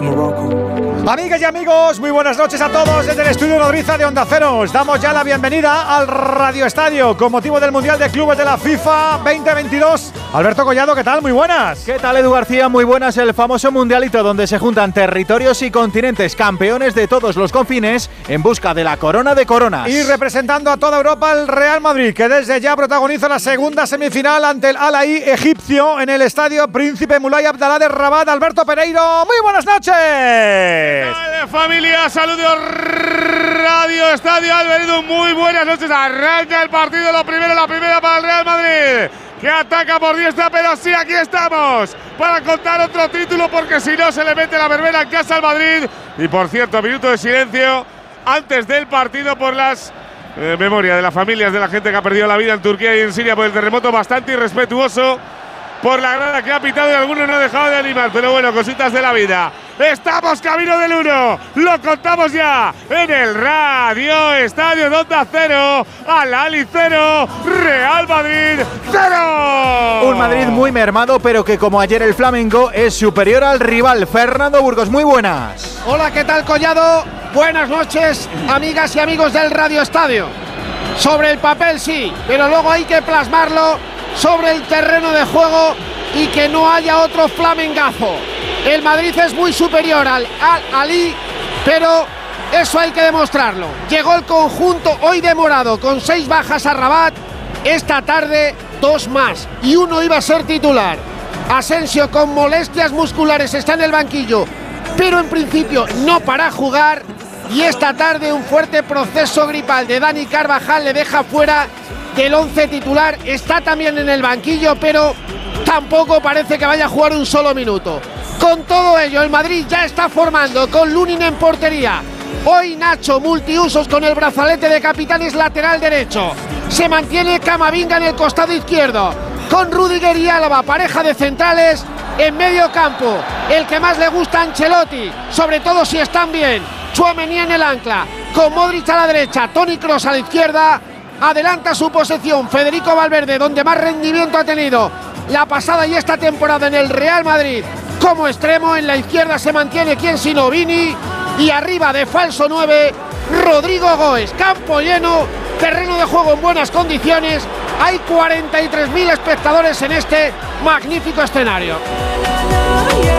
Amigas y amigos, muy buenas noches a todos desde el estudio Nodriza de Onda Cero. Os damos ya la bienvenida al Radio Estadio con motivo del Mundial de Clubes de la FIFA 2022. Alberto Collado, ¿qué tal? Muy buenas. ¿Qué tal, Edu García? Muy buenas. El famoso mundialito donde se juntan territorios y continentes, campeones de todos los confines, en busca de la corona de coronas. Y representando a toda Europa el Real Madrid, que desde ya protagoniza la segunda semifinal ante el Al egipcio en el estadio Príncipe Mulay Abdalá de Rabat. Alberto Pereiro, muy buenas noches. Familia, saludos Radio Estadio Alberido, muy buenas noches. Arranca el partido, lo primero, la primera para el Real Madrid. Que ataca por diestra, pero sí, aquí estamos para contar otro título, porque si no se le mete la verbena en casa al Madrid. Y por cierto, minuto de silencio antes del partido por las eh, memorias de las familias de la gente que ha perdido la vida en Turquía y en Siria por el terremoto, bastante irrespetuoso por la grada que ha pitado y algunos no ha dejado de animar. Pero bueno, cositas de la vida. Estamos camino del 1. Lo contamos ya en el Radio Estadio Donda 0. Al Ali 0. Real Madrid 0. Un Madrid muy mermado, pero que como ayer el Flamengo es superior al rival. Fernando Burgos, muy buenas. Hola, ¿qué tal Collado? Buenas noches, amigas y amigos del Radio Estadio. Sobre el papel sí, pero luego hay que plasmarlo sobre el terreno de juego y que no haya otro flamengazo. El Madrid es muy superior al Al Ali, pero eso hay que demostrarlo. Llegó el conjunto hoy demorado con seis bajas a Rabat. Esta tarde dos más y uno iba a ser titular. Asensio con molestias musculares está en el banquillo, pero en principio no para jugar. Y esta tarde un fuerte proceso gripal de Dani Carvajal le deja fuera del once titular. Está también en el banquillo, pero tampoco parece que vaya a jugar un solo minuto. Con todo ello, el Madrid ya está formando con Lunin en portería. Hoy Nacho, multiusos con el brazalete de capitán, es lateral derecho. Se mantiene Camavinga en el costado izquierdo. Con Rudiger y Álava, pareja de centrales en medio campo. El que más le gusta a Ancelotti, sobre todo si están bien. Chuamení en el ancla. Con Modric a la derecha, Tony Cross a la izquierda. Adelanta su posesión Federico Valverde, donde más rendimiento ha tenido la pasada y esta temporada en el Real Madrid como extremo. En la izquierda se mantiene quien sino Vini. Y arriba de falso 9, Rodrigo Goes. Campo lleno, terreno de juego en buenas condiciones. Hay 43.000 espectadores en este magnífico escenario.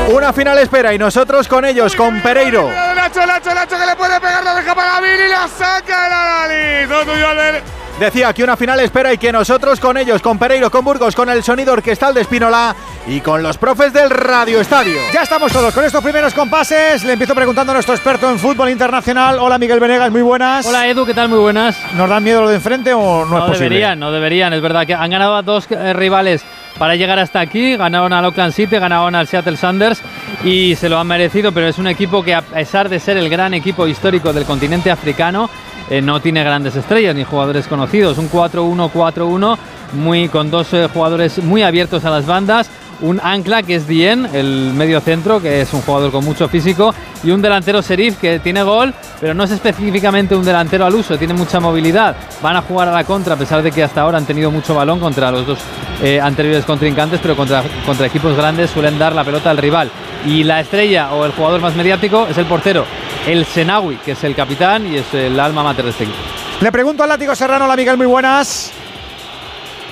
Una final espera y nosotros con ellos, con Pereiro. Nacho, Nacho, Nacho, que le puede pegar, la deja para Vini y la saca el. Decía que una final espera y que nosotros con ellos, con Pereiro, con Burgos, con el sonido orquestal de Espinola y con los profes del Radio Estadio. Ya estamos todos con estos primeros compases. Le empiezo preguntando a nuestro experto en fútbol internacional. Hola Miguel Venegas, muy buenas. Hola Edu, ¿qué tal? Muy buenas. ¿Nos dan miedo lo de enfrente o no, no es posible? deberían, no deberían. Es verdad que han ganado a dos eh, rivales para llegar hasta aquí. Ganaron al Oakland City, ganaron al Seattle Sanders y se lo han merecido, pero es un equipo que a pesar de ser el gran equipo histórico del continente africano, eh, no tiene grandes estrellas ni jugadores conocidos. Un 4-1-4-1 muy, con dos eh, jugadores muy abiertos a las bandas. Un ancla que es Dien, el medio centro, que es un jugador con mucho físico, y un delantero Serif que tiene gol, pero no es específicamente un delantero al uso, tiene mucha movilidad. Van a jugar a la contra, a pesar de que hasta ahora han tenido mucho balón contra los dos eh, anteriores contrincantes, pero contra, contra equipos grandes suelen dar la pelota al rival. Y la estrella o el jugador más mediático es el portero, el Senawi, que es el capitán y es el alma mater de este equipo. Le pregunto al látigo Serrano, hola Miguel, muy buenas.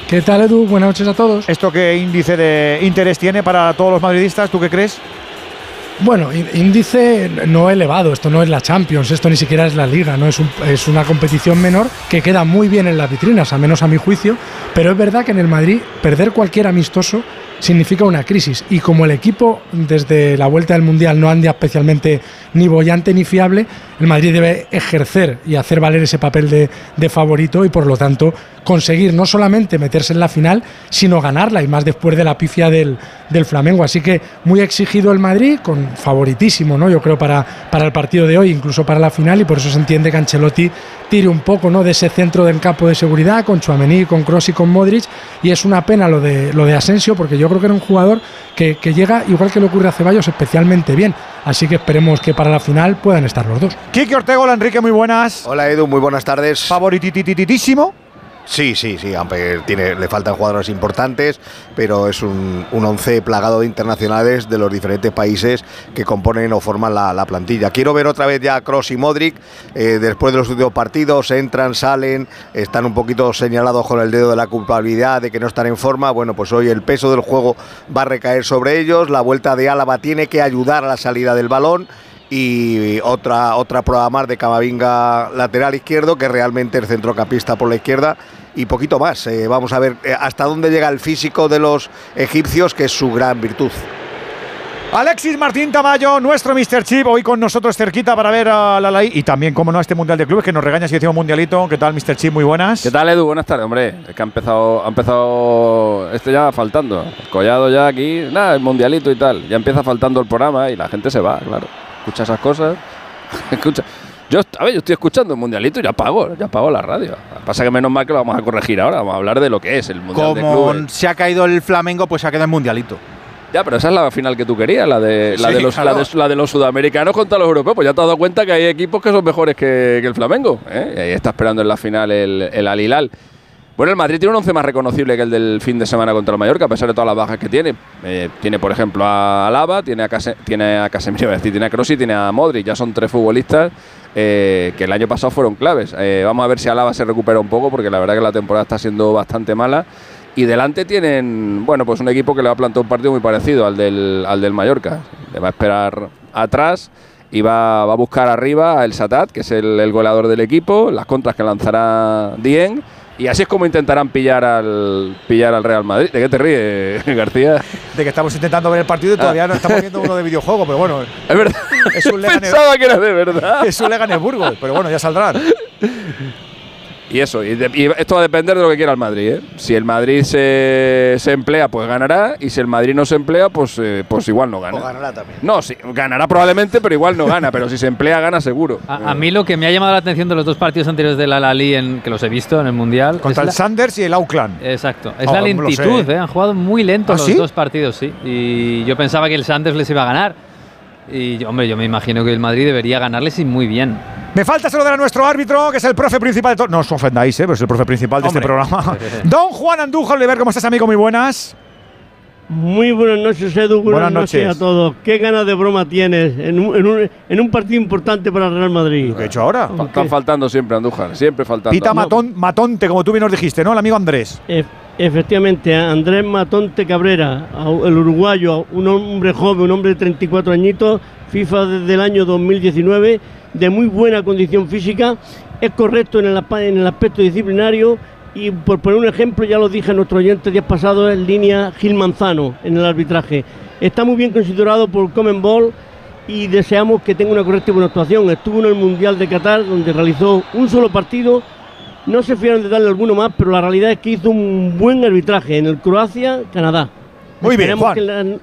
¿Qué tal, Edu? Buenas noches a todos. ¿Esto qué índice de interés tiene para todos los madridistas? ¿Tú qué crees? Bueno, índice no elevado, esto no es la Champions, esto ni siquiera es la Liga, no es, un, es una competición menor que queda muy bien en las vitrinas, al menos a mi juicio, pero es verdad que en el Madrid perder cualquier amistoso significa una crisis y como el equipo desde la vuelta del Mundial no anda especialmente ni bollante ni fiable, el Madrid debe ejercer y hacer valer ese papel de, favorito y por lo tanto conseguir no solamente meterse en la final, sino ganarla y más después de la pifia del, del Flamengo. Así que muy exigido el Madrid, con favoritísimo, ¿no? Yo creo para, para el partido de hoy, incluso para la final, y por eso se entiende que Ancelotti tire un poco ¿no? de ese centro del campo de seguridad con Chuamení, con Kroos y con Modric. Y es una pena lo de, lo de Asensio, porque yo creo que era un jugador que, que llega, igual que le ocurre a Ceballos, especialmente bien. Así que esperemos que para la final puedan estar los dos. Kiki Ortega, hola Enrique, muy buenas. Hola Edu, muy buenas tardes. Favoritititísimo. Sí, sí, sí, tiene, le faltan jugadores importantes, pero es un, un once plagado de internacionales de los diferentes países que componen o forman la, plantilla. Quiero ver otra vez ya a Cross y Modric, eh, después de los últimos partidos, entran, salen, están un poquito señalados con el dedo de la culpabilidad de que no están en forma. Bueno, pues hoy el peso del juego va a recaer sobre ellos, la vuelta de Álava tiene que ayudar a la salida del balón y otra otra prueba más de Camavinga lateral izquierdo que realmente el centrocampista por la izquierda y poquito más. Eh, vamos a ver eh, hasta dónde llega el físico de los egipcios que es su gran virtud. Alexis Martín Tamayo, nuestro Mr. Chip, hoy con nosotros cerquita para ver a la y también, como no, a este Mundial de Clubes que nos regaña si decimos Mundialito. ¿Qué tal, Mr. Chip? Muy buenas. ¿Qué tal, Edu? Buenas tardes, hombre. Es que ha empezado, ha empezado este ya faltando. Collado ya aquí, nada, el Mundialito y tal. Ya empieza faltando el programa y la gente se va, claro escucha esas cosas. escucha. Yo, a ver, yo estoy escuchando el mundialito y ya pago, ya pago la radio. Pasa que menos mal que lo vamos a corregir ahora, vamos a hablar de lo que es el mundial Como se ha caído el Flamengo, pues se ha quedado el mundialito. Ya, pero esa es la final que tú querías, la de, la, de los, la, de, los sudamericanos contra los europeos. Pues ya te has dado cuenta que hay equipos que son mejores que, el Flamengo. ¿eh? Y ahí está esperando en la final el, el Alilal. Bueno, el Madrid tiene un once más reconocible que el del fin de semana contra el Mallorca, a pesar de todas las bajas que tiene. Eh, tiene, por ejemplo, a Alaba, tiene a, Casemiro, tiene a Crossi, tiene a Modric. Ya son tres futbolistas eh, que el año pasado fueron claves. Eh, vamos a ver si Alaba se recupera un poco, porque la verdad que la temporada está siendo bastante mala. Y delante tienen, bueno, pues un equipo que le va a plantear un partido muy parecido al del, al del Mallorca. Le va a esperar atrás y va, a buscar arriba a El Satat, que es el, el goleador del equipo, las contras que lanzará Dien y así es como intentarán pillar al pillar al Real Madrid. ¿De qué te ríes, García? De que estamos intentando ver el partido y todavía no estamos viendo uno de videojuego, pero bueno. Es verdad. Es un Pensaba que era de verdad. Es un Leganes-Burgos, pero bueno, ya saldrán. Y eso, y, esto va a depender de lo que quiera el Madrid. ¿eh? Si el Madrid se, se, emplea, pues ganará. Y si el Madrid no se emplea, pues, eh, pues igual no gana. O ganará también. No, sí, ganará probablemente, pero igual no gana. pero si se emplea, gana seguro. A, mí lo que me ha llamado la atención de los dos partidos anteriores del Al-Ali, en, que los he visto en el Mundial. Contra el Sanders y el Auckland. Exacto. Es la lentitud, ¿eh? Han jugado muy lento ¿Ah, los dos partidos, sí. Y yo pensaba que el Sanders les iba a ganar. Y hombre, yo me imagino que el Madrid debería ganarles y muy bien. Me falta saludar a nuestro árbitro, que es el profe principal de todo. No os ofendáis, ¿eh? pero es el profe principal de este programa. Don Juan Andújar Oliver, ¿cómo estás, amigo? Muy buenas. Muy buenas noches, Edu. Buenas, noches. a todos. ¿Qué ganas de broma tienes en un, partido importante para Real Madrid? ¿Qué he hecho ahora? Están faltando siempre, Andújar. Siempre faltando. Pita Matón, Matonte, como tú bien nos dijiste, ¿no? El amigo Andrés. Efectivamente, Andrés Matonte Cabrera, el uruguayo, un hombre joven, un hombre de 34 añitos, FIFA desde el año 2019 de muy buena condición física, es correcto en el, aspecto disciplinario y por poner un ejemplo, ya lo dije a nuestro oyente días pasados, en línea Gil Manzano en el arbitraje. Está muy bien considerado por Common Ball y deseamos que tenga una correcta y buena actuación. Estuvo en el Mundial de Qatar donde realizó un solo partido, no se fiaron de darle alguno más, pero la realidad es que hizo un buen arbitraje en el Croacia-Canadá. Muy bien, Juan.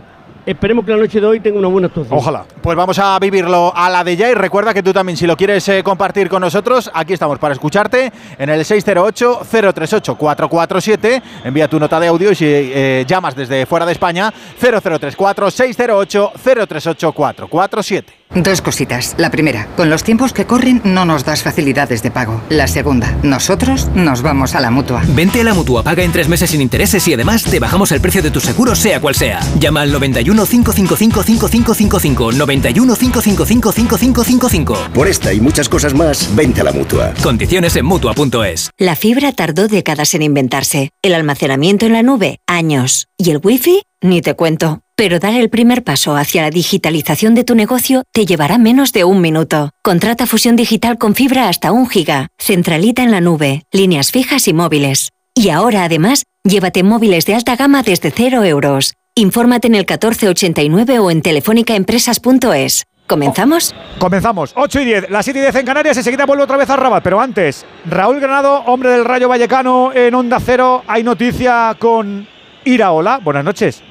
Esperemos que la noche de hoy tenga una buena actuación. Ojalá. Pues vamos a vivirlo a la de ya y recuerda que tú también si lo quieres eh, compartir con nosotros, aquí estamos para escucharte en el 608-038-447. Envía tu nota de audio y si eh, llamas desde fuera de España, 0034-608-038-447. Dos cositas. La primera, con los tiempos que corren no nos das facilidades de pago. La segunda, nosotros nos vamos a la mutua. Vente a la mutua, paga en tres meses sin intereses y además te bajamos el precio de tu seguro, sea cual sea. Llama al 91 555 5555. 91 555 5555. Por esta y muchas cosas más, vente a la mutua. Condiciones en mutua.es. La fibra tardó décadas en inventarse. El almacenamiento en la nube, años. Y el wifi, ni te cuento. Pero dar el primer paso hacia la digitalización de tu negocio te llevará menos de un minuto. Contrata fusión digital con fibra hasta un giga, centralita en la nube, líneas fijas y móviles. Y ahora además, llévate móviles de alta gama desde cero euros. Infórmate en el 1489 o en telefónicaempresas.es. ¿Comenzamos? comenzamos. 8 y 10, las 7 y 10 en Canarias, enseguida vuelve otra vez a Rabat. Pero antes, Raúl Granado, hombre del Rayo Vallecano en Onda Cero. Hay noticia con Iraola. Buenas noches.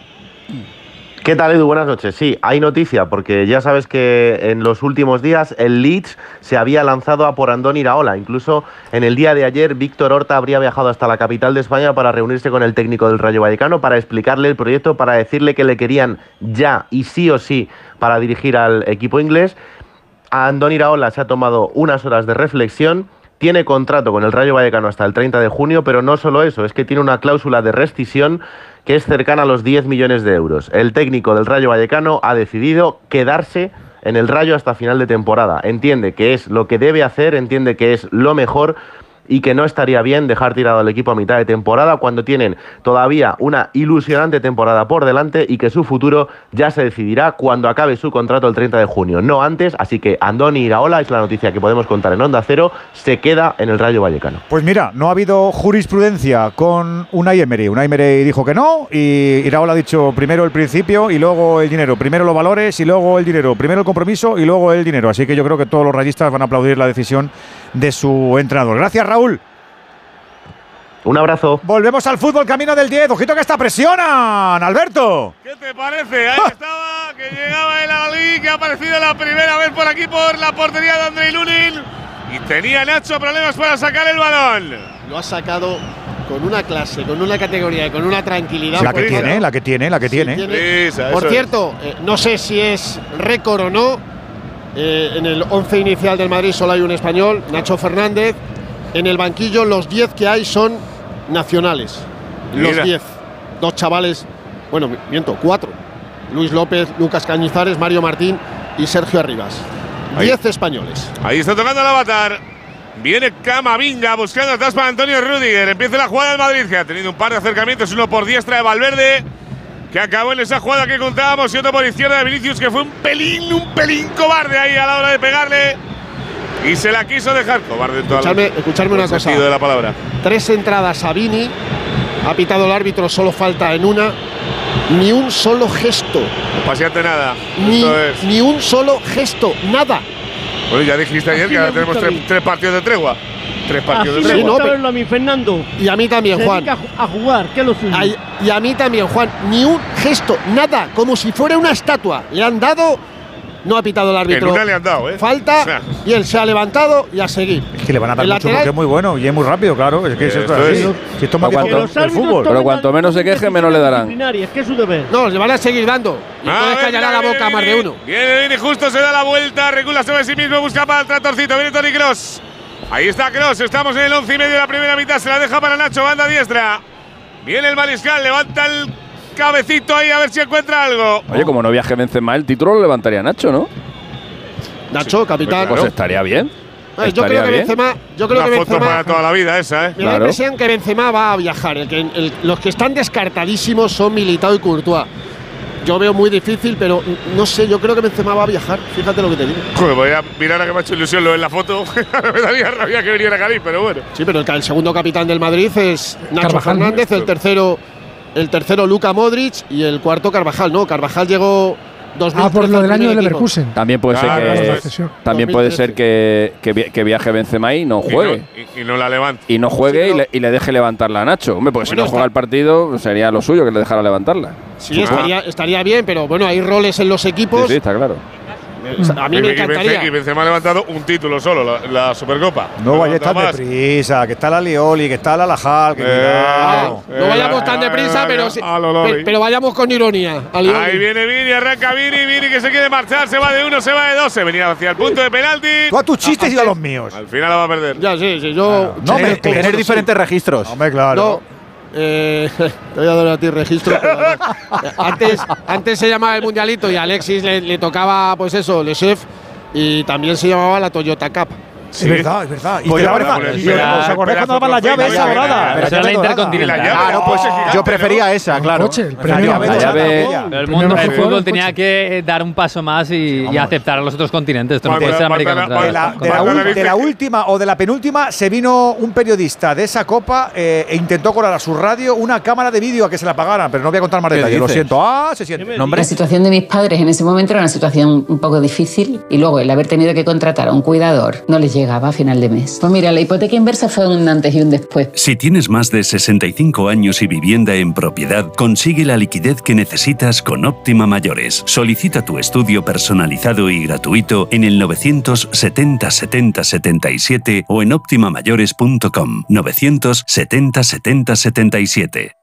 ¿Qué tal, Edu? Buenas noches. Sí, hay noticia, porque ya sabes que en los últimos días el Leeds se había lanzado a por Andón Iraola. Incluso en el día de ayer, Víctor Horta habría viajado hasta la capital de España para reunirse con el técnico del Rayo Vallecano, para explicarle el proyecto, para decirle que le querían ya y sí o sí para dirigir al equipo inglés. A Andón Iraola se ha tomado unas horas de reflexión tiene contrato con el Rayo Vallecano hasta el 30 de junio, pero no solo eso, es que tiene una cláusula de rescisión que es cercana a los 10 millones de euros. El técnico del Rayo Vallecano ha decidido quedarse en el Rayo hasta final de temporada. Entiende que es lo que debe hacer, entiende que es lo mejor y que no estaría bien dejar tirado al equipo a mitad de temporada cuando tienen todavía una ilusionante temporada por delante y que su futuro ya se decidirá cuando acabe su contrato el 30 de junio, no antes, así que Andoni Iraola es la noticia que podemos contar en Onda Cero, se queda en el Rayo Vallecano. Pues mira, no ha habido jurisprudencia con Unai Emery. Unai Emery dijo que no y Iraola ha dicho primero el principio y luego el dinero. Primero los valores y luego el dinero. Primero el compromiso y luego el dinero. Así que yo creo que todos los rayistas van a aplaudir la decisión de su entrenador. Gracias, Raúl. Un abrazo. Volvemos al fútbol camino del 10. Ojito que está presionan, Alberto. ¿Qué te parece? Ahí estaba, que llegaba el Alalí, que ha aparecido la primera vez por aquí por la portería de Andrei Lunin. Y tenía Nacho problemas para sacar el balón. Lo ha sacado con una clase, con una categoría y con una tranquilidad. La que tiene, la que tiene, la que tiene. Por cierto, eh, no sé si es récord o no. eh, en el 11 inicial del Madrid solo hay un español, Nacho Fernández. En el banquillo los 10 que hay son nacionales. Los Mira. 10. Dos chavales, bueno, miento, cuatro. Luis López, Lucas Cañizares, Mario Martín y Sergio Arribas. Ahí. 10 españoles. Ahí está tocando el avatar. Viene Camavinga buscando atrás para Antonio Rudiger. Empieza la jugada del Madrid, que ha tenido un par de acercamientos, uno por diestra de Valverde, que acabó en esa jugada que contábamos, y otro por izquierda de Vinicius, que fue un pelín, un pelín cobarde ahí a la hora de pegarle. Y se la quiso dejar cobarde en toda la- Escuchadme, escuchadme una cosa. de la palabra. Tres entradas a Vini. Ha pitado el árbitro, solo falta en una. Ni un solo gesto. No paseate nada. Ni, es. ni un solo gesto. Nada. Bueno, ya dijiste ayer Así que ahora me tenemos gusta tres, tres partidos de tregua. Tres partidos Así de me tregua. gusta pero- verlo a mí, Fernando. Y a mí también, Se Juan. a ju- a jugar, que lo suyo. Y a mí también, Juan. Ni un gesto. Nada. Como si fuera una estatua. Le han dado. No ha pitado el En árbitro. una le han dado, ¿eh? Falta. O sea, Y él se ha levantado y a seguir. Es que le van a dar El mucho lateral- porque es muy bueno y es muy rápido, claro. Es que es esto así. Si esto es más Pero que cuanto- el fútbol. Pero cuanto menos se queje, menos le darán. disciplinarias, que es su deber. No, le van a seguir dando. Y A puedes ver, callar a mira, la boca a viene más de uno. Viene Vini, justo se da la vuelta, recula sobre sí mismo, busca para el tratorcito. Viene Tony Cross. Ahí está Cross, estamos en el 11 y medio de la primera mitad. Se la deja para Nacho, banda diestra. Viene el mariscal, levanta el cabecito ahí a ver si encuentra algo. Oye, como no viaje Benzema, el título lo levantaría Nacho, ¿no? Nacho, capitán. Pues estaría bien. Ay, yo creo que bien. Benzema. Yo creo Una que foto Benzema. para toda la vida esa, ¿eh? Me da la Claro. impresión que Benzema va a viajar. El que, el- los que están descartadísimos son Militao y Courtois. Yo veo muy difícil, pero no sé, yo creo que Benzema va a viajar. Fíjate lo que te digo. Joder, voy a mirar a que me ha hecho ilusión lo en la foto. me daría rabia que viniera Cali, pero bueno. Sí, pero el, segundo capitán del Madrid es Nacho. Fernández, el tercero, el tercero Luca Modric y el cuarto Carvajal. No, Carvajal llegó 2013 Ah, por lo del año del. Leverkusen. También puede Claro, ser que, también puede 2013. ser que, que, vi- que viaje Benzema y no Y juegue. no, y, y no la levanta. Y no juegue Sí, y, le, y le deje levantarla a Nacho. Hombre, porque si no juega el partido, sería lo suyo que le dejara levantarla. Sí, estaría, estaría bien, pero bueno, hay roles en los Sí, equipos. sí, está claro. A mí Y- me encantaría. Y Benzema ha levantado un título solo, la, la Supercopa. No vayáis tan deprisa, que está la Lioli, que está la Lajal, que Eh, cuidado. eh, No vayamos tan eh, deprisa, eh, pero, eh, sí- pero vayamos con ironía. Ahí viene Vini, arranca Vini, Vini que se quiere marchar, se va de uno, se va de dos, se venía hacia el punto de penalti. Tú a tus chistes y a los míos. Al final la va a perder. Ya, sí, sí, yo. No tener, mezcles. tener diferentes registros. Hombre, claro. No. Eh, te voy a dar a ti registro. antes, antes se llamaba el Mundialito y a Alexis le, le tocaba, pues eso, Le Chef. Y también se llamaba la Toyota Cup. Es verdad, es verdad. Y Pues te la verdad- poner y espera, ¿Os acordáis espera, cuando daban la llave esa dorada? Pero esa es la Intercontinental. Y la llave, Claro, pues yo prefería ¿no? esa, claro. Coche, el La premio. llave La dorada, llave- aquella. Pero el mundo del fútbol el tenía coche. que dar un paso más y, y aceptar a los otros continentes. De la, última o de la penúltima se vino un periodista de esa copa eh, e intentó colar a su radio una cámara de vídeo a que se la pagaran, pero no voy a contar más ¿Qué detalles. Lo siento. Ah, se siente. La situación de mis padres en ese momento era una situación un poco difícil y luego el haber tenido que contratar a un cuidador no les llegaba a final de mes. Pues mira, la hipoteca inversa fue un antes y un después. Si tienes más de 65 años y vivienda en propiedad, consigue la liquidez que necesitas con Óptima Mayores. Solicita tu estudio personalizado y gratuito en el 970 70 77 o en optimamayores.com. 970 70 77.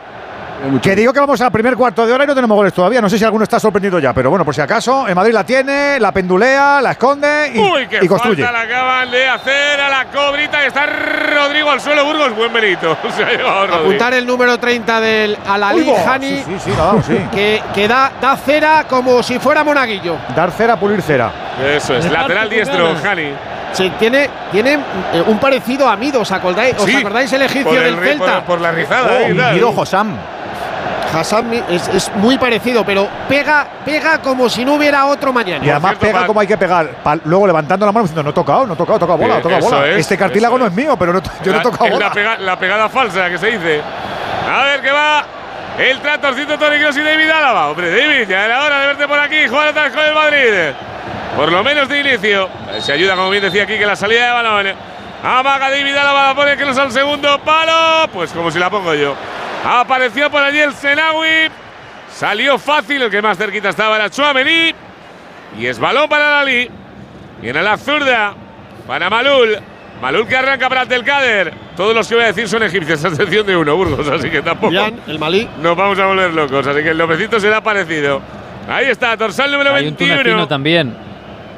Que digo que vamos al primer cuarto de hora y no tenemos goles todavía. No sé si alguno está sorprendido ya, pero bueno, por si acaso, en Madrid la tiene, la pendulea, la esconde y, Uy, qué y construye. falta la acaban de hacer a la cobrita y está Rodrigo al suelo. Burgos, buen mérito. Apuntar el número 30 del Uy, bo, Hani, sí, sí, sí, la ha dado, sí. que, que da, da cera como si fuera monaguillo. Dar cera, pulir cera. Eso es, lateral diestro, Jani. Sí, tiene, tiene eh, un parecido a Mido, ¿os acordáis, ¿os acordáis el egipcio por el del Celta? por- por la rizada, eh, y. Guido Hossam. Hassan es, es muy parecido, pero pega, pega como si no hubiera otro mañana. Y además pega como hay que pegar. Pa- luego levantando la mano diciendo, no he tocado, no he tocado, toca bola, Eh, toca bola. es, este cartílago no es mío, pero no, yo no he La- tocado es bola. La, pega- la pegada falsa que se dice. A ver qué va. El tratorcito Toni Kroos y David Álava. Hombre, David, ya era hora de verte por aquí. Jugar vez con el Madrid. Por lo menos de inicio. Se ayuda, como bien decía aquí, que la salida de balón. Amaga David Álava, la pone Kroos al segundo palo. Pues como si la pongo yo. Apareció por allí el Senawi. Salió fácil, el que más cerquita estaba era Chouameni. Y es balón para Lali. Viene la zurda para Malul. Malul que arranca para Abdelkader. Todos los que voy a decir son egipcios, a excepción de uno, Burgos, así que tampoco. Bien, el Malí. Nos vamos a volver locos, así que el nombrecito será parecido. Ahí está, dorsal número Hay un 21. tunecino también.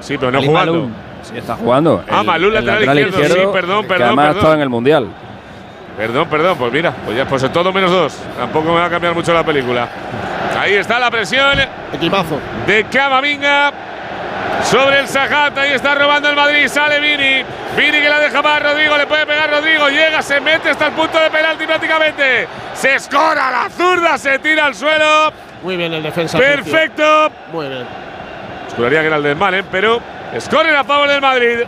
Sí, pero no Ali jugando. Malul. Sí, está jugando. Ah, El- Malul, el lateral izquierdo, sí, perdón, que perdón, además ha perdón. estado en el Mundial. Perdón, perdón, pues mira, pues ya, pues todo menos dos. Tampoco me va a cambiar mucho la película. Ahí está la presión Equipazo. de Camavinga sobre el Sajat. Ahí está robando el Madrid. Sale Vini. Vini que la deja para Rodrigo. Le puede pegar Rodrigo. Llega, se mete hasta el punto de penalti prácticamente. Se escora la zurda, se tira al suelo. Muy bien el defensa. Perfecto. Muy bien. Juraría que era el del Malen, pero escorren a favor del Madrid.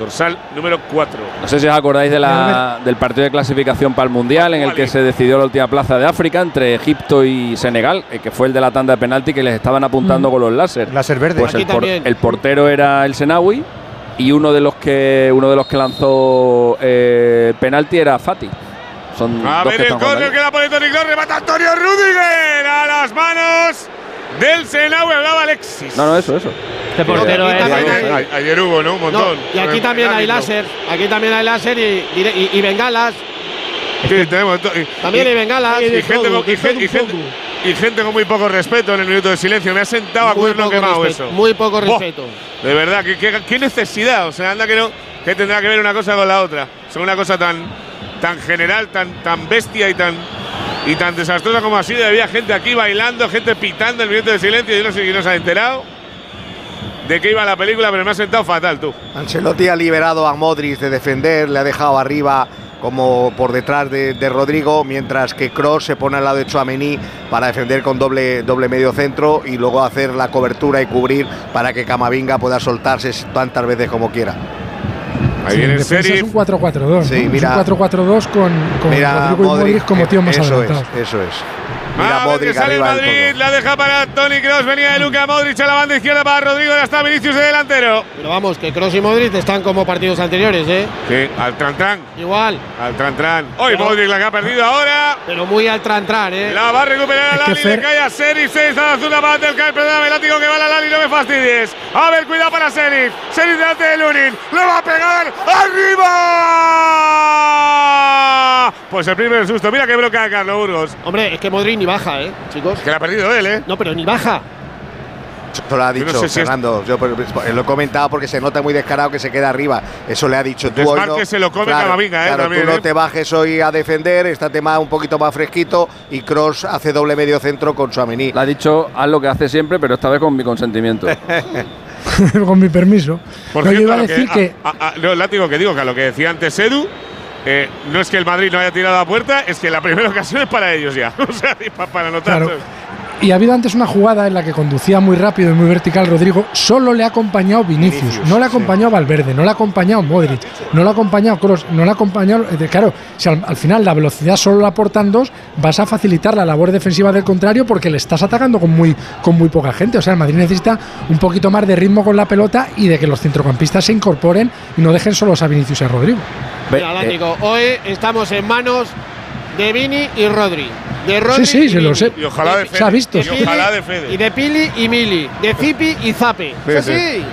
Dorsal número 4. No sé si os acordáis de la- del partido de clasificación para el Mundial en el que se decidió la última plaza de África entre Egipto y Senegal, eh, que fue el de la tanda de penalti que les estaban apuntando con los láser. Láser verde. Pues el, por- también. el portero era el Senawi y uno de los que uno de los que lanzó eh, penalti era Fati. Son A dos ver que el córner que la pone remata Antonio Rudiger a las manos del Senaui. Hablaba Alexis. No, no, eso, eso. Este portero aquí es. hay- Ay- Ayer hubo, ¿no? Un No, montón. y aquí también hay ¿no? láser. Aquí también hay láser y, y, y bengalas. Sí, tenemos También hay bengalas. y, gente con, y, gen- y gente, y gente con muy poco respeto en el minuto de silencio. Me ha sentado a Muy cuerno poco quemado respeto, eso. Muy poco respeto. De verdad, ¿qué, qué, qué necesidad? O sea, anda que no. ¿Qué tendrá que ver una cosa con la otra? Son una cosa tan, tan general, tan, tan bestia y tan, y tan desastrosa como así. Había gente aquí bailando, gente pitando el minuto de silencio. Yo no sé quién nos ha enterado de qué iba la película, pero me ha sentado fatal, tú. Ancelotti ha liberado a Modric de defender, le ha dejado arriba como por detrás de, de Rodrigo, mientras que Cross se pone al lado de Chouameni para defender con doble, doble medio centro y luego hacer la cobertura y cubrir para que Camavinga pueda soltarse tantas veces como quiera. Ahí Sí, viene en el defensa es un 4-4-2. Sí, ¿no? mira. Es un 4-4-2 con, con Mira Rodrigo y Modric como tío más eso adelantados. es, eso es. Mira Ah, Modric sale el Madrid, la deja para Tony Cross, venía de Luca Modric a la banda izquierda para Rodrigo, ya está Vinicius de delantero. Pero vamos, que Kroos y Modric están como partidos anteriores, ¿eh? Sí, al tran tran, Igual. al tran tran. Hoy Pero- Modric la que ha perdido ahora. Pero muy al tran-tran, ¿eh? La va a recuperar a Lali, le cae a Serif, se está la zona para del cae, perdóname, el látigo que va a la Lali, no me fastidies. A ver, cuidado para Serif, Serif delante de Lunin, le va a pegar arriba. Pues el primer susto, mira que bloquea Carlos Burgos. Hombre, es que Modric ni baja, ¿eh, chicos? Que la ha perdido él, ¿eh? No, pero ni baja. Eso lo ha Yo no dicho sé si es- Fernando. Yo pues, pues, lo he comentado porque se nota muy descarado que se queda arriba. Eso le ha dicho tú. hoy no- se lo come claro, Camavinga, ¿eh? claro, también, tú no ¿eh? te bajes hoy a defender, estate más, un poquito más fresquito y Cross hace doble medio centro con Suamení. Le ha dicho, haz lo que hace siempre, pero esta vez con mi consentimiento. con mi permiso. Por No, yo iba a decir que, que, a- a- no, látigo que digo, que a lo que decía antes Edu, eh, no es que el Madrid no haya tirado a puerta, es que la primera ocasión es para ellos ya. o sea, para anotar. Claro. Y ha habido antes una jugada en la que conducía muy rápido y muy vertical Rodrigo, solo le ha acompañado Vinicius, no le ha acompañado Valverde, no le ha acompañado Modric, no le ha acompañado Kroos, no le ha acompañado. eh, Claro, si al, al final la velocidad solo la aportan dos, vas a facilitar la labor defensiva del contrario porque le estás atacando con muy, con muy poca gente. O sea, el Madrid necesita un poquito más de ritmo con la pelota y de que los centrocampistas se incorporen y no dejen solos a Vinicius y a Rodrigo. Látigo, hoy estamos en manos de Vini y Rodri. De Rodri Sí, sí, y se lo sé. Y ojalá de Se ha visto. Y ojalá de Fede. Y de Pili y Mili. De Zipi y Zape. Sí, Sí.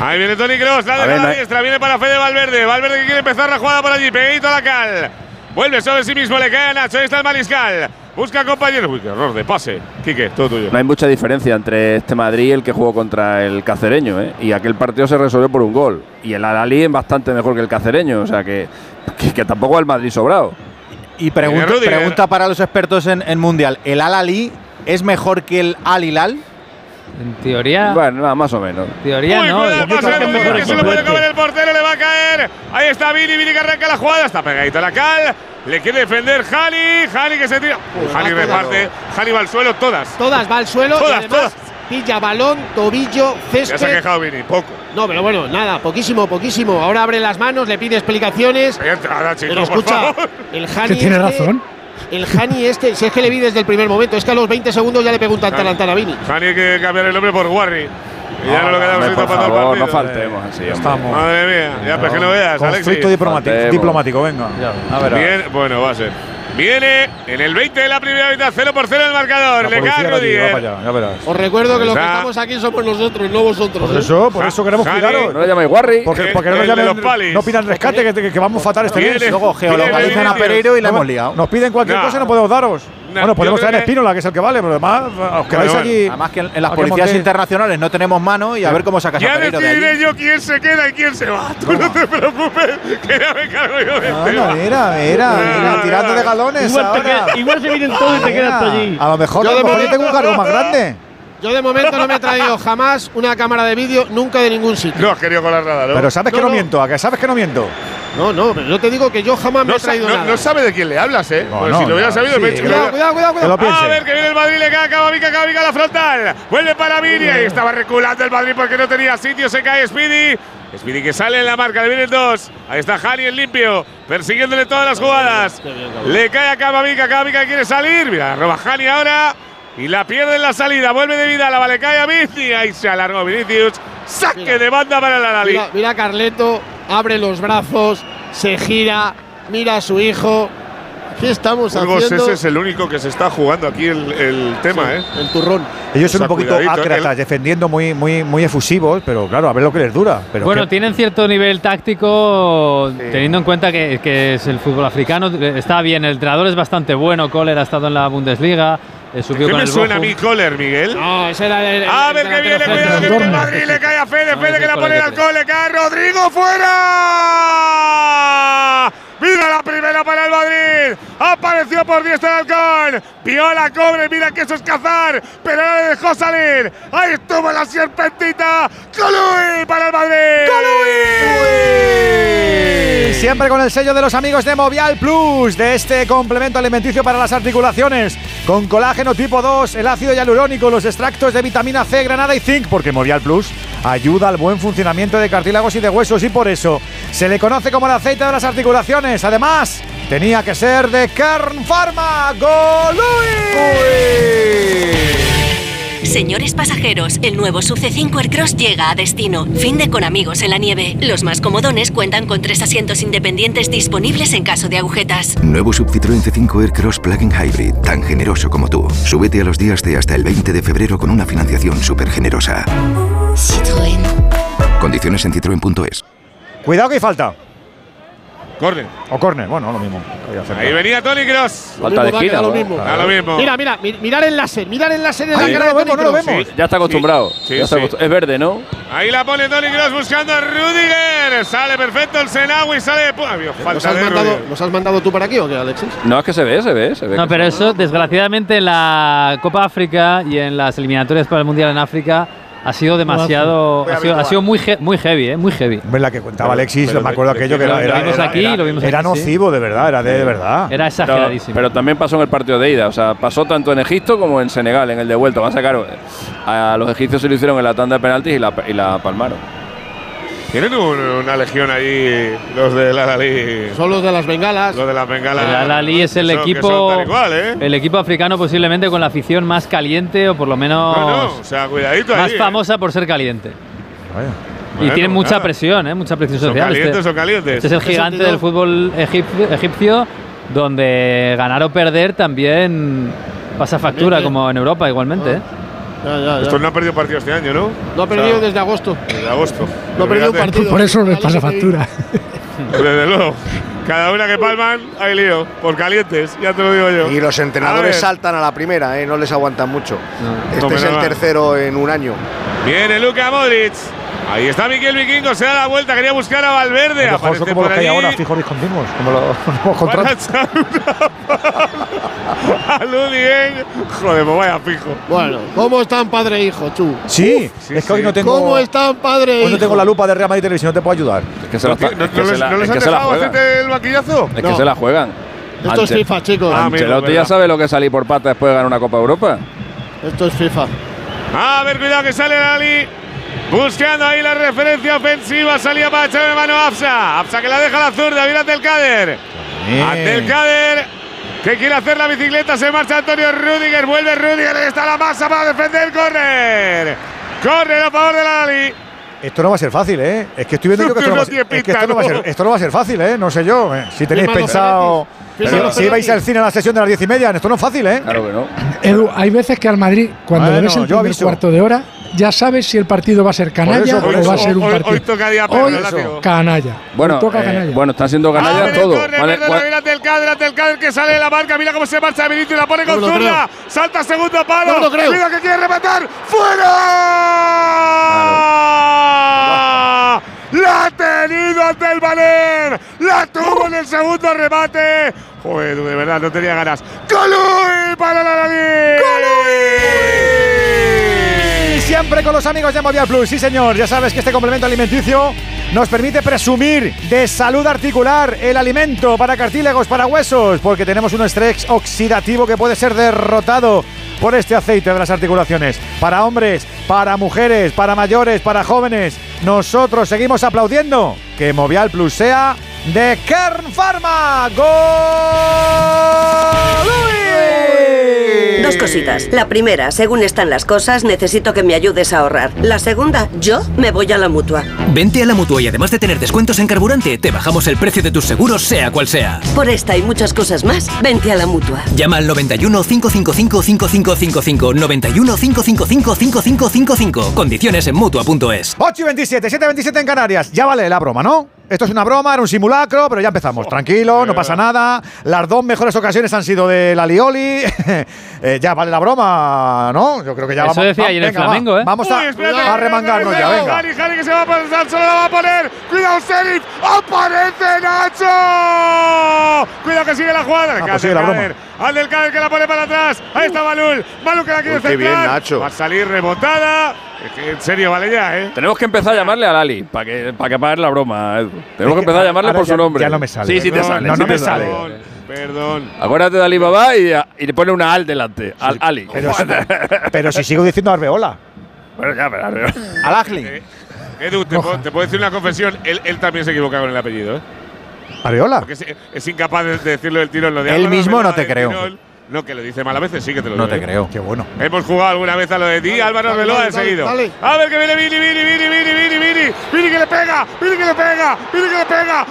Ahí viene Tony Kroos, la A de la diestra, viene para Fede Valverde. Valverde que quiere empezar la jugada por allí, pegadito a la cal. Vuelve sobre sí mismo, le cae a Nacho, ahí está el mariscal. Busca compañero. Uy, qué error de pase. Quique, todo tuyo. No hay mucha diferencia entre este Madrid y el que jugó contra el cacereño, ¿eh? Y aquel partido se resolvió por un gol. Y el Alali es bastante mejor que el cacereño, o sea que, que, que tampoco va el Madrid sobrado. Y pregunta, pregunta para los expertos en, en Mundial. ¿El Al Ali es mejor que el Al Hilal? En teoría. Bueno, nada, más o menos. teoría Uy, no. el pase Rudiger, mejor que se lo puede comer el portero, le va a caer. Ahí está Vini, Vini que arranca la jugada, está pegadito a la cal. Le quiere defender Jali, Jali que se tira. Uy, Jali reparte, Jali va al suelo, todas. Todas va al suelo y Todas, además todas. pilla balón, tobillo, Ya se ha césped. quejado Vini, poco. No, pero bueno, nada, poquísimo, poquísimo. Ahora abre las manos, le pide explicaciones. Ahora, chico, Pero por escucha, favor. el Hani Que tiene este- razón. El Hani este, si es que le vi desde el primer momento, es que a los 20 segundos ya le pegó un tantalantán a Vini. Jali hay que cambiar el nombre por Warri. Y ya no lo quedamos por para todo el favor, no partido. faltemos así. Estamos. Madre mía, ya pues que no veas, Conflicto Alexis. diplomático, venga. A ver. Bien, bueno, va a ser. Viene en el 20 de la primera mitad, 0 por 0 el marcador. La Le cae Rudiger. Os recuerdo que los que estamos aquí somos nosotros, no vosotros. Por ¿eh? eso, por eso queremos Jani, cuidaros. No le llamáis Warri. Porque, porque no el llamen, los palis. no pidan rescate, que, que- vamos fatal este mes. Luego geolocalizan a. Pereiro y la hemos liado. Nos piden cualquier cosa y no podemos daros. No, bueno, podemos traer que- Espínola, que es el que vale, pero además os quedáis bueno. aquí. Además que en, en las a policías montéis- internacionales no tenemos mano y a ver cómo sacas a Ya Pereiro de decidiré allí. yo quién se queda y quién se va. Tú no te preocupes, que ya me cargo yo de este. Anda, mira, mira, mira, tirando de galones Igual, te ahora. queda- igual se vienen todos y te quedas allí. A lo mejor, Yo a lo de mejor yo tengo un cargo más grande. Yo de momento no me he traído jamás una cámara de vídeo, nunca de ningún sitio. No has querido colar nada, ¿no? Pero sabes que No, miento, ¿a que sabes que no miento? No, no, pero yo te digo que yo jamás me he traído no- nada. no sabe de quién le hablas, ¿eh? No, Pues no, si lo hubiera no, sabido, sí, me he hecho- Cuidado, cuidado, cuidado, Que lo cuidado. A ver, que viene el Madrid, le cae a Camavica, Camavica a la frontal. Vuelve para Vini, ahí estaba reculando el Madrid porque no tenía sitio, se cae Speedy. Speedy que sale en la marca, le vienen dos. Ahí está Jani en limpio, persiguiéndole todas las jugadas. Le cae a Camavica, Camavica quiere salir. Mira, roba Jani ahora. Y la pierde en la salida, vuelve de vida, la vale cae a Vini. Ahí se alargó Vinicius. Saque Mira. de banda para el Alali. Mira, mira a Carleto, abre los brazos, se gira, mira a su hijo. ¿Qué estamos Burgos, haciendo? ese es el único que se está jugando aquí el, el tema, ¿eh? El turrón. Ellos son O sea, un poquito ácratas, defendiendo muy, muy, muy efusivos, pero claro, a ver lo que les dura. Pero bueno, que- tienen cierto nivel táctico, teniendo en cuenta que, que es el fútbol africano. Está bien, el entrenador es bastante bueno. Kohler ha estado en la Bundesliga, eh, subió ¿Qué con me el suena a mí Kohler, Miguel? No, ese era el. A ver que viene, cuidado que viene el Madrid, le cae a Fede, No, Fede que la pone al cole, le cae Rodrigo fuera. Mira la para el Madrid. Apareció por diestra el halcón. Piola cobre, mira que eso es cazar, pero no le dejó salir. Ahí estuvo la serpentita. Colui para el Madrid. Y Siempre con el sello de los amigos de Movial Plus, de este complemento alimenticio para las articulaciones, con colágeno tipo 2, el ácido hialurónico, los extractos de vitamina C, granada y zinc, porque Movial Plus ayuda al buen funcionamiento de cartílagos y de huesos y por eso se le conoce como el aceite de las articulaciones. Además, tenía que ser de Kern Pharma. ¡Golui! Señores pasajeros, el nuevo SUV C5 Aircross llega a destino. Fin de con amigos en la nieve. Los más comodones cuentan con tres asientos independientes disponibles en caso de agujetas. Nuevo Sub Citroën C5 Aircross Plug-in Hybrid, tan generoso como tú. Súbete a los días de hasta el 20 de febrero con una financiación súper generosa. Citroën. Condiciones en citroen.es. Cuidado que hay falta. Corre. O córner, bueno, lo mismo. Ahí venía Tony Cross. Da lo mismo. Da lo mismo. Mira, mira, mi- mirar el láser, mirar el láser en Ahí la no cara lo de vemos, Toni no lo Kroos. vemos. Ya está acostumbrado. Sí, Ya está sí. acostu- Es verde, ¿no? Ahí la pone Tony Cross buscando a Rudiger. Sale perfecto el Senawi, sale de pu- Había ¿Los falta has, de mandado, Rudiger. ¿Los has mandado tú para aquí o qué, Alexis? No, es que se ve, se ve, se ve. No, pero eso, desgraciadamente, en la Copa África y en las eliminatorias para el Mundial en África, ha sido demasiado. Ha sido, ha sido muy, he- muy heavy, ¿eh? Muy heavy. Hombre, la que contaba Alexis, pero me acuerdo aquello que era, lo era, vimos era- aquí, era- lo vimos era aquí, sí. nocivo, de verdad, era de, de verdad. Era Pero, pero también pasó en el partido de ida. O sea, pasó tanto en Egipto como en Senegal, en el de vuelta. Más a claro, a los egipcios se lo hicieron en la tanda de penaltis y la, y la palmaron. Tienen un- una legión ahí, los de la Lali. Son los de las bengalas. Los de las bengalas. El Al-Ahly es el son- equipo. ¿eh? El equipo africano posiblemente con la afición más caliente o por lo menos. No, no, o sea, cuidadito más ahí, ¿eh? famosa por ser caliente. Y Bueno, tienen mucha nada. presión, ¿eh? Mucha presión Son social. calientes, este, son calientes. este es el ¿En qué gigante sentido? del fútbol egipcio, egipcio, donde ganar o perder también pasa factura, También, como en Europa igualmente, ¿eh? Ya, ya, ya. Estos no han perdido partido este año, ¿no? No ha perdido desde agosto. Desde agosto. No ha perdido un partido. Por eso les pasa factura. Desde luego. Cada una que palman, hay lío. Por calientes, ya te lo digo yo. Y los entrenadores saltan a la primera, ¿eh? no les aguantan mucho. Este No, es el tercero en un año. Viene Luka Modric. Ahí está Miquel Vikingo, se da la vuelta, quería buscar a Valverde. Los Aparece como por los que hay ahora, fijos discontinuos, como los contratos. a Ludien. Joder, pues vaya fijo. Bueno, ¿cómo están padre e hijo, Chu? Sí, es que hoy no tengo. ¿Cómo están padre e Hoy no tengo hijo? la lupa de Real Madrid Televisión, no te puedo ayudar. Es que se la, ¿No, es no que se les, la- no les es han que se la dejado juegan. hacerte el maquillazo? Es que se la juegan. Esto es FIFA, chicos. Ah, Ancelotti ya sabe lo que es salir por pata después de ganar una Copa Europa. Esto es FIFA. A ver, cuidado que sale Ali. Buscando ahí la referencia ofensiva. Salía para echarle mano a Afsa. Afsa que la deja a la zurda. Viene ante el Cader. Ante el Cader. Que quiere hacer la bicicleta. Se marcha Antonio Rudiger. Vuelve Rudiger. Ahí está la masa para defender. Corner. Corner a favor de la Ali. Esto no va a ser fácil, ¿eh? Es que estoy viendo yo que esto no, va es que esto no va a ser, esto no va a ser fácil, ¿eh? No sé yo. eh. Si tenéis pensado. Si- vais al cine a la sesión de las diez y media, esto no es fácil, ¿eh? Claro que no. Edu, hay veces que al Madrid, cuando Bueno, le ves el yo primer cuarto de hora, ya sabes si el partido va a ser canalla eso, o va a eso. ser un Hoy- partido. hoy toca día perro, Hoy, canalla. Bueno, Hoy toca eh, canalla. bueno, están siendo Abre canallas el todo. Vale, ante el Cader, ante el Cader que sale de la marca. Mira cómo se marcha Benito y la pone con No zurda. Salta segundo palo. No lo creo. Cuidado que quiere rematar. ¡Fuera! La ha tenido ante el Valer. La tuvo en el segundo remate. Joder, de verdad, no tenía ganas. ¡Colui para la Lali! Y siempre con los amigos de Movial Plus, sí señor, ya sabes que este complemento alimenticio nos permite presumir de salud articular el alimento para cartílagos, para huesos, porque tenemos un estrés oxidativo que puede ser derrotado por este aceite de las articulaciones. Para hombres, para mujeres, para mayores, para jóvenes, nosotros seguimos aplaudiendo que Movial Plus sea de Kern Pharma. ¡Gol! Dos cositas. La primera, según están las cosas, necesito que me ayudes a ahorrar. La segunda, yo me voy a la mutua. Vente a la mutua y además de tener descuentos en carburante, te bajamos el precio de tus seguros, sea cual sea. Por esta y muchas cosas más, vente a la mutua. Llama al 91 555 5555 91 555 5555. Condiciones en mutua.es. 8 y 27, 7 y 27 en Canarias. Ya vale la broma, ¿no? Esto es una broma, era un simulacro, pero ya empezamos. Tranquilo, no pasa nada. Las dos mejores ocasiones han sido de la Lioli. Eh, ya vale la broma, ¿no? Yo creo que ya Eso vamos. decía ayer el venga, va. Flamengo, ¿eh? Vamos Uy, a, espérate, a remangarnos ya, cuidado, venga. Jari, Jari que se va a poner, solo la va a poner. Cuidado, Serif. ¡Aparece Nacho! Cuidado que sigue la jugada. Ah, pues sigue la broma. Al del Cáder que la pone para atrás. Ahí está Malul. Malul que la quiere Uy, qué centrar. bien, Nacho. Va a salir rebotada. En serio, vale ya, ¿eh? Tenemos que empezar a llamarle a Lali para que, para que pague la broma, Edu. Tenemos que empezar a llamarle Ahora por su nombre. ya no me sale. Sí, sí te sale. no, sí no te me sale. Perdón, perdón. Acuérdate de Alibaba y, y le pone una al delante. Al Ali. Pero, pero si sigo diciendo Arbeola. bueno, ya, pero. Al Agli. Eh, Edu, te puedo, te puedo decir una confesión. Él, él también se equivoca con el apellido, ¿eh? ¿Arbeola? Porque es, es incapaz de, de decirlo del tirón. Lo de Él Álvaro mismo no te creo. No, que lo dice mal a veces, sí que te lo No digo. te ¿eh? creo. Qué bueno. Hemos jugado alguna vez a lo de ti, Álvaro seguido. dale. A ver que viene Vini, Vini, Vini, Vini, Vini, Vini. Vini que le pega, Vini que le pega, Vini que le pega.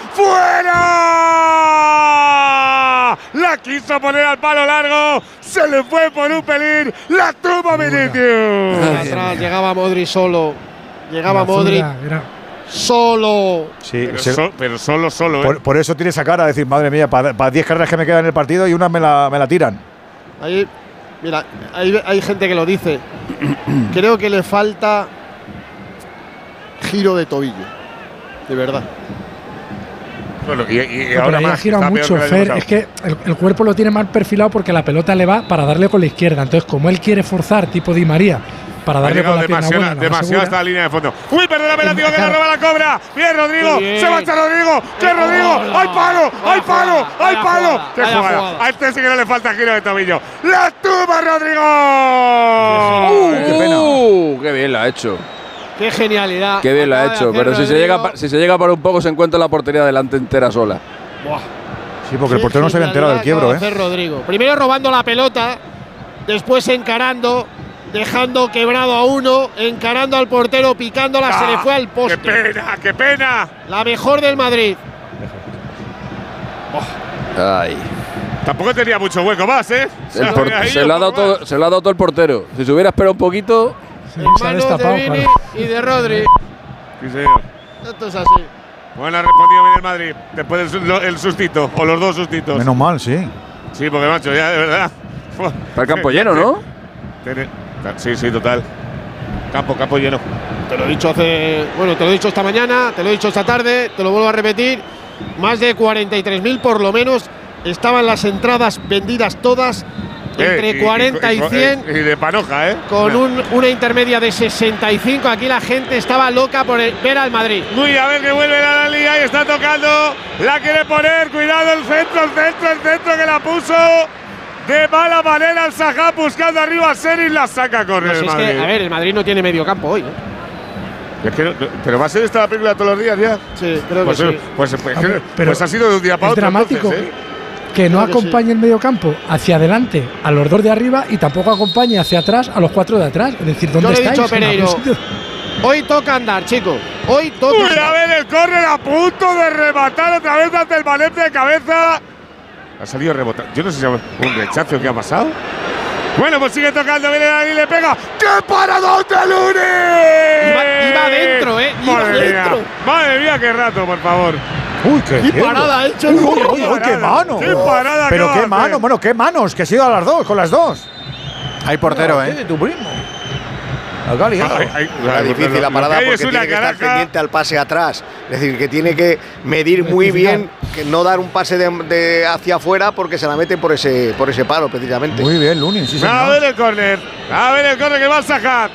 ¡Fuera! La quiso poner al palo largo, se le fue por un pelín, la tuvo Vinicius. Atrás llegaba Modric solo. Llegaba era- solo. Sí, Pero, se- so- pero solo, solo, ¿eh? por, por eso tiene esa cara de decir, madre mía, para 10 carreras que me quedan en el partido y una me la, me la tiran. Ahí, mira, hay, hay gente que lo dice. Creo que le falta giro de tobillo. De verdad. Bueno, y, y- ahora más. peor mucho, que Fer. Es que el, el cuerpo lo tiene mal perfilado porque la pelota le va para darle con la izquierda. Entonces, como él quiere forzar, tipo Di María, para darle con la pierna demasiado, buena. demasiado hasta la línea de fondo. Uy, perdona, tío, que la claro. roba la cobra. Bien, Rodrigo. Qué bien. Se marcha Rodrigo. ¡Qué Rodrigo! ¡Hay palo! ¡Hay palo! ¡Hay palo! ¡Qué jugada! A este sí que no le falta giro de tobillo. ¡La toma, Rodrigo! qué pena. Uh, qué bien la ha hecho. Qué genialidad. Qué bien la ha hecho. Pero si se, llega, si se llega para un poco, se encuentra la portería delante entera sola. Buah. Sí, porque el portero no se había enterado del quiebro, ¿eh? Rodrigo. Primero robando la pelota, después encarando, dejando quebrado a uno, encarando al portero, picándola, se le fue al poste. ¡Qué pena! ¡Qué pena! La mejor del Madrid. Ay. Tampoco tenía mucho hueco más, ¿eh? Se lo ha dado todo, se lo ha dado todo el portero. Si se hubiera esperado un poquito. En manos de Vini y de Rodri. Sí, señor. Esto es así. Bueno, ha respondido bien el Madrid. Después del el sustito, o los dos sustitos. Menos mal, sí. Sí, porque macho, ya de verdad. Está el campo lleno, ¿no? Sí, sí, total. Campo, campo lleno. Te lo he dicho hace. Bueno, te lo he dicho esta mañana, te lo he dicho esta tarde, te lo vuelvo a repetir. Más de 43.000 por lo menos estaban las entradas vendidas todas. Entre Eh, y- 40 y, y- 100. Y de panoja, ¿eh? Con un- una intermedia de 65. Aquí la gente estaba loca por el- ver al Madrid. Muy a ver que vuelve la liga y está tocando. La quiere poner. Cuidado el centro, el centro, el centro que la puso. De mala manera el Sajá buscando arriba a Seris. La saca a correr Pues el es Madrid. que, a ver, el Madrid no tiene medio campo hoy. ¿eh? Es que no- pero va a ser esta la película todos los días ya. Sí, creo pues, que sí. Pues, pues, A ver, pero pues ha sido de un día para es otro. dramático entonces, ¿eh? que no Creo que sí. acompañe el medio campo hacia adelante a los dos de arriba y tampoco acompañe hacia atrás a los cuatro de atrás. Es decir, ¿dónde Yo le he estáis? dicho a. Hoy toca andar, chicos. Hoy toca Uy, a andar. ver el córner a punto de rematar otra vez ante el Valencia de cabeza. Ha salido rebotado. Yo no sé si es un rechazo que ha pasado. Bueno, pues sigue tocando, viene Dani y le pega. ¡Qué paradón de Lunes! Iba- iba dentro, ¿eh? Iba Madre dentro. mía, madre mía, qué rato, por favor. Uy, qué, ¡Qué parada ha hecho Uy, el uy, uy, uy, qué mano. ¡Qué parada Pero qué mano, bueno, qué manos, que ha sido a las dos, con las dos. Hay portero, ¿eh? de tu primo. La que ha liado. Ay, ay, Era lo- difícil lo- la parada que hay porque es una tiene que estar pendiente al pase atrás. Es decir, que tiene que medir muy bien, que no dar un pase de, de hacia afuera porque se la meten por ese, por ese palo, precisamente. Muy bien, Lunin, sí, A ver el córner. A ver el córner que va al Sajat.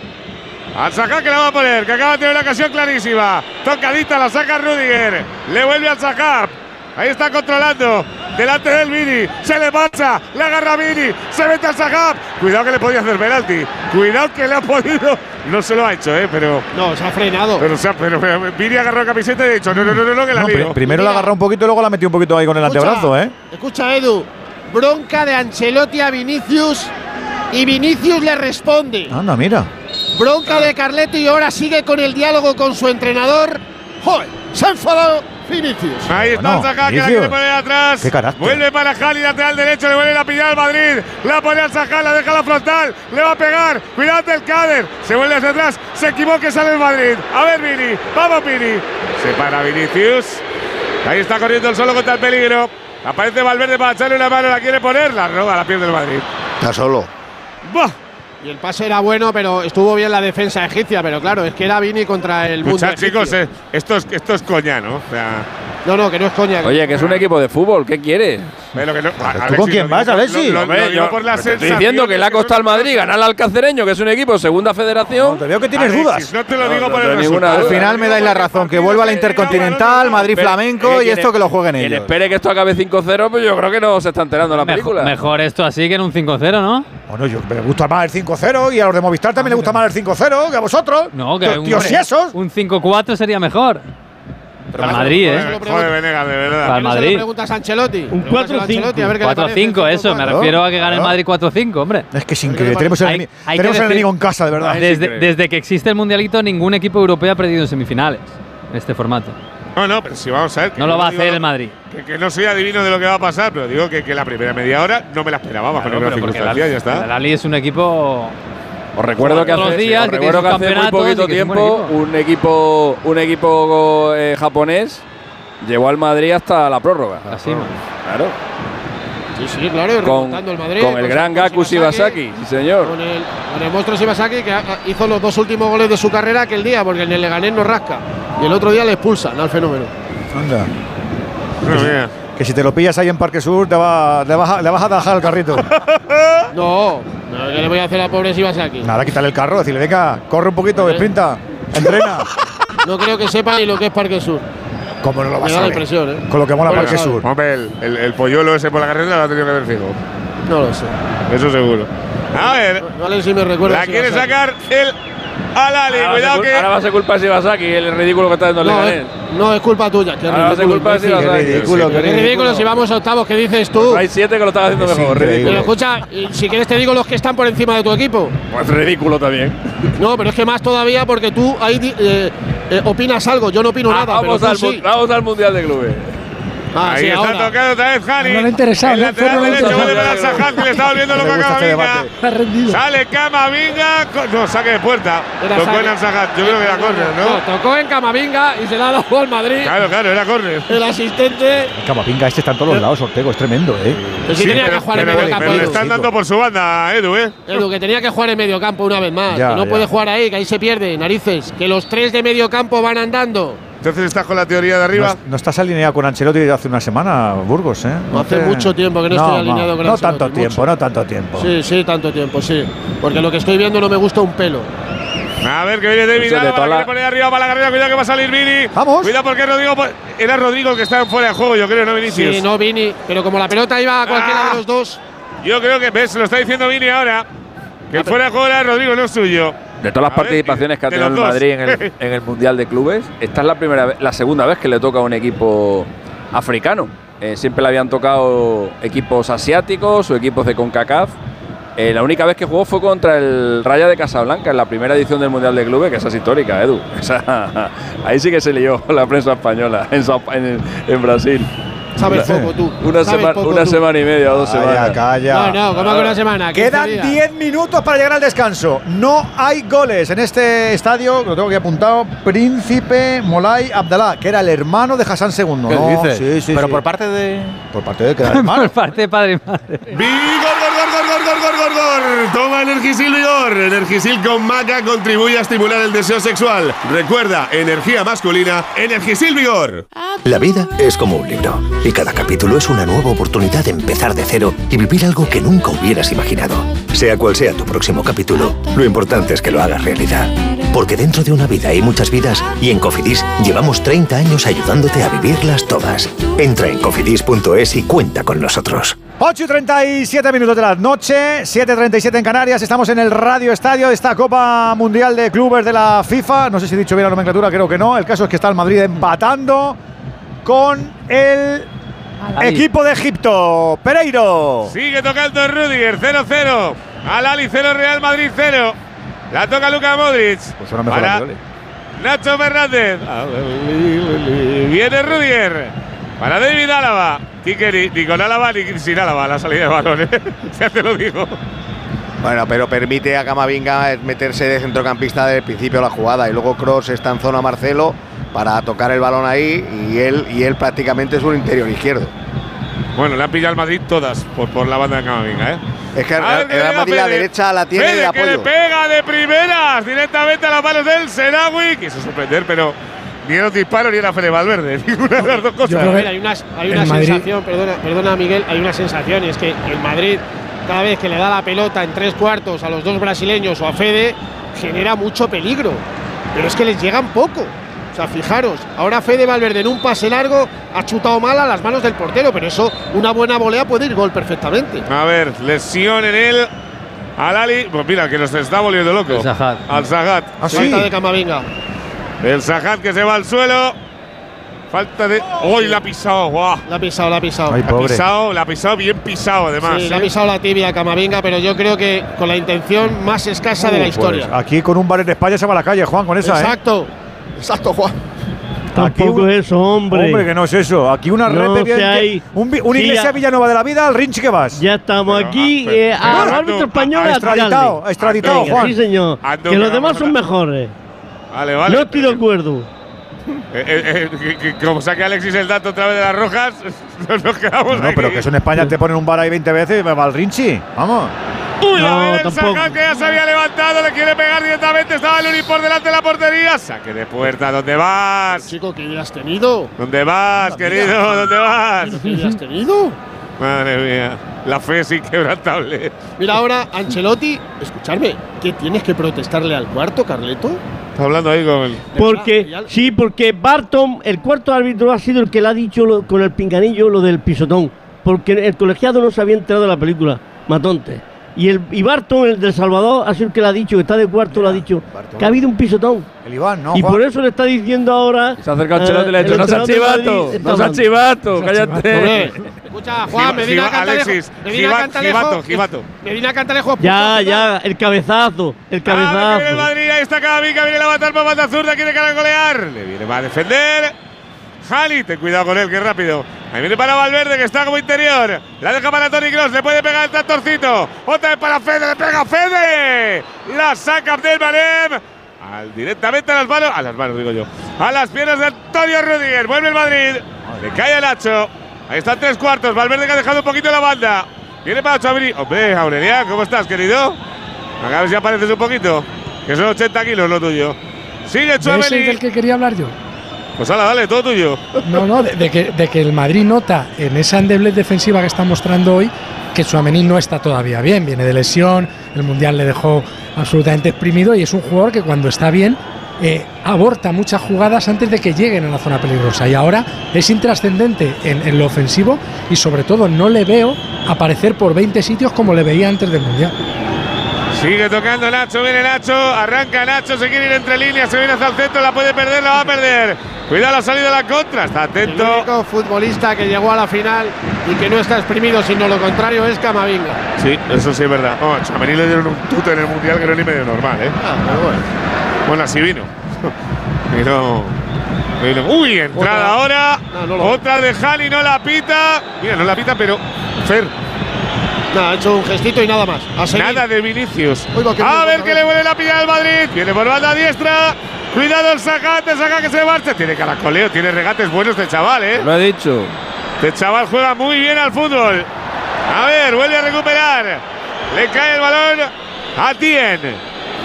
Al Sajat que la va a poner, que acaba de tener una ocasión clarísima. Tocadita, la saca Rudiger. Le vuelve al Sajat. Ahí está controlando. Delante del Vini. Se le pasa. Le agarra Vini. Se mete al Sajat. Cuidado que le podía hacer penalti. Cuidado que le ha podido. No se lo ha hecho, ¿eh? Pero. No, se ha frenado. Pero, o sea, pero, pero Vini agarró la camiseta y ha dicho: No, no, no, no, no que la No, lío. primero la Mira. agarró un poquito y luego la metió un poquito ahí con el Escucha, antebrazo, ¿eh? Escucha, Edu. Bronca de Ancelotti a Vinicius. Y Vinicius le responde. Anda, mira. Bronca de Carleto y ahora sigue con el diálogo con su entrenador. ¡Joder! Se ha enfadado Vinicius. Ahí está Bueno, el Sajá que la quiere poner atrás. Qué carácter. Vuelve para Jali, lateral derecho, le vuelve a pillar al Madrid. La pone al Sajá, la deja a la frontal. Le va a pegar. Cuidado del Cáder. Se vuelve hacia atrás. Se equivoca y sale el Madrid. A ver, Vini. Vamos, Vini. Se para Vinicius. Ahí está corriendo el solo contra el peligro. Aparece Valverde para echarle una mano. La quiere poner. La roba, la pierde el Madrid. Está solo. ¡Buah! Y el pase era bueno, pero estuvo bien la defensa egipcia. Pero claro, es que era Vini contra el mundo. Chicos, eh, esto, es, esto es coña, ¿no? O sea, No, no, que no es coña. Oye, que es un equipo de fútbol, ¿qué quiere? ve lo que no- a- ¿Tú Alexis, con quién vas, Alexis? lo- lo- lo yo por la estoy diciendo que le ha costado al Madrid ganar al Alcacereño, que es un equipo de segunda federación. No, te veo que tienes Alexis, dudas. No te lo digo no por el ninguna. Al final me dais la razón, que vuelva la Intercontinental, Madrid-Flamenco y Quien- esto que lo jueguen Quien ellos. espere que esto acabe 5-0, pues yo creo que no se está enterando la Mejor, película. mejor esto así que en un 5-0, ¿no? Bueno, yo me gusta más el 5-0 y a los de Movistar también les gusta más el 5-0 que a vosotros. No, que un, Tíos y esos. un 5-4 sería mejor. Para Madrid, ¿eh? Joder, de verdad. Para el ¿Por qué no se lo Madrid. preguntas a Ancelotti? Un Pregúntaselo a 4-5. Ancelotti, a ver qué le parece 4-5, el eso. Me 5-4. refiero a que gane el. Madrid 4-5, hombre. Es que es increíble. Tenemos el, enemigo en casa, de verdad. Desde, desde que existe el mundialito, ningún equipo europeo ha perdido en semifinales en este formato. No, no, pero si vamos a ver. que No lo va a hacer el Madrid. Que, que no soy adivino de lo que va a pasar, pero digo que, que la primera media hora no me la esperaba bajo Claro, ninguna circunstancia, ya está. El Ali es un equipo. Os recuerdo que hace, días, os que recuerdo que hace muy poquito tiempo un equipo, un equipo eh, japonés llevó al Madrid hasta la prórroga. Así. Claro. Sí, sí, claro, Con, el Madrid. con el gran Gaku Shibasaki, sí señor. Con el, con el monstruo Shibasaki que hizo los dos últimos goles de su carrera aquel día, porque en el Leganés no rasca. Y el otro día le expulsan al fenómeno. Anda. Que si te lo pillas ahí en Parque Sur, te, va, le, vas a, le vas a dejar el carrito. No, no, ¿qué le voy a hacer a pobre aquí? Nada, quítale el carro, decirle, venga, corre un poquito, sprinta, entrena. No creo que sepa ni lo que es Parque Sur. ¿Cómo no lo vas Me a da la ver? impresión, ¿eh? Con lo que mola Parque. Sur. Hombre, el, el- el polluelo ese por la carretera lo ha tenido que ver fijo. No lo sé. Eso seguro. A ver, Vale, si me recuerda. la si quiere sacar el Alali. Cuidado que. Ahora va a ser culpa de Shibasaki, el ridículo que está haciendo el No, Leganés. es, no, es culpa tuya. Qué Ahora va a ser ridículo, culpa de ridículo, Qué ridículo si vamos a octavos, ¿qué dices tú? Hay siete que lo están haciendo Es mejor. increíble. Pero Ridículo. escucha, si quieres te digo los que están por encima de tu equipo. Pues ridículo también. No, pero es que más todavía porque tú ahí eh, eh, opinas algo, yo no opino Ah, nada. vamos, pero al, sí. vamos al Mundial de Clubes. Ah, Ahí sí, está ahora. tocando otra vez Jani. No le ha interesado, El lateral no le ha derecho vuelve que le estaba volviendo loco a Camavinga. Está. Sale Camavinga. No, saque de puerta. Era Tocó en Sajat. Yo creo que era córner, ¿no? tocó en Camavinga y se la ha dado al Madrid. Claro, claro, era córner. El asistente. Camapinga, este está en todos los lados, Ortego, es tremendo, ¿eh? Pero si Sí, tenía pero, que jugar en pero- medio campo. pero le Edu. están dando por su banda, Edu, ¿eh? Edu, que tenía que jugar en medio campo una vez más. Ya, que no ya. puede jugar ahí, que ahí se pierde, narices. Que los tres de medio campo van andando. Entonces estás con la teoría de No, arriba. no estás alineado con Ancelotti desde hace una semana, Burgos, ¿eh? No hace mucho tiempo que no estoy alineado con No Ancelotti, tanto tiempo, mucho. no tanto tiempo. Sí, sí, tanto tiempo, sí. Porque lo que estoy viendo no me gusta un pelo. A ver, que viene David Alaba, la la- quiere poner arriba para la carrera. Cuidado que va a salir Vini. Vamos. Cuidado porque Rodrigo. Era Rodrigo el que estaba fuera de juego, yo creo, no Vinicius. Sí, no Vini. Pero como la pelota iba a cualquiera Ah. de los dos. Yo creo que, ves, lo está diciendo Vini ahora. Que el fuera de juego era Rodrigo, no es suyo. De todas las A ver, participaciones que ha tenido el. Madrid en el, en el Mundial de Clubes, esta es la primera vez, la segunda vez que le toca a un equipo africano. Eh, siempre le habían tocado equipos asiáticos o equipos de CONCACAF. Eh, la única vez que jugó fue contra el Raya de Casablanca en la primera edición del Mundial de Clubes, que esa es histórica, Edu. Esa- ahí sí que se lió la prensa española en, Sao- en- en Brasil. Sabes Una- poco tú. Una, Sabes sema- poco una tú. semana y media o dos Calla, semanas. calla. No, no, como que una semana. 15 Quedan días. 10 minutos para llegar al descanso. No hay goles en este estadio, lo tengo aquí apuntado, Príncipe Molay Abdalá, que era el hermano de Hassan II. ¿Qué No, dices? Sí, sí, Pero sí. por parte de. Por parte de que era hermano. Por parte de padre y madre. Vigor, gor, gor, gor, gor, gor, gor, gor, gor. Toma Energisil Vigor. Energisil con maca contribuye a estimular el deseo sexual. Recuerda, energía masculina, Energisil Vigor. La vida es como un libro y cada capítulo es una nueva oportunidad de empezar de cero y vivir algo que nunca hubieras imaginado. Sea cual sea tu próximo capítulo, lo importante es que lo hagas realidad. Porque dentro de una vida hay muchas vidas y en Cofidis llevamos 30 años ayudándote a vivirlas todas. Entra en cofidis.es y cuenta con nosotros. 8 y 37 minutos de la noche, 7.37 en Canarias. Estamos en el Radio Estadio de esta Copa Mundial de Clubes de la FIFA. No sé si he dicho bien la nomenclatura, creo que no. El caso es que está el Madrid empatando con el equipo de Egipto. Pereiro. Sigue tocando Rudiger, 0-0. Al Ali 0, Real Madrid 0. La toca Luka Modric. Pues Para. Nacho Fernández. Viene Rudiger. Para David Álava. Kikeri, ni con Álava ni sin Álava la salida de balón. ¿eh? ya te lo digo. Bueno, pero permite a Camavinga meterse de centrocampista desde el principio de la jugada y luego Cross está en zona Marcelo para tocar el balón ahí y él y él prácticamente es un interior izquierdo. Bueno, le han pillado al Madrid todas por, por la banda de Camavinga, ¿eh? Es que el Real Madrid la derecha la tiene Fede, de que le apoyo. pega de primeras directamente a las manos del Senawi. Quiso sorprender, pero ni era un disparo ni era Fede Valverde. Ninguna de las dos cosas. Hay una, hay una sensación, perdona, perdona Miguel, hay una sensación, y es que el Madrid, cada vez que le da la pelota en tres cuartos a los dos brasileños o a Fede, genera mucho peligro. Pero es que les llegan poco. O sea, fijaros, ahora Fede Valverde en un pase largo ha chutado mal a las manos del portero, pero eso, una buena volea puede ir gol perfectamente. A ver, lesión en él. Al Ali, pues mira, que nos está volviendo loco. El Zahat. Al Zahat. Ah, sí. Falta de Camavinga. El Zahat que se va al suelo. Falta de. ¡Uy, la ha pisado! ¡Guau! La ha pisado, la ha pisado. Ay, La ha pisado, la ha pisado bien pisado además. Sí, le ha ¿eh? pisado la tibia Camavinga, pero yo creo que con la intención más escasa de la Pues historia. aquí con un bar en España se va a la calle, Juan, con esa, ¿eh? Exacto. Exacto, Juan. Tampoco un- es eso, hombre. Hombre, que no es eso. Aquí una No se hay- un, una Sí, iglesia ya- Villanueva de la vida, al Rinchi que vas. Ya estamos Pero, aquí ah, pero- eh, pero, al árbitro español a a extraditado, a extraditado, Venga, Juan. Sí, señor. Ando, que los demás son mejores. Vale, vale. No estoy de acuerdo. Eh, eh, eh, que- que como saque Alexis el dato otra vez de las rojas, nos quedamos No, aquí. pero que eso en España te ponen un bar ahí 20 veces y me va al Rinchi. Vamos. Uy, No, a ver el. Sajan que ya se había levantado, le quiere pegar directamente, estaba el Uri por delante de la portería. Saque de puerta, ¿dónde vas? Chico, ¿qué has tenido? ¿Dónde vas, querido? ¿Dónde vas? ¿Qué has tenido? Madre mía, la fe es inquebrantable. Mira ahora, Ancelotti, escuchadme, ¿qué tienes que protestarle al cuarto, Carleto? Está hablando ahí con el. Porque, sí, porque Barton, el cuarto árbitro, ha sido el que le ha dicho lo- con el pinganillo lo del pisotón. Porque el colegiado no se había enterado de la película, Matonte. Y, el, y Barton, el del Salvador, ha sido el que le ha dicho, que está de cuarto, le ha dicho que ha habido un pisotón. El Iván, ¿no? y Juan? por eso le está diciendo ahora. Se ha acercado Ancelotti y le ha eh, dicho, el no seas chivato, no seas chivato, cállate. Escucha, Juan, Medina Giba- Cantalejo. Alexis, Medina Giba- Cantalejo. Gibato, Cantalejo. Ya, ya, el cabezazo, el Ah, que viene el cabezazo. Madrid, ahí está Camavinga, viene la matar para banda zurda, quiere caracolear. Le viene va a defender. Jali, ten cuidado con él, que es rápido. Ahí viene para Valverde, que está como interior. La deja para Tony Cross, le puede pegar el tractorcito. Otra vez para Fede, le pega Fede. La saca Abdelmanem. Al, directamente a las manos, a las manos digo yo, a las piernas de Antonio Rudiger. Vuelve el Madrid. Le cae el Nacho. Ahí están tres cuartos. Valverde que ha dejado un poquito la banda. Viene para Chabri. Hombre, Aurelian, ¿cómo estás, querido? A ver si apareces un poquito. Que son 80 kilos lo tuyo. Sigue ¿De ese Chouameni. del que quería hablar yo? Pues hala, dale, todo tuyo. No, no, de, que, de que el Madrid nota en esa endeblez defensiva que está mostrando hoy que Suamení no está todavía bien, viene de lesión, el Mundial le dejó absolutamente exprimido y es un jugador que cuando está bien eh, aborta muchas jugadas antes de que lleguen a la zona peligrosa y ahora es intrascendente en, en lo ofensivo y sobre todo no le veo aparecer por 20 sitios como le veía antes del Mundial. Sigue tocando Nacho, viene Nacho, arranca Nacho, se quiere ir entre líneas, se viene hacia el centro, la puede perder, la va a perder. Cuidado la salida a la contra, está El atento. único futbolista que llegó a la final y que no está exprimido, sino lo contrario, es Camavinga. Sí, eso sí es verdad. Oh, a Chouameni le dieron un tute en el mundial que no es ni medio normal, ¿eh? Ah, pero bueno. Bueno, así vino. Vino. Uy, entrada Otra. ahora. No, no lo- Otra de Jali, no la pita. Mira, no la pita, pero. Fer, Nada, ha hecho un gestito y nada más. A nada de Vinicius. Oiga, qué A ver que le vuelve la pilla al Madrid. Viene por banda diestra. Cuidado el sacate, saca que se marcha. Tiene caracoleo, tiene regates buenos de chaval, ¿eh? Lo he dicho. Este chaval juega muy bien al fútbol. A ver, vuelve a recuperar. Le cae el balón a Tien.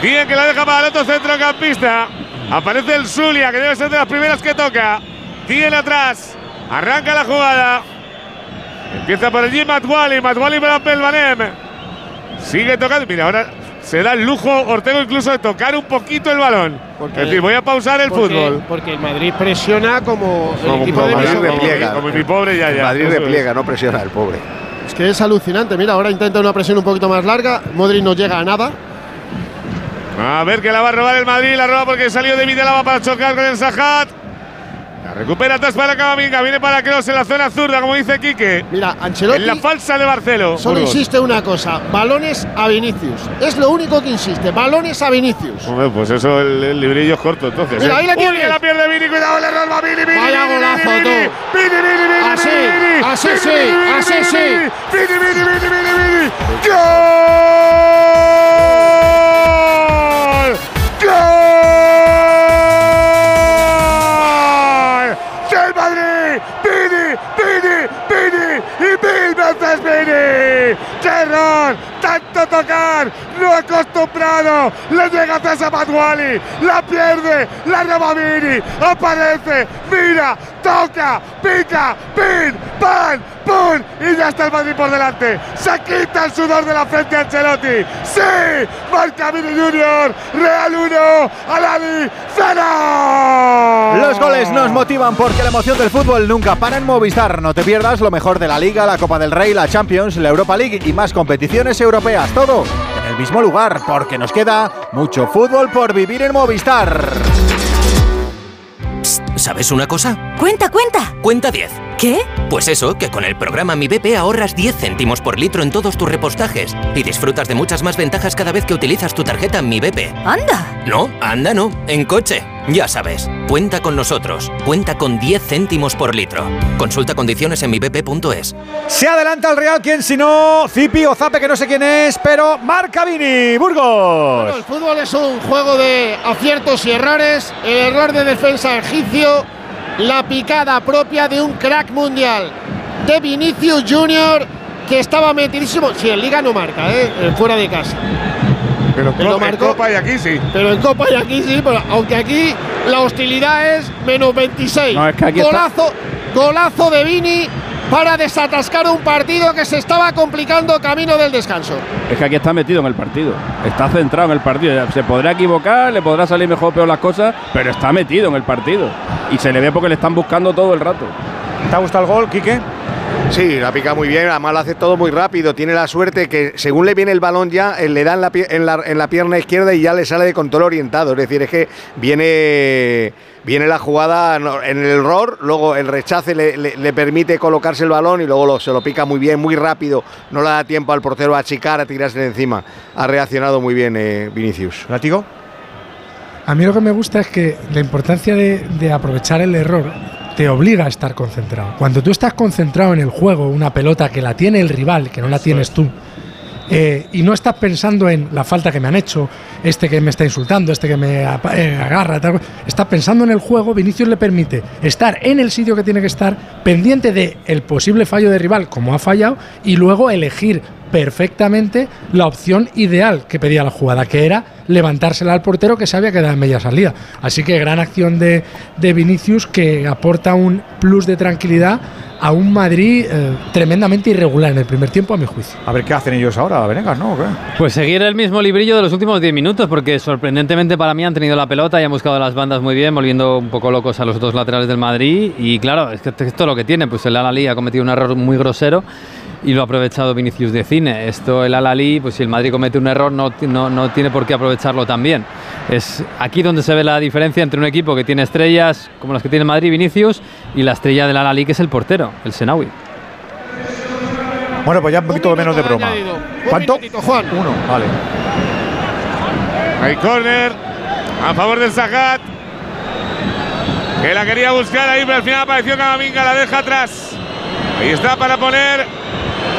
Tien que la deja para el otro centrocampista. Aparece el Zulia, que debe ser de las primeras que toca. Tien atrás. Arranca la jugada. Empieza por allí Matwali. Matwali para Pelmanem. Sigue tocando. Mira, ahora se da el lujo Ortego incluso de tocar un poquito el balón. Porque- es decir, voy a pausar el porque- fútbol. Porque el Madrid presiona como el Como- equipo como de Madrid Messi. repliega. Como mi pobre ya, ya. Madrid repliega, no presiona el pobre. Es que es alucinante. Mira, ahora intenta una presión un poquito más larga. Modric no llega a nada. A ver que la va a robar el Madrid, la roba porque salió de Videlaba para chocar con el Sajat. La recupera atrás para Camavinga, viene para Kroos en la zona zurda, como dice Quique. Mira, Ancelotti En la falsa de Barcelo. solo Burgos. insiste una cosa: balones a Vinicius. Es lo único que insiste: balones a Vinicius. Hombre, pues eso, el, el librillo es corto entonces. Mira, ¿eh? ahí la que la pierde Vini, cuidado, le roba Vini, Vini. Vaya golazo, Vini, tú. Vini, Vini, Vini, Así, Vini, así Vini, sí, así sí. Vini, Vini, Vini, Vini, Vini. ¡Gol! Lopez veces Vini! ¡Qué error! ¡Tanto tocar! ¡No acostumbrado! ¡Le llega a Manuali! ¡La pierde! ¡La roba Vini! ¡Aparece! ¡Mira! ¡Toca! ¡Pica! ¡Pin! ¡Pan! ¡Pum! Y ya está el Madrid por delante. Se quita el sudor de la frente a Ancelotti. ¡Sí! Marca Vini Junior. Real 1. Alali 0. Los goles nos motivan porque la emoción del fútbol nunca para en Movistar. No te pierdas lo mejor de la Liga, la Copa del Rey, la Champions, la Europa League y más competiciones europeas. Todo en el mismo lugar porque nos queda mucho fútbol por vivir en Movistar. ¿Sabes una cosa? Cuenta, cuenta. Cuenta 10. ¿Qué? Pues eso, que con el programa Mi BP ahorras 10 céntimos por litro en todos tus repostajes y disfrutas de muchas más ventajas cada vez que utilizas tu tarjeta Mi BP. Anda. No, anda no, en coche. Ya sabes, cuenta con nosotros. Cuenta con 10 céntimos por litro. Consulta condiciones en mibp.es. Se adelanta el Real, quien si no, Zipi o Zape, que no sé quién es, pero marca Vini, Burgos. Bueno, el fútbol es un juego de aciertos y errores. El error de defensa egipcio, la picada propia de un crack mundial, de Vinicius Junior, que estaba metidísimo. Si en Liga no marca, ¿eh? Eh, fuera de casa. Pero, Pero en marcó- Copa y aquí sí. Pero en Copa y aquí sí, pero aunque aquí la hostilidad es menos 26. No, es que aquí está- golazo, golazo de Vini para desatascar un partido que se estaba complicando camino del descanso. Es que aquí está metido en el partido. Está centrado en el partido. Ya Se podrá equivocar, le podrá salir mejor o peor las cosas, pero está metido en el partido. Y se le ve porque le están buscando todo el rato. ¿Te ha gustado el gol, Quique? Sí, la pica muy bien, además lo hace todo muy rápido. Tiene la suerte que según le viene el balón ya, eh, le da en la, en la, en la pierna izquierda y ya le sale de control orientado. Es decir, es que viene, viene la jugada en el error, luego el rechace le, le- le permite colocarse el balón y luego lo- se lo pica muy bien, muy rápido. No le da tiempo al portero a achicar, a tirarse de encima. Ha reaccionado muy bien eh, Vinicius. ¿Látigo? A mí lo que me gusta es que la importancia de, de aprovechar el error te obliga a estar concentrado. Cuando tú estás concentrado en el juego, una pelota que la tiene el rival, que no la tienes tú, eh, y no estás pensando en la falta que me han hecho, este que me está insultando, este que me eh, agarra, tal, estás pensando en el juego, Vinicius le permite estar en el sitio que tiene que estar, pendiente de el posible fallo de rival, como ha fallado, y luego elegir perfectamente la opción ideal que pedía la jugada, que era levantársela al portero que se había quedado en media salida. Así que gran acción de, de Vinicius que aporta un plus de tranquilidad a un Madrid eh, tremendamente irregular en el primer tiempo, a mi juicio. A ver qué hacen ellos ahora, Venegas, ¿no? ¿O qué? Pues seguir el mismo librillo de los últimos 10 minutos, porque sorprendentemente para mí han tenido la pelota y han buscado las bandas muy bien, volviendo un poco locos a los dos laterales del Madrid. Y claro, es que esto es lo que tiene, pues el Al-Ali ha cometido un error muy grosero y lo ha aprovechado Vinicius de Cine. Esto el Al-Ali, pues si el Madrid comete un error no, no, no tiene por qué aprovecharlo también. Es aquí donde se ve la diferencia entre un equipo que tiene estrellas como las que tiene Madrid, Vinicius, y la estrella del Al-Ali que es el portero, el Senawi. Bueno, pues ya un poquito menos de broma. añadido. Un ¿Cuánto? minutito, Juan. Uno, vale. Hay córner a favor del Sajat. Que la quería buscar ahí, pero al final apareció Camavinga, la deja atrás. Ahí está para poner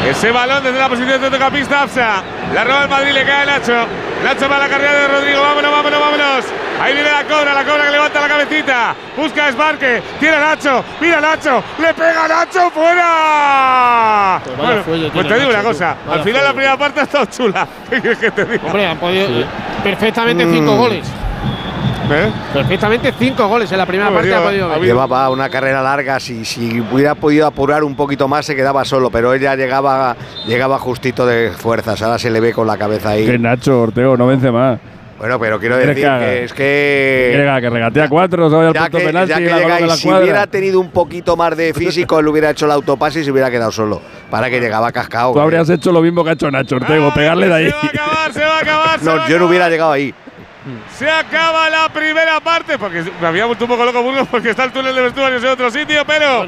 ese balón desde la posición de centrocampista Afsa. La roba el Madrid, le cae Nacho. Nacho para la carrera de Rodrigo. Vámonos, vámonos, vámonos. Ahí viene la cobra, la cobra que levanta la cabecita. Busca desmarque. Tira Nacho. Mira Nacho. Le pega Nacho fuera. Pues Bueno, pues te digo Nacho, una cosa. Al final la primera parte ha estado chula. ¿Qué quieres que te diga? Hombre, han podido perfectamente cinco Mm. Goles. Perfectamente cinco goles en la primera parte ha podido. Llevaba una carrera larga, si, si hubiera podido apurar un poquito más se quedaba solo, pero ella llegaba, llegaba justito de fuerzas, ahora se le ve con la cabeza ahí. Que Nacho Ortego no vence más. Bueno, pero quiero ¿Quieres decir que es que... Que llega, que regatea cuatro, se vaya al Ya punto que, penalti ya que y la llega gol de y la si hubiera tenido un poquito más de físico, él hubiera hecho el autopase y se hubiera quedado solo. Para que llegaba cascado. Tú habrías hecho lo mismo que ha hecho Nacho Ortego, pegarle de ahí. Se va a acabar. se va No, a yo no hubiera llegado ahí. Se acaba la primera parte porque me había vuelto un poco loco Burgos porque está el túnel de vestuarios en otro sitio, pero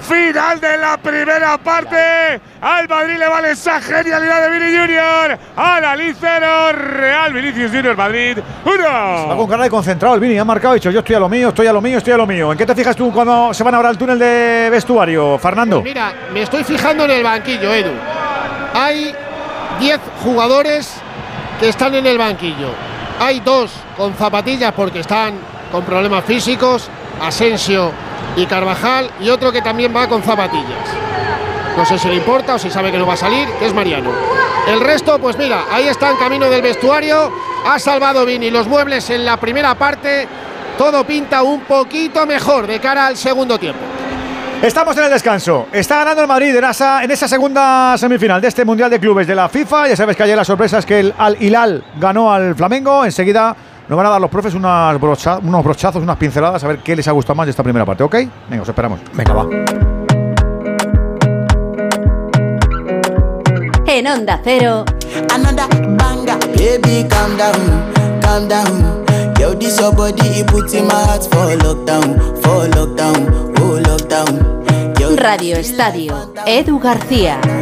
final de la primera parte. Al Madrid le vale esa genialidad de Vini Junior. Al Ali cero, Real Vinicius Junior Madrid Va uno. con cara de concentrado el Vini, ha marcado, ha dicho yo estoy a lo mío, estoy a lo mío, estoy a lo mío. ¿En qué te fijas tú cuando se van ahora al túnel de vestuario, Fernando? Pues mira, me estoy fijando en el banquillo, Edu. Hay 10 jugadores que están en el banquillo. Hay dos con zapatillas porque están con problemas físicos, Asensio y Carvajal, y otro que también va con zapatillas. No sé si le importa o si sabe que no va a salir, que es Mariano. El resto, pues mira, ahí está en camino del vestuario. Ha salvado Vini los muebles en la primera parte. Todo pinta un poquito mejor de cara al segundo tiempo. Estamos en el descanso. Está ganando el Madrid en esa, en esa segunda semifinal de este Mundial de Clubes de la FIFA. Ya sabes que ayer la sorpresa es que el Al Hilal ganó al Flamengo. Enseguida nos van a dar los profes unas brocha- unos brochazos, unas pinceladas, a ver qué les ha gustado más de esta primera parte, ¿ok? Venga, os esperamos. Venga, va. En Onda Cero, Another banger, baby, calm down, calm down. Yo, this your body, it puts in my heart for lockdown, for lockdown, oh lockdown. Yo, Radio Estadio, Edu García.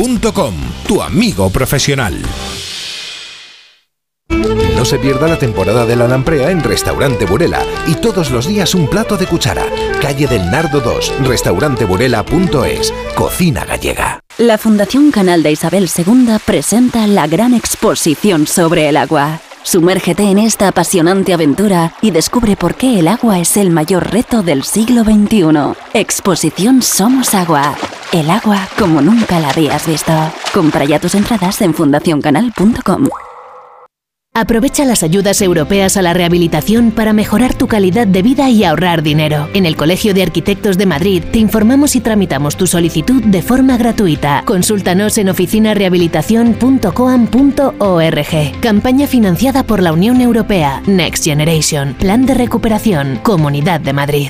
tu amigo profesional. No se pierda la temporada de la lamprea en Restaurante Burela y todos los días un plato de cuchara. Calle del Nardo 2, restauranteburela.es, cocina gallega. La Fundación Canal de Isabel II presenta la gran exposición sobre el agua. Sumérgete en esta apasionante aventura y descubre por qué el agua es el mayor reto del siglo XXI. Exposición Somos Agua. El agua como nunca la habías visto. Compra ya tus entradas en fundacioncanal.com. Aprovecha las ayudas europeas a la rehabilitación para mejorar tu calidad de vida y ahorrar dinero. En el Colegio de Arquitectos de Madrid te informamos y tramitamos tu solicitud de forma gratuita. Consúltanos en oficinarehabilitación.coam.org. Campaña financiada por la Unión Europea. Next Generation. Plan de recuperación. Comunidad de Madrid.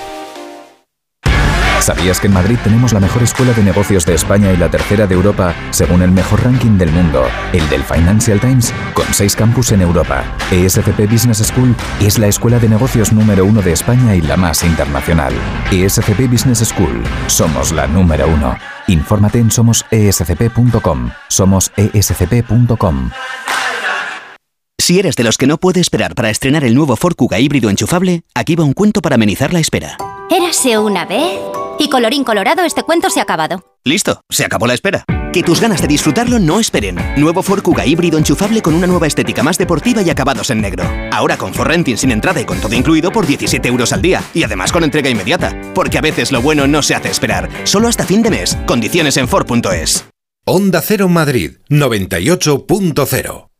¿Sabías que en Madrid tenemos la mejor escuela de negocios de España y la tercera de Europa, según el mejor ranking del mundo, el del Financial Times, con seis campus en Europa? ESCP Business School es la escuela de negocios número uno de España y la más internacional. ESCP Business School, somos la número uno. Infórmate en somosescp.com. Somosescp.com. Si eres de los que no puede esperar para estrenar el nuevo Ford Kuga híbrido enchufable, aquí va un cuento para amenizar la espera. Érase una vez y colorín colorado este cuento se ha acabado. Listo, se acabó la espera. Que tus ganas de disfrutarlo no esperen. Nuevo Ford Kuga híbrido enchufable con una nueva estética más deportiva y acabados en negro. Ahora con Ford Renting sin entrada y con todo incluido por 17 euros al día. Y además con entrega inmediata. Porque a veces lo bueno no se hace esperar. Solo hasta fin de mes. Condiciones en Ford.es. Onda Cero Madrid 98.0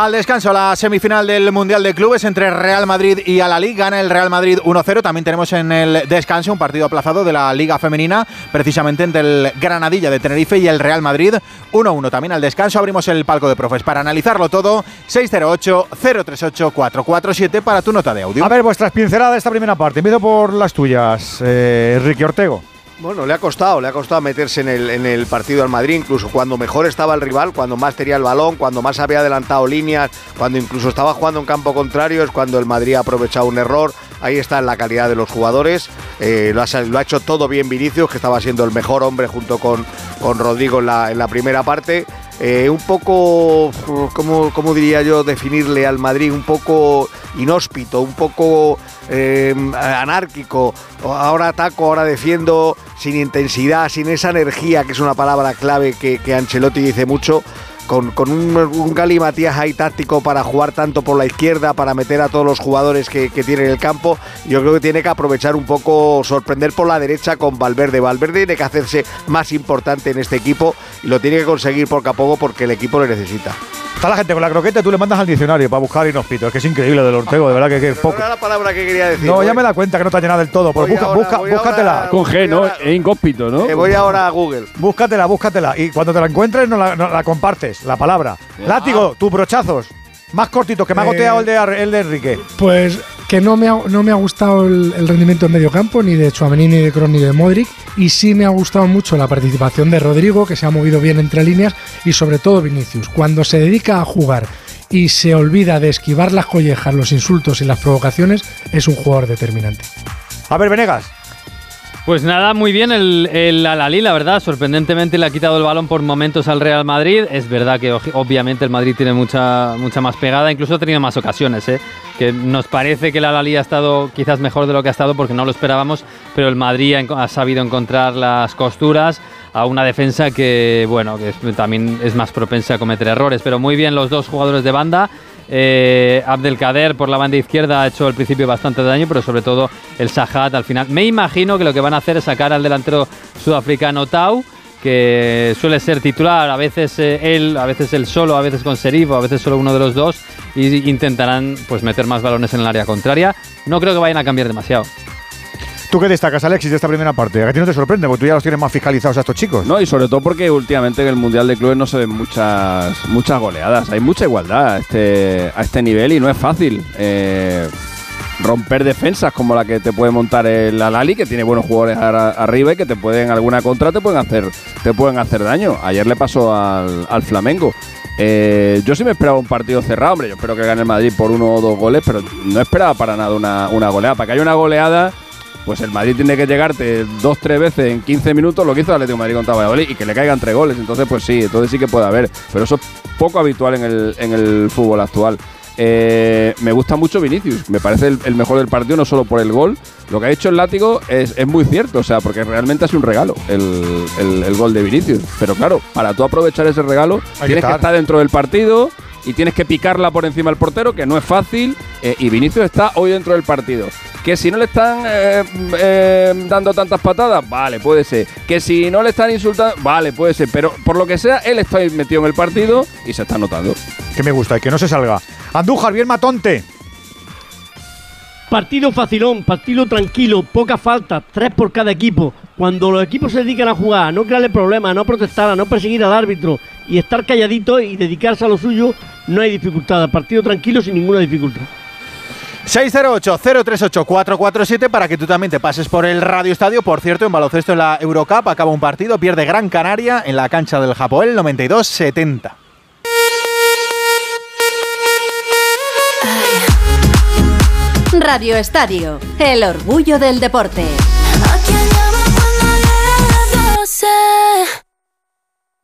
Al descanso, la semifinal del Mundial de Clubes entre Real Madrid y Al-Ali. Gana el Real Madrid 1-0. También tenemos en el descanso un partido aplazado de la Liga Femenina, precisamente entre el Granadilla de Tenerife y el Real Madrid 1-1. También al descanso abrimos el palco de profes para analizarlo todo. 608-038-447 para tu nota de audio. A ver, vuestras pinceladas de esta primera parte. Empiezo por las tuyas, eh, Ricky Ortego. Bueno, le ha costado, le ha costado meterse en el, partido al Madrid, incluso cuando mejor estaba el rival, cuando más tenía el balón, cuando más había adelantado líneas, cuando incluso estaba jugando en campo contrario, es cuando el Madrid ha aprovechado un error. Ahí está la calidad de los jugadores. Eh, lo, ha, hecho todo bien Vinicius, que estaba siendo el mejor hombre junto con, con Rodrigo la, en la primera parte. Eh, un poco, ¿cómo, ¿cómo, diría yo definirle al Madrid? Un poco inhóspito, un poco eh, anárquico. Ahora ataco, ahora defiendo, sin intensidad, sin esa energía, que es una palabra clave que, que Ancelotti dice mucho. Con, con, un, un galimatías ahí táctico para jugar tanto por la izquierda, para meter a todos los jugadores que, que tiene en el campo. Yo creo que tiene que aprovechar un poco, sorprender por la derecha con Valverde. Valverde tiene que hacerse más importante en este equipo y lo tiene que conseguir poco a poco porque el equipo lo necesita. Está la gente con la croqueta, tú le mandas al diccionario para buscar inhóspito. Es que es increíble del Ortego, de verdad que, que es poco. No era la palabra que quería decir. No, ya me da cuenta que no te ha llenado del todo. Pues busca, ahora, busca, búscatela. Ahora, con G, ¿no? Es incóspito, ¿no? Que voy ahora a Google. Búscatela, búscatela. Y cuando te la encuentres, no la, no la compartes, la palabra. Ah. Látigo, tus brochazos. Más cortito, que me ha goteado el, de, el de Enrique. Pues que no me ha, no me ha gustado el, rendimiento en medio campo, ni de Chuamení, ni de Kroos, ni de Modric. Y sí me ha gustado mucho la participación de Rodrigo, que se ha movido bien entre líneas, y sobre todo Vinicius. Cuando se dedica a jugar y se olvida de esquivar las collejas, los insultos y las provocaciones, es un jugador determinante. A ver, Venegas. Pues nada, muy bien el, Alalí, la verdad. Sorprendentemente le ha quitado el balón por momentos al Real Madrid. Es verdad que obviamente el Madrid tiene mucha, mucha más pegada, incluso ha tenido más ocasiones. ¿eh? Que nos parece que el Alalí ha estado quizás mejor de lo que ha estado porque no lo esperábamos, pero el Madrid ha, sabido encontrar las costuras a una defensa que, bueno, que también es más propensa a cometer errores. Pero muy bien los dos jugadores de banda. Eh, Abdelkader por la banda izquierda ha hecho al principio bastante daño, pero sobre todo el Sahat al final. Me imagino que lo que van a hacer es sacar al delantero sudafricano Tau, que suele ser titular, a veces eh, él, a veces él solo, a veces con Serif, a veces solo uno de los dos, y intentarán pues meter más balones en el área contraria. No creo que vayan a cambiar demasiado. ¿Tú qué destacas, Alexis, de esta primera parte? ¿A ti no te sorprende? Porque tú ya los tienes más fiscalizados a estos chicos. No, y sobre todo porque últimamente en el Mundial de Clubes no se ven muchas, muchas goleadas. Hay mucha igualdad a este, este nivel y no es fácil. Eh, romper defensas como la que te puede montar el Alali, que tiene buenos jugadores arriba y que te pueden, alguna contra, te pueden hacer, te pueden hacer daño. Ayer le pasó al, Flamengo. Eh, yo sí me esperaba un partido cerrado, hombre. Yo espero que gane el Madrid por uno o dos goles, pero no esperaba para nada una goleada. Para que haya una goleada pues el Madrid tiene que llegarte dos, tres veces en 15 minutos, lo que hizo el Atlético de Madrid contra Valladolid, y que le caigan tres goles. Entonces, pues sí, entonces sí que puede haber. Pero eso es poco habitual en el, en el fútbol actual. Eh, me gusta mucho Vinicius, me parece el, mejor del partido, no solo por el gol. Lo que ha hecho el látigo es, muy cierto, o sea, porque realmente es un regalo el, gol de Vinicius. Pero claro, para tú aprovechar ese regalo, tienes que estar dentro del partido y tienes que picarla por encima del portero, que no es fácil. Eh, y Vinicius está hoy dentro del partido. Que si no le están eh, eh, dando tantas patadas, vale, puede ser. Que si no le están insultando, vale, puede ser. Pero por lo que sea, él está metido en el partido y se está notando. Que me gusta y que no se salga. Andújar, bien matonte. Partido facilón, partido tranquilo, poca falta, tres por cada equipo. Cuando los equipos se dedican a jugar, a no crearle problemas, a no protestar, a no perseguir al árbitro y estar calladito y dedicarse a lo suyo, no hay dificultad. Partido tranquilo sin ninguna dificultad. 608-038-447 para que tú también te pases por el Radio Estadio. Por cierto, en baloncesto en la Eurocup acaba un partido, pierde Gran Canaria en la cancha del Japón, 92-70. Radio Estadio, el orgullo del deporte.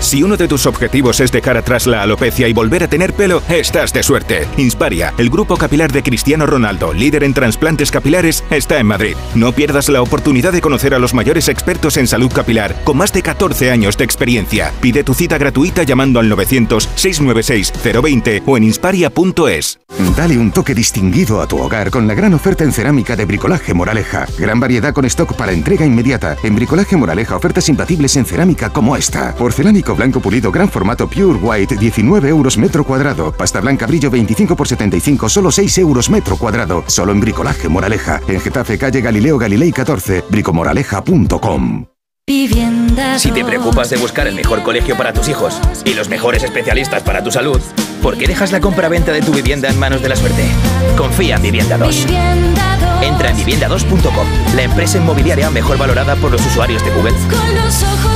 Si uno de tus objetivos es dejar atrás la alopecia y volver a tener pelo, estás de suerte. Insparia, el grupo capilar de Cristiano Ronaldo, líder en trasplantes capilares, está en Madrid. No pierdas la oportunidad de conocer a los mayores expertos en salud capilar, con más de 14 años de experiencia. Pide tu cita gratuita llamando al 900-696-020 o en insparia.es. Dale un toque distinguido a tu hogar con la gran oferta en cerámica de Bricolaje Moraleja. Gran variedad con stock para entrega inmediata. En Bricolaje Moraleja ofertas imbatibles en cerámica como esta. Blanco pulido gran formato Pure White 19 euros metro cuadrado. Pasta blanca brillo 25 por 75 solo 6 euros metro cuadrado. Solo en Bricolaje Moraleja. En Getafe calle Galileo Galilei 14 bricomoraleja.com Si te preocupas de buscar el mejor colegio para tus hijos y los mejores especialistas para tu salud, ¿por qué dejas la compra-venta de tu vivienda en manos de la suerte? Confía en Vivienda 2. Entra en vivienda2.com, la empresa inmobiliaria mejor valorada por los usuarios de Google. Con los ojos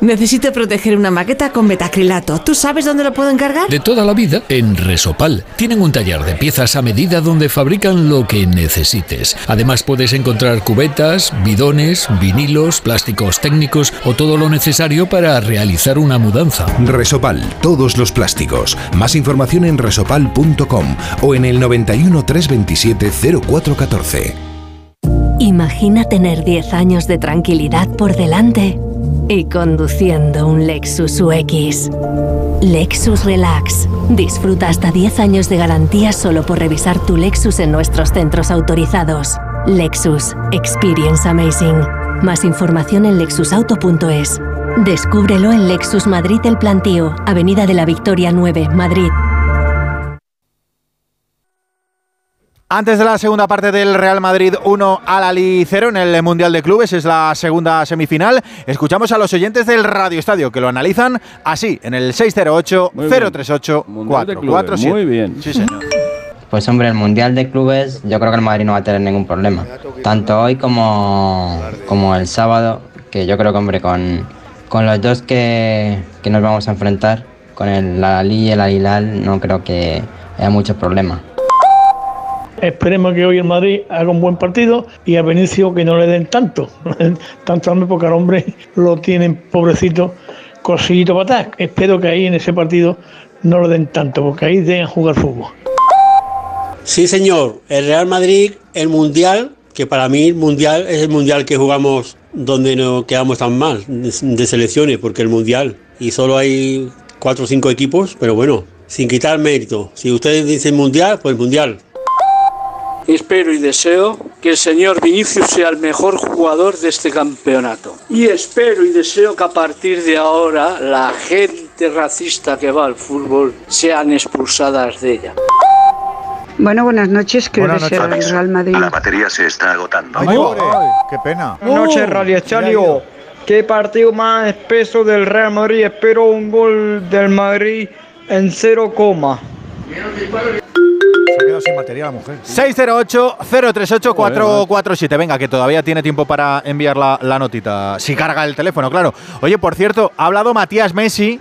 Necesito proteger una maqueta con metacrilato. ¿Tú sabes dónde lo puedo encargar? De toda la vida, en Resopal. Tienen un taller de piezas a medida donde fabrican lo que necesites. Además puedes encontrar cubetas, bidones, vinilos, plásticos técnicos o todo lo necesario para realizar una mudanza. Resopal, todos los plásticos. Más información en resopal.com o en el 91 327 0414. Imagina tener 10 años de tranquilidad por delante y conduciendo un Lexus UX. Lexus Relax. Disfruta hasta 10 años de garantía solo por revisar tu Lexus en nuestros centros autorizados. Lexus. Experience Amazing. Más información en lexusauto.es. Descúbrelo en Lexus Madrid El Plantío, Avenida de la Victoria 9, Madrid. Antes de la segunda parte del Real Madrid 1 al Ali 0 en el Mundial de Clubes, es la segunda semifinal. Escuchamos a los oyentes del Radio Estadio que lo analizan así en el 608-038-447. Muy bien. Sí, señor. Pues hombre, el Mundial de Clubes yo creo que el Madrid no va a tener ningún problema. Tanto hoy como, como el sábado, que yo creo que hombre, con, con los dos que, que nos vamos a enfrentar, con el Ali y el Alilal, no creo que haya mucho problema. Esperemos que hoy el Madrid haga un buen partido y a Benicio que no le den tanto. tanto hambre porque al hombre lo tienen pobrecito, cosillito para atrás. Espero que ahí en ese partido no lo den tanto porque ahí deben jugar fútbol. Sí, señor. El Real Madrid, el Mundial, que para mí el Mundial es el Mundial que jugamos donde no quedamos tan mal de selecciones, porque el Mundial y solo hay cuatro o cinco equipos, pero bueno, sin quitar mérito. Si ustedes dicen Mundial, pues Mundial. Espero y deseo que el señor Vinicius sea el mejor jugador de este campeonato. Y espero y deseo que a partir de ahora la gente racista que va al fútbol sean expulsadas de ella. Bueno, buenas noches. Creo Buenas que noches. Real Madrid. La batería se está agotando. Ay, pobre. qué pena. Buenas noches, Radio Estadio. Qué partido más espeso del Real Madrid. Espero un gol del Madrid en cero coma. Se ha sin batería la mujer. 608-038-447. Venga, que todavía tiene tiempo para enviar la, la notita. Si carga el teléfono, claro. Oye, por cierto, ha hablado Matías Messi,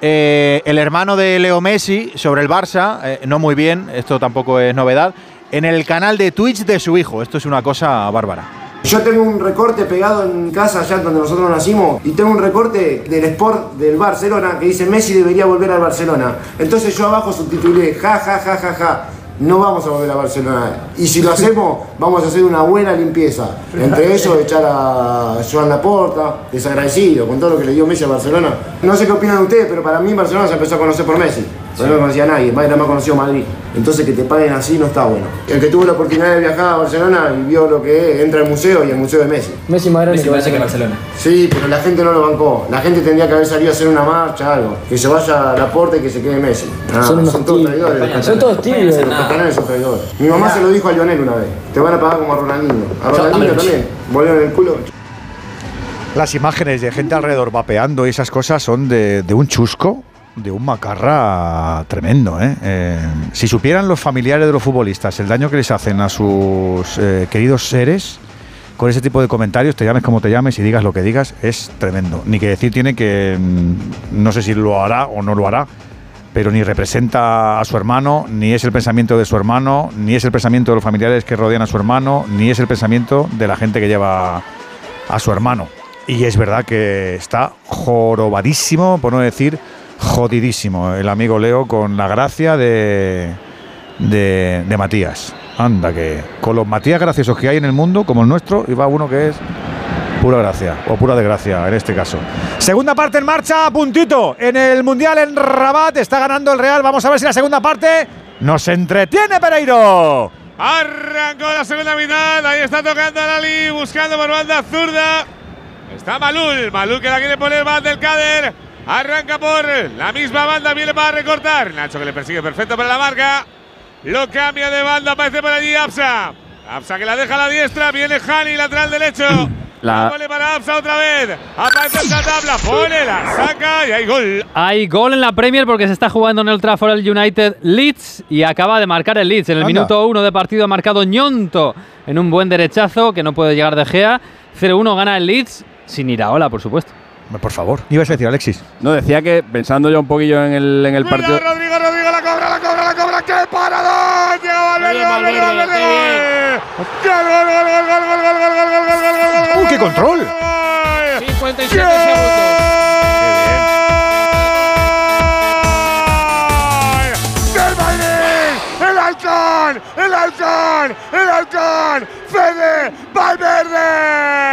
eh, el hermano de Leo Messi, sobre el Barça. eh, no muy bien, esto tampoco es novedad. En el canal de Twitch de su hijo. Esto es una cosa bárbara. Yo tengo un recorte pegado en casa allá donde nosotros nacimos y tengo un recorte del Sport del Barcelona que dice Messi debería volver al Barcelona. Entonces yo abajo subtitulé ja ja ja ja ja. No vamos a volver a Barcelona. Y si lo hacemos, vamos a hacer una buena limpieza. Entre ellos, echar a Joan Laporta, desagradecido con todo lo que le dio Messi a Barcelona. No sé qué opinan ustedes, pero para mí Barcelona se empezó a conocer por Messi. Yo no conocía a nadie, más era más conocido Madrid. Entonces que te paguen así no está bueno. El que tuvo la oportunidad de viajar a Barcelona y vio lo que es, entra al museo y el museo de Messi. Messi más grande Messi parece que Barcelona. Sí, pero la gente no lo bancó. La gente tendría que haber salido a hacer una marcha, algo. Que se vaya a la puerta y que se quede Messi. Nada Son todos tibios. traidores. Son todos tibios. Traidores. Mi mamá se lo dijo a Lionel una vez. Te van a pagar como a Ronaldinho. A Ronaldinho también. Volvieron el culo. Las imágenes de gente alrededor vapeando y esas cosas son de, de un chusco, de un macarra tremendo. ¿eh? Eh, si supieran los familiares de los futbolistas el daño que les hacen a sus eh, queridos seres con ese tipo de comentarios, te llames como te llames y digas lo que digas, es tremendo. Ni que decir tiene que, mm, no sé si lo hará o no lo hará, pero ni representa a su hermano, ni es el pensamiento de su hermano, ni es el pensamiento de los familiares que rodean a su hermano, ni es el pensamiento de la gente que lleva a su hermano. Y es verdad que está jorobadísimo, por no decir jodidísimo, el amigo Leo con la gracia de, de, Matías. Anda, que con los Matías graciosos que hay en el mundo, como el nuestro, y va uno que es Pura gracia, o pura desgracia en este caso. Segunda parte en marcha, puntito. En el Mundial en Rabat está ganando el Real. Vamos a ver si la segunda parte nos entretiene, Pereiro. Arrancó la segunda mitad. Ahí está tocando Ali, buscando por banda zurda. Está Malul. Malul que la quiere poner más del Cader. Arranca por la misma banda. Viene para recortar. Nacho que le persigue perfecto para la marca. Lo cambia de banda. Aparece por allí Absa. Absa que la deja a la diestra. Viene Hani, lateral derecho. La... Pone para Absa otra vez. Aparece esta tabla. Pone, la saca y hay gol. Hay gol en la Premier porque se está jugando en el Trafford el United Leeds y acaba de marcar el Leeds. En el minuto 1 de partido ha marcado Ñonto en un buen derechazo que no puede llegar de Gea. 0-1 gana el Leeds sin ir a Ola, por supuesto. Por favor. Ibas a decir, Alexis. No, decía que pensando yo un poquillo en el, en el partido. Rodrigo, Rodrigo, la cobra, la cobra, la cobra. ¡Qué paradón! Llega Valverde, Valverde, Valverde. Gol, gol, gol, gol, gol, gol, gol, gol, gol, gol, gol, gol, gol. ¡Uh, qué control! 57 segundos. ¡Del Madrid! ¡El halcón! ¡El halcón! ¡El halcón! ¡Fede Valverde!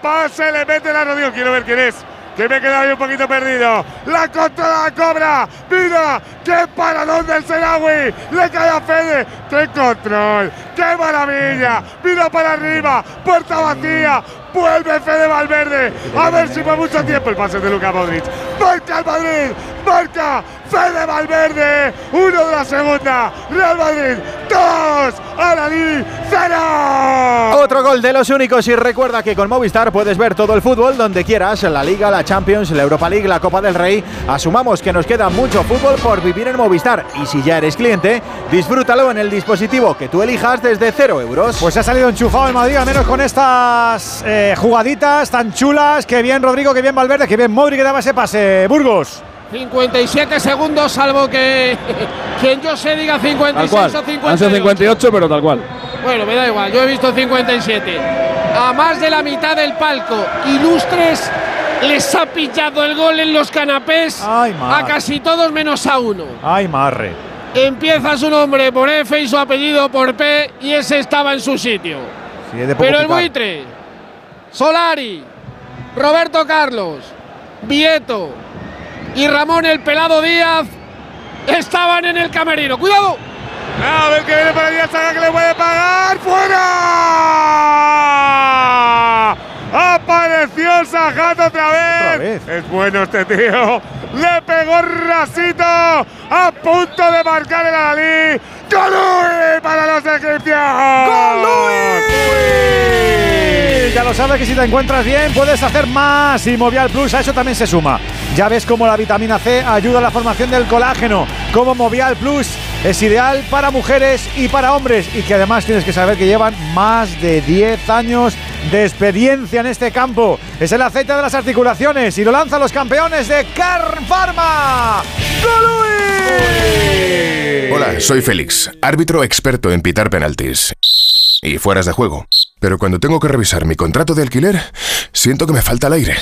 ¡Qué pase le mete la rodilla! Quiero ver quién es. Que me he quedado ahí un poquito perdido. La contra la cobra. Mira, qué paradón del Serawi. Le cae a Fede. Qué control. Qué maravilla. Mira para arriba. Puerta vacía. Vuelve Fede Valverde. A ver si fue mucho tiempo el pase de Luka Modric. Marca el Madrid. Marca Fede Valverde. Uno de la segunda. Real Madrid. Dos. Aralí. Cero. Otro gol de los únicos y recuerda que con Movistar puedes ver todo el fútbol donde quieras, la Liga, la Champions, la Europa League, la Copa del Rey. Asumamos que nos queda mucho fútbol por vivir en Movistar y si ya eres cliente, disfrútalo en el dispositivo que tú elijas desde cero euros. Pues ha salido enchufado el Madrid, al menos con estas eh, jugaditas tan chulas. Que bien Rodrigo, que bien Valverde, que bien Modri que daba ese pase. Burgos. 57 segundos, salvo que quien yo sé diga 56 o 58. Han sido 58, pero tal cual. Bueno, me da igual, yo he visto 57. A más de la mitad del palco, Ilustres les ha pillado el gol en los canapés Ay, a casi todos menos a uno. Ay, marre. Empieza su nombre por F y su apellido por P y ese estaba en su sitio. Sí, es de poco Pero el picar. buitre, Solari, Roberto Carlos, Vieto y Ramón el Pelado Díaz estaban en el camerino. ¡Cuidado! A ver que viene allí Saga que le puede pagar. ¡Fuera! Sajat otra vez. Es bueno este tío. Le pegó rasito. A punto de marcar el Alí. ¡Golui para los egipcios! ¡Golui! Ya lo sabes que si te encuentras bien puedes hacer más y Movial Plus a eso también se suma. Ya ves cómo la vitamina C ayuda a la formación del colágeno, como Movial Plus es ideal para mujeres y para hombres y que además tienes que saber que llevan más de 10 años de experiencia en este campo. Es el aceite de las articulaciones y lo lanzan los campeones de Carn Pharma. Hola, soy Félix, árbitro experto en pitar penaltis y fueras de juego. Pero cuando tengo que revisar mi contrato de alquiler, siento que me falta el aire.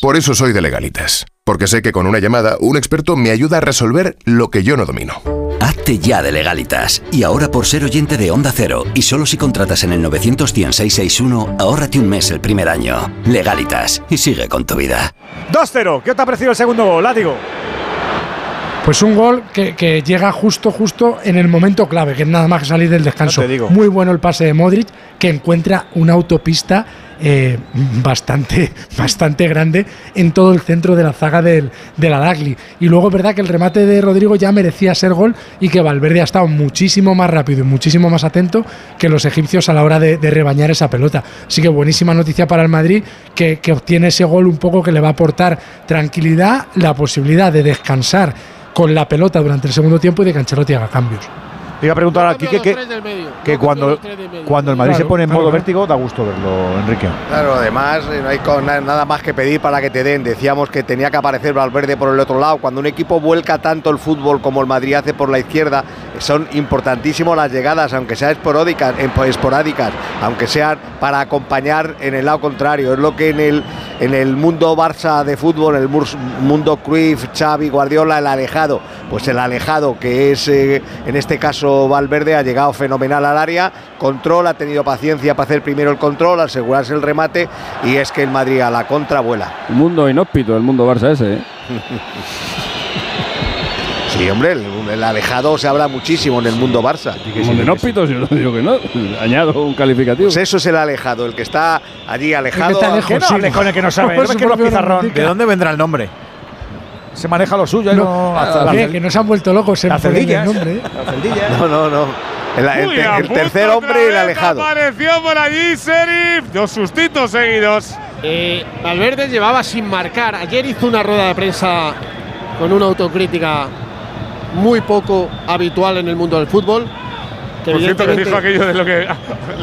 Por eso soy de legalitas, porque sé que con una llamada un experto me ayuda a resolver lo que yo no domino. Hazte ya de legalitas. Y ahora por ser oyente de Onda Cero y solo si contratas en el 91661, ahórrate un mes el primer año. Legalitas y sigue con tu vida. 2-0. ¿Qué te ha parecido el segundo gol, Látigo? Pues un gol que, que llega justo, justo en el momento clave, que es nada más que salir del descanso. Digo. Muy bueno el pase de Modric, que encuentra una autopista eh, bastante, bastante grande en todo el centro de la zaga del, del Adagli. Y luego es verdad que el remate de Rodrigo ya merecía ser gol y que Valverde ha estado muchísimo más rápido y muchísimo más atento que los egipcios a la hora de, de rebañar esa pelota. Así que buenísima noticia para el Madrid, que, que obtiene ese gol un poco que le va a aportar tranquilidad, la posibilidad de descansar con la pelota durante el segundo tiempo y de que Ancelotti haga cambios. Te iba a preguntar a Quique que, que cuando, cuando el Madrid Claro, se pone en modo claro. vértigo da gusto verlo, Enrique. Claro, además eh, no hay nada más que pedir para que te den. Decíamos que tenía que aparecer Valverde por el otro lado. Cuando un equipo vuelca tanto el fútbol como el Madrid hace por la izquierda, son importantísimos las llegadas, aunque sean esporádicas, esporádicas, aunque sean para acompañar en el lado contrario. Es lo que en el, en el mundo Barça de fútbol, en el mundo Cruyff, Xavi, Guardiola, el alejado. Pues el alejado, que es eh, en este caso Valverde, ha llegado fenomenal al área, control, ha tenido paciencia para hacer primero el control, asegurarse el remate y es que el Madrid a la contra vuela. Un mundo inhóspito, el mundo Barça ese. ¿eh? Sí, hombre, el, alejado se habla muchísimo en el mundo Barça. Mundo inhóspito, yo no digo que no. Añado un calificativo. Pues eso es el alejado, el que está allí alejado. que está lejos, con el que no sabe. ¿De dónde vendrá el nombre? Se maneja lo suyo. No, que no se han vuelto locos en el nombre. ¿eh? No, no, no. El, tercer hombre y el alejado. Apareció por allí Serif. Dos sustitos seguidos. Eh, Valverde llevaba sin marcar. Ayer hizo una rueda de prensa con una autocrítica muy poco habitual en el mundo del fútbol. Que Por cierto, que dijo aquello de lo que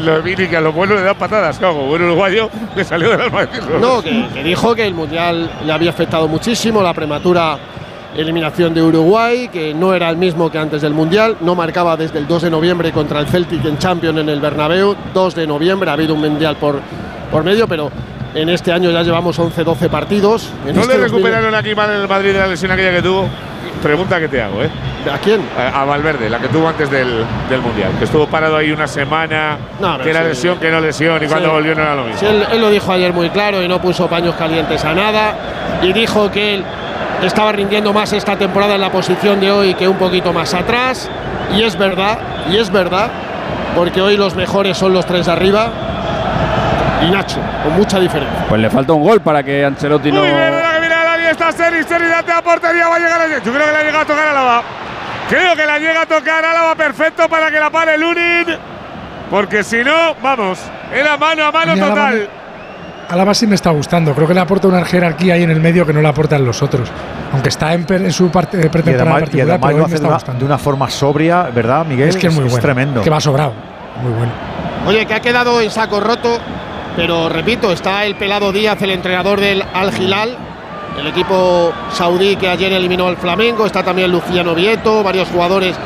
lo vi que a los buenos le dan patadas, como buen uruguayo le salió del alma No, que, que, dijo que el Mundial le había afectado muchísimo, la prematura eliminación de Uruguay, que no era el mismo que antes del Mundial, no marcaba desde el 2 de noviembre contra el Celtic en Champions en el Bernabéu, 2 de noviembre, ha habido un Mundial por, por medio, pero en este año ya llevamos 11-12 partidos. ¿No este le recuperaron aquí mal en el Madrid de la lesión aquella que tuvo? Pregunta que te hago, ¿eh? ¿A quién? A, Valverde, la que tuvo antes del, Mundial. Que estuvo parado ahí una semana, que era lesión, que no lesión, y cuando volvió no era lo mismo. él, él, lo dijo ayer muy claro y no puso paños calientes a nada. Y dijo que él estaba rindiendo más esta temporada en la posición de hoy que un poquito más atrás. Y es verdad, y es verdad, porque hoy los mejores son los tres de arriba y Nacho, con mucha diferencia. Pues le falta un gol para que Ancelotti no. Muy bien, que viene la está Seri, Seri de a portería, va a llegar a... Yo creo que la llega a tocar Álava. Creo que la llega a tocar Álava perfecto para que la pare Lunin. Porque si no, vamos, era mano a mano total. Álava sí me está gustando. Creo que le aporta una jerarquía ahí en el medio que no le aportan los otros. Aunque está en, su parte, eh, pretemporada particular, pero lo hace de una, de una, forma sobria, ¿verdad, Miguel? Es que es muy bueno. tremendo. Que va sobrado. Muy bueno. Oye, que ha quedado en saco roto pero repito, está el pelado Díaz, el entrenador del Al Hilal, el equipo saudí que ayer eliminó al Flamengo, está también Luciano Vieto, varios jugadores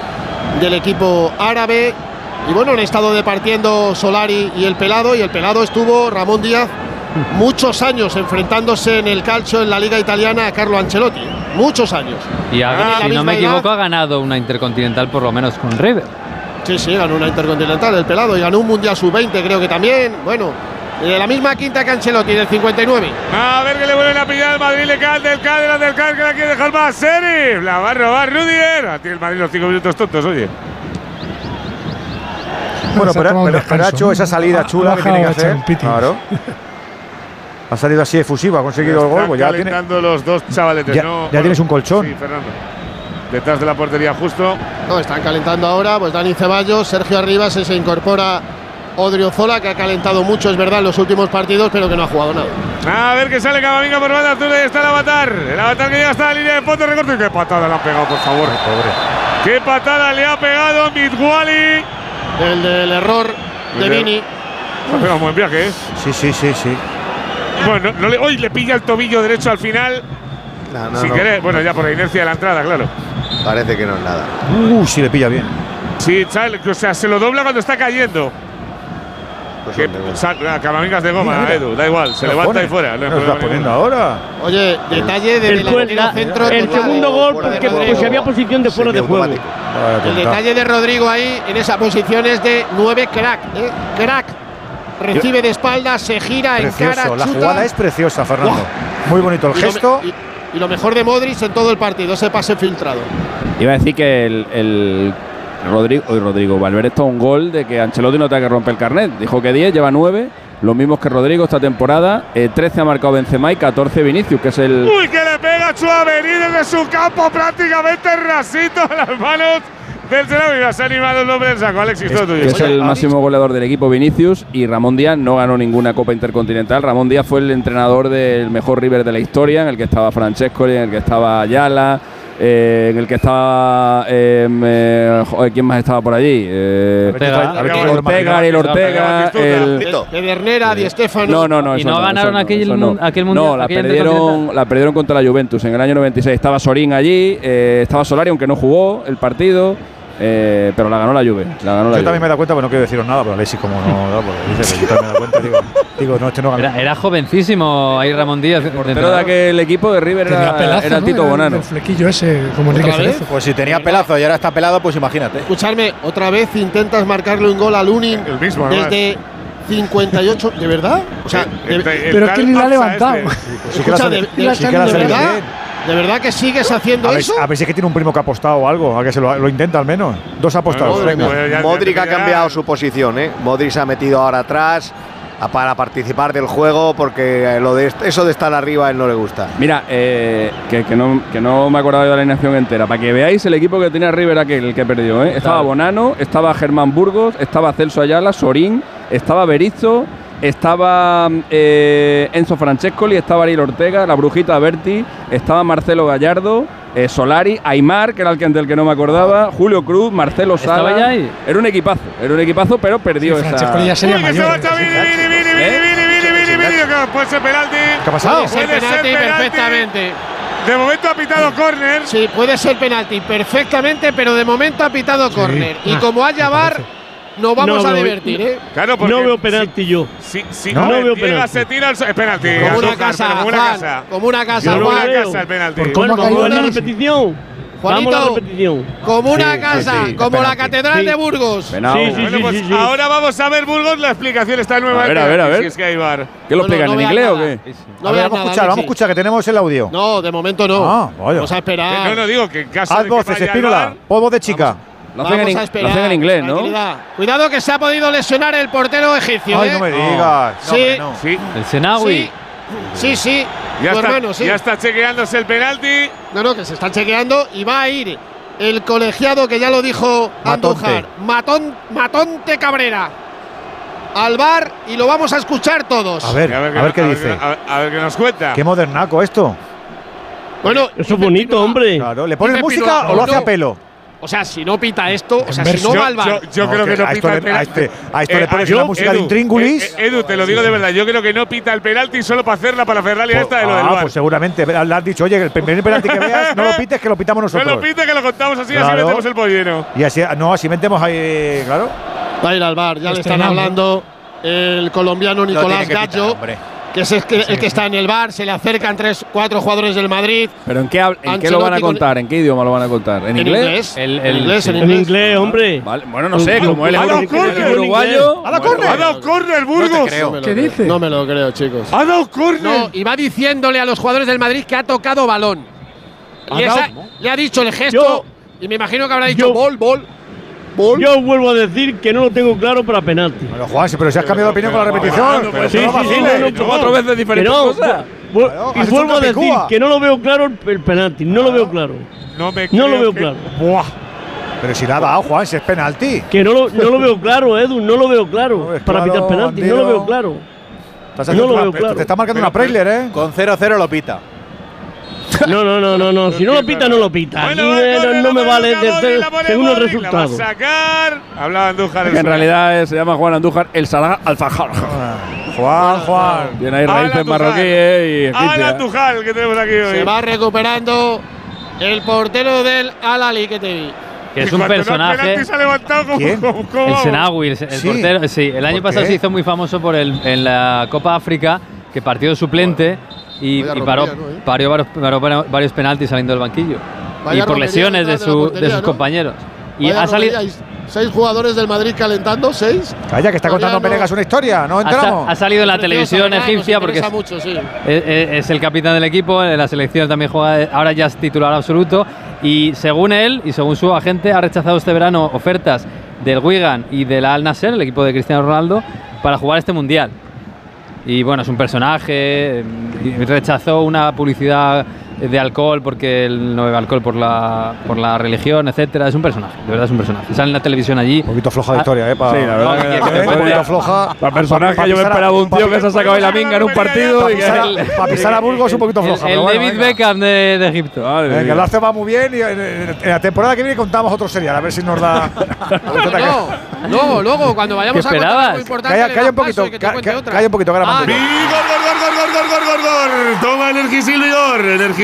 del equipo árabe. Y bueno, han estado departiendo Solari y el pelado, y el pelado estuvo Ramón Díaz muchos años enfrentándose en el calcio en la liga italiana a Carlo Ancelotti. Muchos años. Y si no me equivoco, ha ganado una intercontinental por lo menos con River. Sí, sí, ganó una intercontinental el pelado y ganó un mundial sub-20, creo que también. Bueno, de la misma quinta que Ancelotti, del 59. A ver que le vuelven a pillar el Madrid, le cae el del CAD, del CAD que la quiere dejar más. Serif, la va a robar Rudier. A ti el Madrid los cinco minutos tontos, oye. Bueno, pero, pero, ha hecho esa salida chula que tiene que hacer. Claro. Ha salido así efusiva, ha conseguido el gol. Pues ya tiene, los dos chavaletes. Ya, ¿no? ya tienes un colchón. Sí, Fernando. Detrás de la portería justo. No, están calentando ahora. Pues Dani Ceballos, Sergio Arribas se incorpora Odriozola, que ha calentado mucho, es verdad, en los últimos partidos, pero que no ha jugado nada. A ver que sale Camavinga por banda azul, ahí está el avatar. El avatar que ya está a la línea de fondo, recorte. ¡Qué patada le ha pegado, por favor! Pobre. ¡Qué patada le ha pegado Midwali! El del error de Vini. Ha pegado un buen viaje, ¿eh? Sí, sí, sí, sí. Bueno, no le, hoy le pilla el tobillo derecho al final. si querés, bueno, ya por la inercia de la entrada, claro. Parece que no es nada. Uh, sí le pilla bien. Sí, o sea, se lo dobla cuando está cayendo. Pues Camavingas de goma, Edu, da igual, se levanta y fuera. No está poniendo ahora? Oye, detalle de el, centro. El segundo gol, porque, porque había posición de fuera de juego. El detalle de Rodrigo ahí en esa posición es de 9 crack, ¿eh? crack. Recibe de espaldas, se gira, en cara La jugada es preciosa, Fernando. Muy bonito el gesto. y, lo mejor de Modric en todo el partido, ese pase filtrado. Iba a decir que el Rodrigo, hoy Rodrigo Valverde está un gol de que Ancelotti no tenga que romper el carnet. Dijo que 10, lleva 9. Los mismos que Rodrigo esta temporada. 13 ha marcado Benzema y 14 Vinicius, que es el. Uy, que le pega a desde su campo prácticamente rasito a las manos del Cerávila. Se ha animado el nombre del saco, Alexis, todo tuyo. Que es el máximo goleador del equipo Vinicius y Ramón Díaz no ganó ninguna Copa Intercontinental. Ramón Díaz fue el entrenador del mejor River de la historia, en el que estaba Francesco, en el que estaba Ayala eh, en el que estaba. Eh, ¿Quién más estaba por allí? Eh, Ortega, Ortega, el Ortega. El, de Bernera, Di Stefano. No, no, no. Y no ganaron aquel, no. aquel mundial. No, la perdieron, la perdieron contra la Juventus en el año 96. Estaba Sorín allí, estaba Solari, aunque no jugó el partido. Eh, pero la ganó la Juve. Yo también me da cuenta, pero no quiero deciros nada, pero Alexis, como no, no dice, yo también me da cuenta, digo, digo, no, este no ganó. Era, era jovencísimo ahí Ramón Díaz. Pero de aquel equipo de River era, pelazo. Tito Bonano. El flequillo ese, como Enrique Cerezo. Pues si tenía pelazo y ahora está pelado, pues imagínate. Escucharme, otra vez intentas marcarle un gol a Lunin el mismo, desde 58, ¿de verdad? O sea, pero es que ni la ha levantado. Este. Sí, pues, Escucha, de, de, verdad. ¿De verdad que sigues haciendo eso? A ver si es que tiene un primo que ha apostado o algo, a que se lo, lo intenta al menos. Dos apostados. Modric ha cambiado su posición, ¿eh? Modric se ha metido ahora atrás para participar del juego porque eh, lo de eso de estar arriba a él no le gusta. Mira, eh, que, no, que no me de la alineación entera. Para que veáis el equipo que tenía River aquel, el que perdió. ¿eh? Estaba Bonano, estaba Germán Burgos, estaba Celso Ayala, Sorín, estaba Berizzo, estaba eh, Enzo Francescoli, estaba Ariel Ortega, la Brujita Berti, estaba Marcelo Gallardo, eh, Solari, Aymar, que era el que, del que no me acordaba, Julio Cruz, Marcelo Sala. ¿Estaba ya ahí? Era un equipazo, era un equipazo, pero perdió sí, Francescoli ya sería Uy, mayor. Puede ser penalti. ¿Qué ha pasado? Puede ser, puede ser penalti, perfectamente. De momento ha pitado córner. Sí, puede ser penalti perfectamente, pero de momento ha pitado sí. córner. Y ah, como haya VAR, nos vamos no, a divertir, ¿eh? Claro, porque no veo penalti si, yo. Si, si no, no veo penalti. se tira el es penalti. Como una casa, como una casa. Como una casa, Como una casa el penalti. Repetición. Juanito, vamos a la repetición. Como una sí, casa, sí, sí, como la catedral de Burgos. Bueno, pues ahora vamos a ver Burgos la explicación está nueva. A ver, a ver, a ver. Si es que hay bar. ¿Qué lo no, explican no, no en inglés nada. o qué? A ver, vamos a escuchar, vamos a escuchar que tenemos el audio. No, de momento no. Ah, vaya. Vamos a esperar. Eh, no, no digo que en caso Haz de voces, que vaya Espínola. Voz de chica. Vamos. Lo hacen, Vamos en, a esperar, en inglés, ¿no? Cuidado que se ha podido lesionar el portero egipcio. Ay, ¿eh? no me digas. No, sí. No. sí. El Senawi. Sí, sí. sí. Ya, está, sí. ya está chequeándose el penalti. No, no, que se está chequeando y va a ir el colegiado que ya lo dijo Andújar. Matón, Matonte Cabrera al bar y lo vamos a escuchar todos. A ver, a ver, qué dice. A, ver, a ver qué nos cuenta. Qué modernaco esto. Bueno, eso es bonito, hombre. Claro, ¿le pones música o lo hace a pelo? O sea, si no pita esto, o sea, si no va al bar. Yo, creo que, no pita el penalti. Este- a, esto eh, le pones yo, música Edu, de intríngulis. Eh, eh, Edu, te lo digo de verdad, yo creo que no pita el penalti solo para hacer la parafernalia pues, esta de lo ah, del pues bar. pues seguramente. Le has dicho, oye, el primer penalti que veas, no lo pites, que lo pitamos nosotros. No lo pites, que lo contamos así, así metemos el polleno. Y así, no, así metemos ahí, claro. Va a ir al bar, ya le están hablando el colombiano Nicolás Gallo. Pitar, que es este, el que, está en el bar, se le acercan tres, cuatro jugadores del Madrid. ¿Pero en qué, en qué lo van a contar? ¿En qué idioma lo van a contar? ¿En, inglés? ¿En inglés? El, inglés ¿En inglés, hombre? Bueno, no sé, como él es uruguayo. ¡Ha dado córner! ¡Ha dado córner, Burgos! No ¿Qué dice? No me lo creo, chicos. ¡Ha dado córner! Y va diciéndole a los jugadores del Madrid que ha tocado balón. y le, ha, dicho el gesto y me imagino que habrá dicho bol, bol. Yo vuelvo a decir que no lo tengo claro para penalti. Bueno, Juan, pero si has cambiado de opinión con la repetición. Pero, sí, sí, sí, cuatro veces diferentes cosas. Y vuelvo a decir que no lo veo claro el penalti, no lo veo ah, claro. No, lo veo claro. Buah. Pero si la ha dado, Juan, si es penalti. Que no lo, no lo veo claro, Edu, no lo veo claro. Para pitar penalti, no lo veo claro. Te está marcando una trailer, ¿eh? Con 0-0 lo pita. No, no, no, no, no. Si no lo pita, no lo pita. No, me vale de hacer según los resultados. Sacar. Andújar. Que en realidad se llama Juan Andújar el Salah Alfajor. Juan, Juan. Tiene ahí raíces marroquíes y Andújar que tenemos aquí hoy. Se va recuperando el portero del Alali que te vi. Que es un personaje. No se ha como, ¿Quién? El Senawi, el, el sí. portero. Sí, el año pasado se hizo muy famoso por el, en la Copa África, que partido suplente y, paró, varios, paró varios penaltis saliendo del banquillo. Y por lesiones de, su, de, sus compañeros. Y ha salido. Seis jugadores del Madrid calentando, seis. Calla, que está contando Penegas una historia, no entramos. Ha, salido en la televisión egipcia porque es, e-, es, el capitán del equipo, en la selección también juega, eh, ahora ya es titular absoluto. Y según él y según su agente, ha rechazado este verano ofertas del Wigan y del Al Nasser, el equipo de Cristiano Ronaldo, para jugar este mundial. Y bueno, es un personaje, eh, rechazó una publicidad de alcohol porque él no bebe alcohol por la, por la religión, etcétera. Es un personaje, de verdad es un personaje. Sale en la televisión allí. Un poquito floja la historia, ¿eh? Pa sí, la verdad. Que, que, un poquito floja. Para personaje, pa yo me esperaba un tío que se ha sacado la minga en un partido. Para pisar, a Burgos un poquito floja. El, el bueno, David Beckham de, de Egipto. Vale, eh, que lo hace va muy bien y en, en, la temporada que viene contamos otro serial, a ver si nos da. no, luego, luego, cuando vayamos a contar algo importante. Calla, un poquito, calla un poquito, Gol, gol, gol, gol, gol. Toma Energisil Vigor, Energisil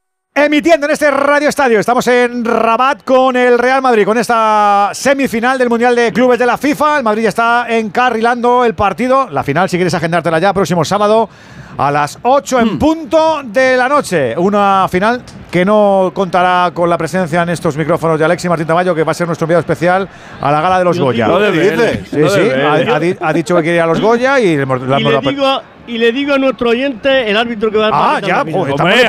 Emitiendo en este Radio Estadio, estamos en Rabat con el Real Madrid, con esta semifinal del Mundial de Clubes de la FIFA. El Madrid ya está encarrilando el partido. La final, si quieres agendártela ya, próximo sábado a las 8 en punto de la noche. Una final que no contará con la presencia en estos micrófonos de Alexis Martín Tamayo, que va a ser nuestro enviado especial a la gala de los Goya. No debe, Sí, sí, ha, ha di- ha dicho que quiere ir a los Goya y le hemos, le Y hemos le, dado- digo, y le digo a nuestro oyente el árbitro que va a Ah, ya, de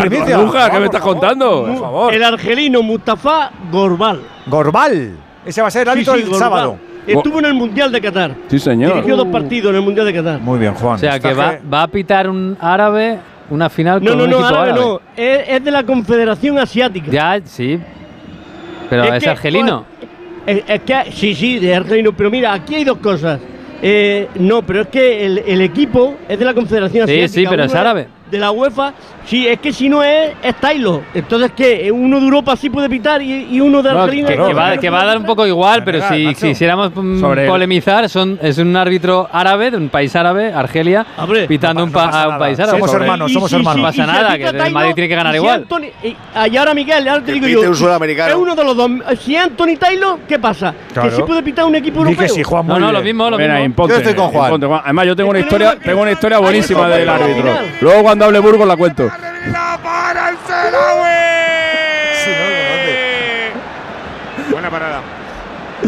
primicia. Bruja, ¿qué me estás contando? Por favor. El argelino Mustafa Gorbal. Gorbal. Ese va a ser el árbitro Sí, sí, el Gorbal. sábado. Estuvo en el Mundial de Qatar. Sí, señor. Dirigió dos partidos en el Mundial de Qatar. Muy bien, Juan. O sea, que va, va a pitar un árabe una final No, con no, un no, equipo árabe árabe. no. Es, es de la Confederación Asiática. Ya, sí. Pero es, que, argelino. Es, es que, sí, sí, de argelino. Pero mira, aquí hay dos cosas. Eh, no, pero es que el, el equipo es de la Confederación Sí, Asiática. sí, pero es árabe. De la UEFA, sí, es que si no es, es Taylor. Entonces, ¿qué? Uno de Europa sí puede pitar y, y uno de Bueno, Argelina. que, que va, que va a dar un poco igual, pero si macho. quisiéramos mm, Sobre polemizar, son, es un árbitro árabe, de un país árabe, Argelia, pitando un, pa- a un país árabe. Somos Sobre- hermanos, somos sí, sí, hermanos. No pasa si nada, que el Madrid tiene que ganar y si igual. Anthony- y, ahora, Miguel, ahora te Que digo yo. Es uno de los dos. Si es Anthony Taylor, ¿qué pasa? Claro. Que sí puede pitar un equipo europeo. que sí, Juan, No, no, lo mismo, lo mismo. Yo estoy con Juan. Además, yo tengo una no historia, tengo una historia buenísima del árbitro. Luego cuando hable Burgos la cuento. ¡La para el Selawi! Buena parada.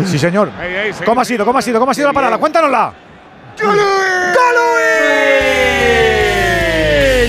Sí, señor. Ahí, ahí, sí. ¿Cómo ha sido? ¿Cómo ha sido? ¿Cómo ha sido la parada? Cuéntanosla.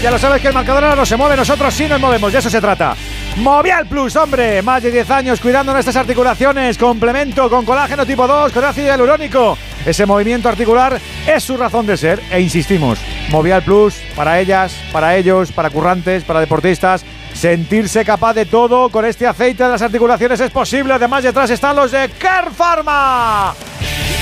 Ya lo sabes que el marcador ahora no se mueve, nosotros sí nos movemos, de eso se trata. Movial Plus, hombre, más de 10 años cuidando nuestras articulaciones, complemento con colágeno tipo 2, con ácido hialurónico. Ese movimiento articular es su razón de ser e insistimos, Movial Plus para ellas, para ellos, para currantes, para deportistas. Sentirse capaz de todo con este aceite de las articulaciones es posible. Además, detrás están los de Car Pharma.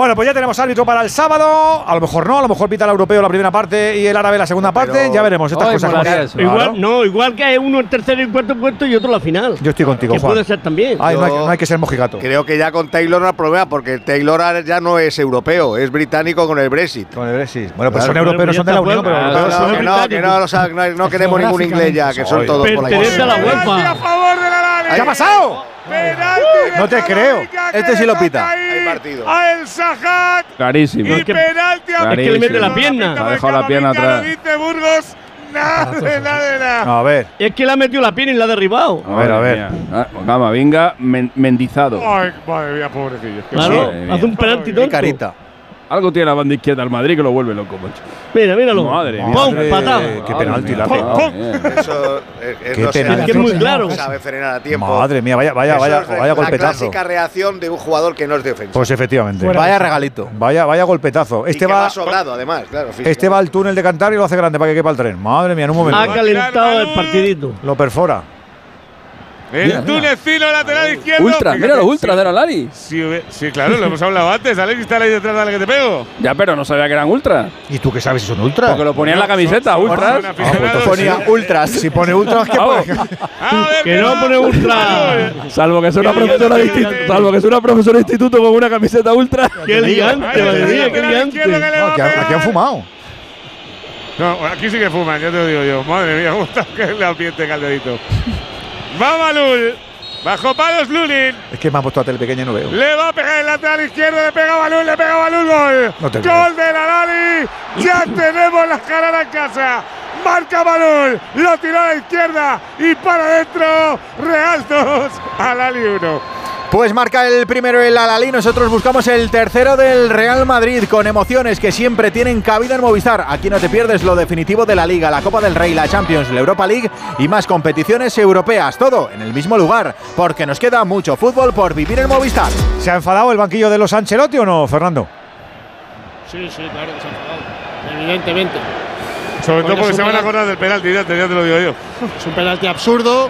Bueno, pues ya tenemos árbitro para el sábado. A lo mejor no, a lo mejor pita el europeo la primera parte y el árabe la segunda parte. Ya veremos estas cosas. Claro. Igual, no, igual que uno el tercero y cuarto puesto y otro la final. Yo estoy contigo, que Juan. puede ser también. Ay, no, hay, no hay que ser mojigato. Creo que ya con Taylor no hay problema, porque Taylor ya no es europeo, es británico con el Brexit. Con el Brexit. Bueno, pues Claro. son europeos, no son de la Unión, pero No, europeos no, son- que no, que no, o sea, no, no queremos ningún inglés ya, que son todos por la a la UEFA. ¿Qué ha pasado? Penalti de No te creo. Que Este sí lo pita. ahí Hay partido. A El Sajat. Clarísimo. Y penalti a Es que le mete la pierna. Ha dejado la pierna atrás. Dice Burgos. Nada de nada de nada. A ver, Es que le ha metido la pierna y la ha derribado. a ver, a ver. Ah, Camavinga, men- mendizado. Ay, madre mía, pobrecillo. Qué Claro, Madre mía. hace un penalti Qué tonto. carita. Algo tiene la banda izquierda al Madrid que lo vuelve loco, macho. Mira, míralo. Madre mía. Pum, Madre, patada. Qué penalti la ha. Eso eh, eh, se penalti. Es que es muy claro. no sabe frenar a tiempo. Madre mía, vaya, vaya, Eso vaya, es vaya la golpetazo. clásica reacción de un jugador que no es defensa. Pues efectivamente. Fuera. Vaya regalito. Vaya, vaya golpetazo. Y Este que va, va sobrado, además, claro. este va al túnel de cantar y lo hace grande para que quepa el tren. Madre mía, en un Ha momento. calentado el partidito. Lo perfora. El Mira, mira. tunecino lateral izquierdo. Ultra, mira los ultras de la Lari. Sí, sí, claro, lo hemos hablado antes. Alex está ahí detrás, dale que te pego. Ya, pero no sabía que eran ultras. ¿Y tú qué sabes si son ultras? Porque lo ponía en la camiseta, ultras. Son Ponía sí. ultras. Si pone ultras, ¿qué Vamos. puede? A ver, Que no pone ultra. Salvo que sea una profesora de liante. instituto, salvo que sea una profesora de instituto con una camiseta ultra. Qué madre mía, qué a Aquí, han- aquí han pegar. fumado. No, aquí sí que fuman, ya te lo digo yo. Madre mía, cómo está que el ambiente caldedito. Va Malul. Bajo palos Lunin. Es que me han puesto a tele pequeña y no veo. Le va a pegar el lateral izquierdo, le pega Balún, le pega Balún, gol. No gol de la Lali. Ya tenemos la carrera en casa. Marca Balún, lo tiró a la izquierda y para adentro. Real 2, a Lali 1. Pues marca el primero el Alalí, nosotros buscamos el tercero del Real Madrid con emociones que siempre tienen cabida en Movistar. Aquí no te pierdes lo definitivo de la Liga, la Copa del Rey, la Champions, la Europa League y más competiciones europeas. Todo en el mismo lugar, porque nos queda mucho fútbol por vivir en Movistar. ¿Se ha enfadado el banquillo de los Ancelotti o no, Fernando? Sí, sí, claro que se ha enfadado. Evidentemente. Sobre todo porque se van a acordar del penalti, ya te, ya te lo digo yo. Es un penalti absurdo.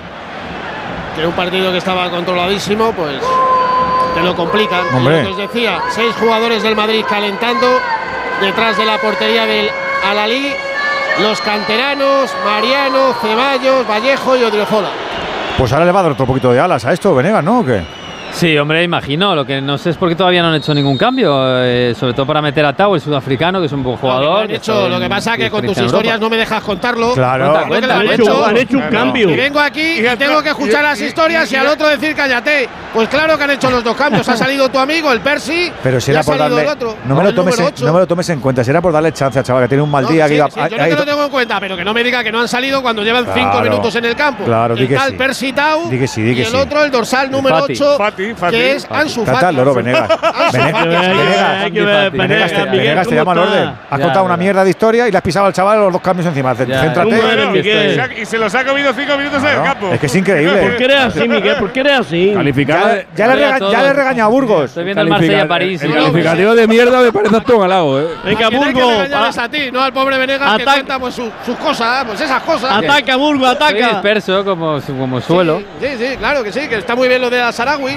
Que un partido que estaba controladísimo, pues te lo complican. Hombre. lo que os decía, seis jugadores del Madrid calentando detrás de la portería del Alalí. Los canteranos, Mariano, Ceballos, Vallejo y Odriozola. Pues ahora le va a dar otro poquito de alas a esto, Venegas, ¿no? ¿O qué? Sí, hombre, imagino. Lo que no sé es por qué todavía no han hecho ningún cambio. eh, sobre todo para meter a Tau, el sudafricano, que es un buen jugador. Han hecho, lo que pasa es que con tus historias no me dejas contarlo. Claro. Cuenta, Cuenta, cuenta, han lo hecho- han hecho un Claro. cambio. Y vengo aquí y tengo que escuchar las historias y al otro decir cállate. Pues claro que han hecho los dos cambios. Ha salido tu amigo, el Percy. Pero si era por darle. el otro. No me, lo tomes en, no me lo tomes en cuenta, si era por darle chance al chaval que tiene un mal No, día. sí, que iba- sí, ha- yo no te lo tengo en cuenta, pero que no me diga que no han salido cuando llevan cinco minutos en el campo. Claro, di el que tal sí. Percy Tau que y que el otro, el dorsal número Fati. 8, Fati. que es Ansu Fati. el loro, Venegas. Venegas, te- Venegas, Miguel, Venegas, te ¿cómo llama al orden. Has contado una mierda de historia y le has pisado al chaval los dos cambios encima. Céntrate. ¿cómo eres, Bueno, Miguel? y se los ha comido cinco minutos en el campo. es que es increíble. ¿Por qué eres así, Miguel? ¿Por qué eres así? Calificada. Ya, le rega- ya le regaña a Burgos. Estoy viendo el Marsella-París. El y- calificativo de mierda me parece hasta un halago, ¿eh? Venga, Burgos. a ti, no al pobre Venegas que Ataca. cuenta pues, sus, cosas, pues esas cosas. Ataca, Burgos, ataca. disperso como, su- como suelo. Sí, sí, claro que sí, que está muy bien lo de la Sarawi.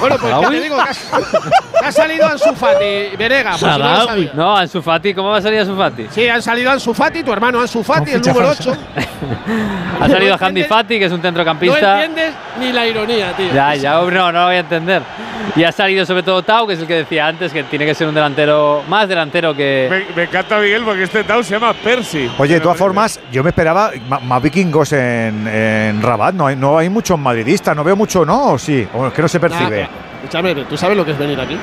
Bueno, pues ya te digo, que ha, salido Ansu Fati, Venegas, por si no. No, Ansu Fati, ¿cómo va a salir Ansu Fati? Sí, han salido Ansu Fati, tu hermano Ansu Fati, el número falsa. 8. Ha salido No entiendes- Fati, que es un No centrocampista. entiendes ni la ironía, tío. Ya, ya, hombre, no, no lo voy a entender. Y ha salido sobre todo Tau, que es el que decía antes, que tiene que ser un delantero, más delantero que. Me, me encanta Miguel porque este Tau se llama Percy. Oye, de todas formas, yo me esperaba más vikingos en, en Rabat. No hay, no hay muchos madridistas, no veo mucho, ¿no? ¿O sí? ¿O es que no se percibe? Escúchame, ¿tú sabes lo que es venir aquí?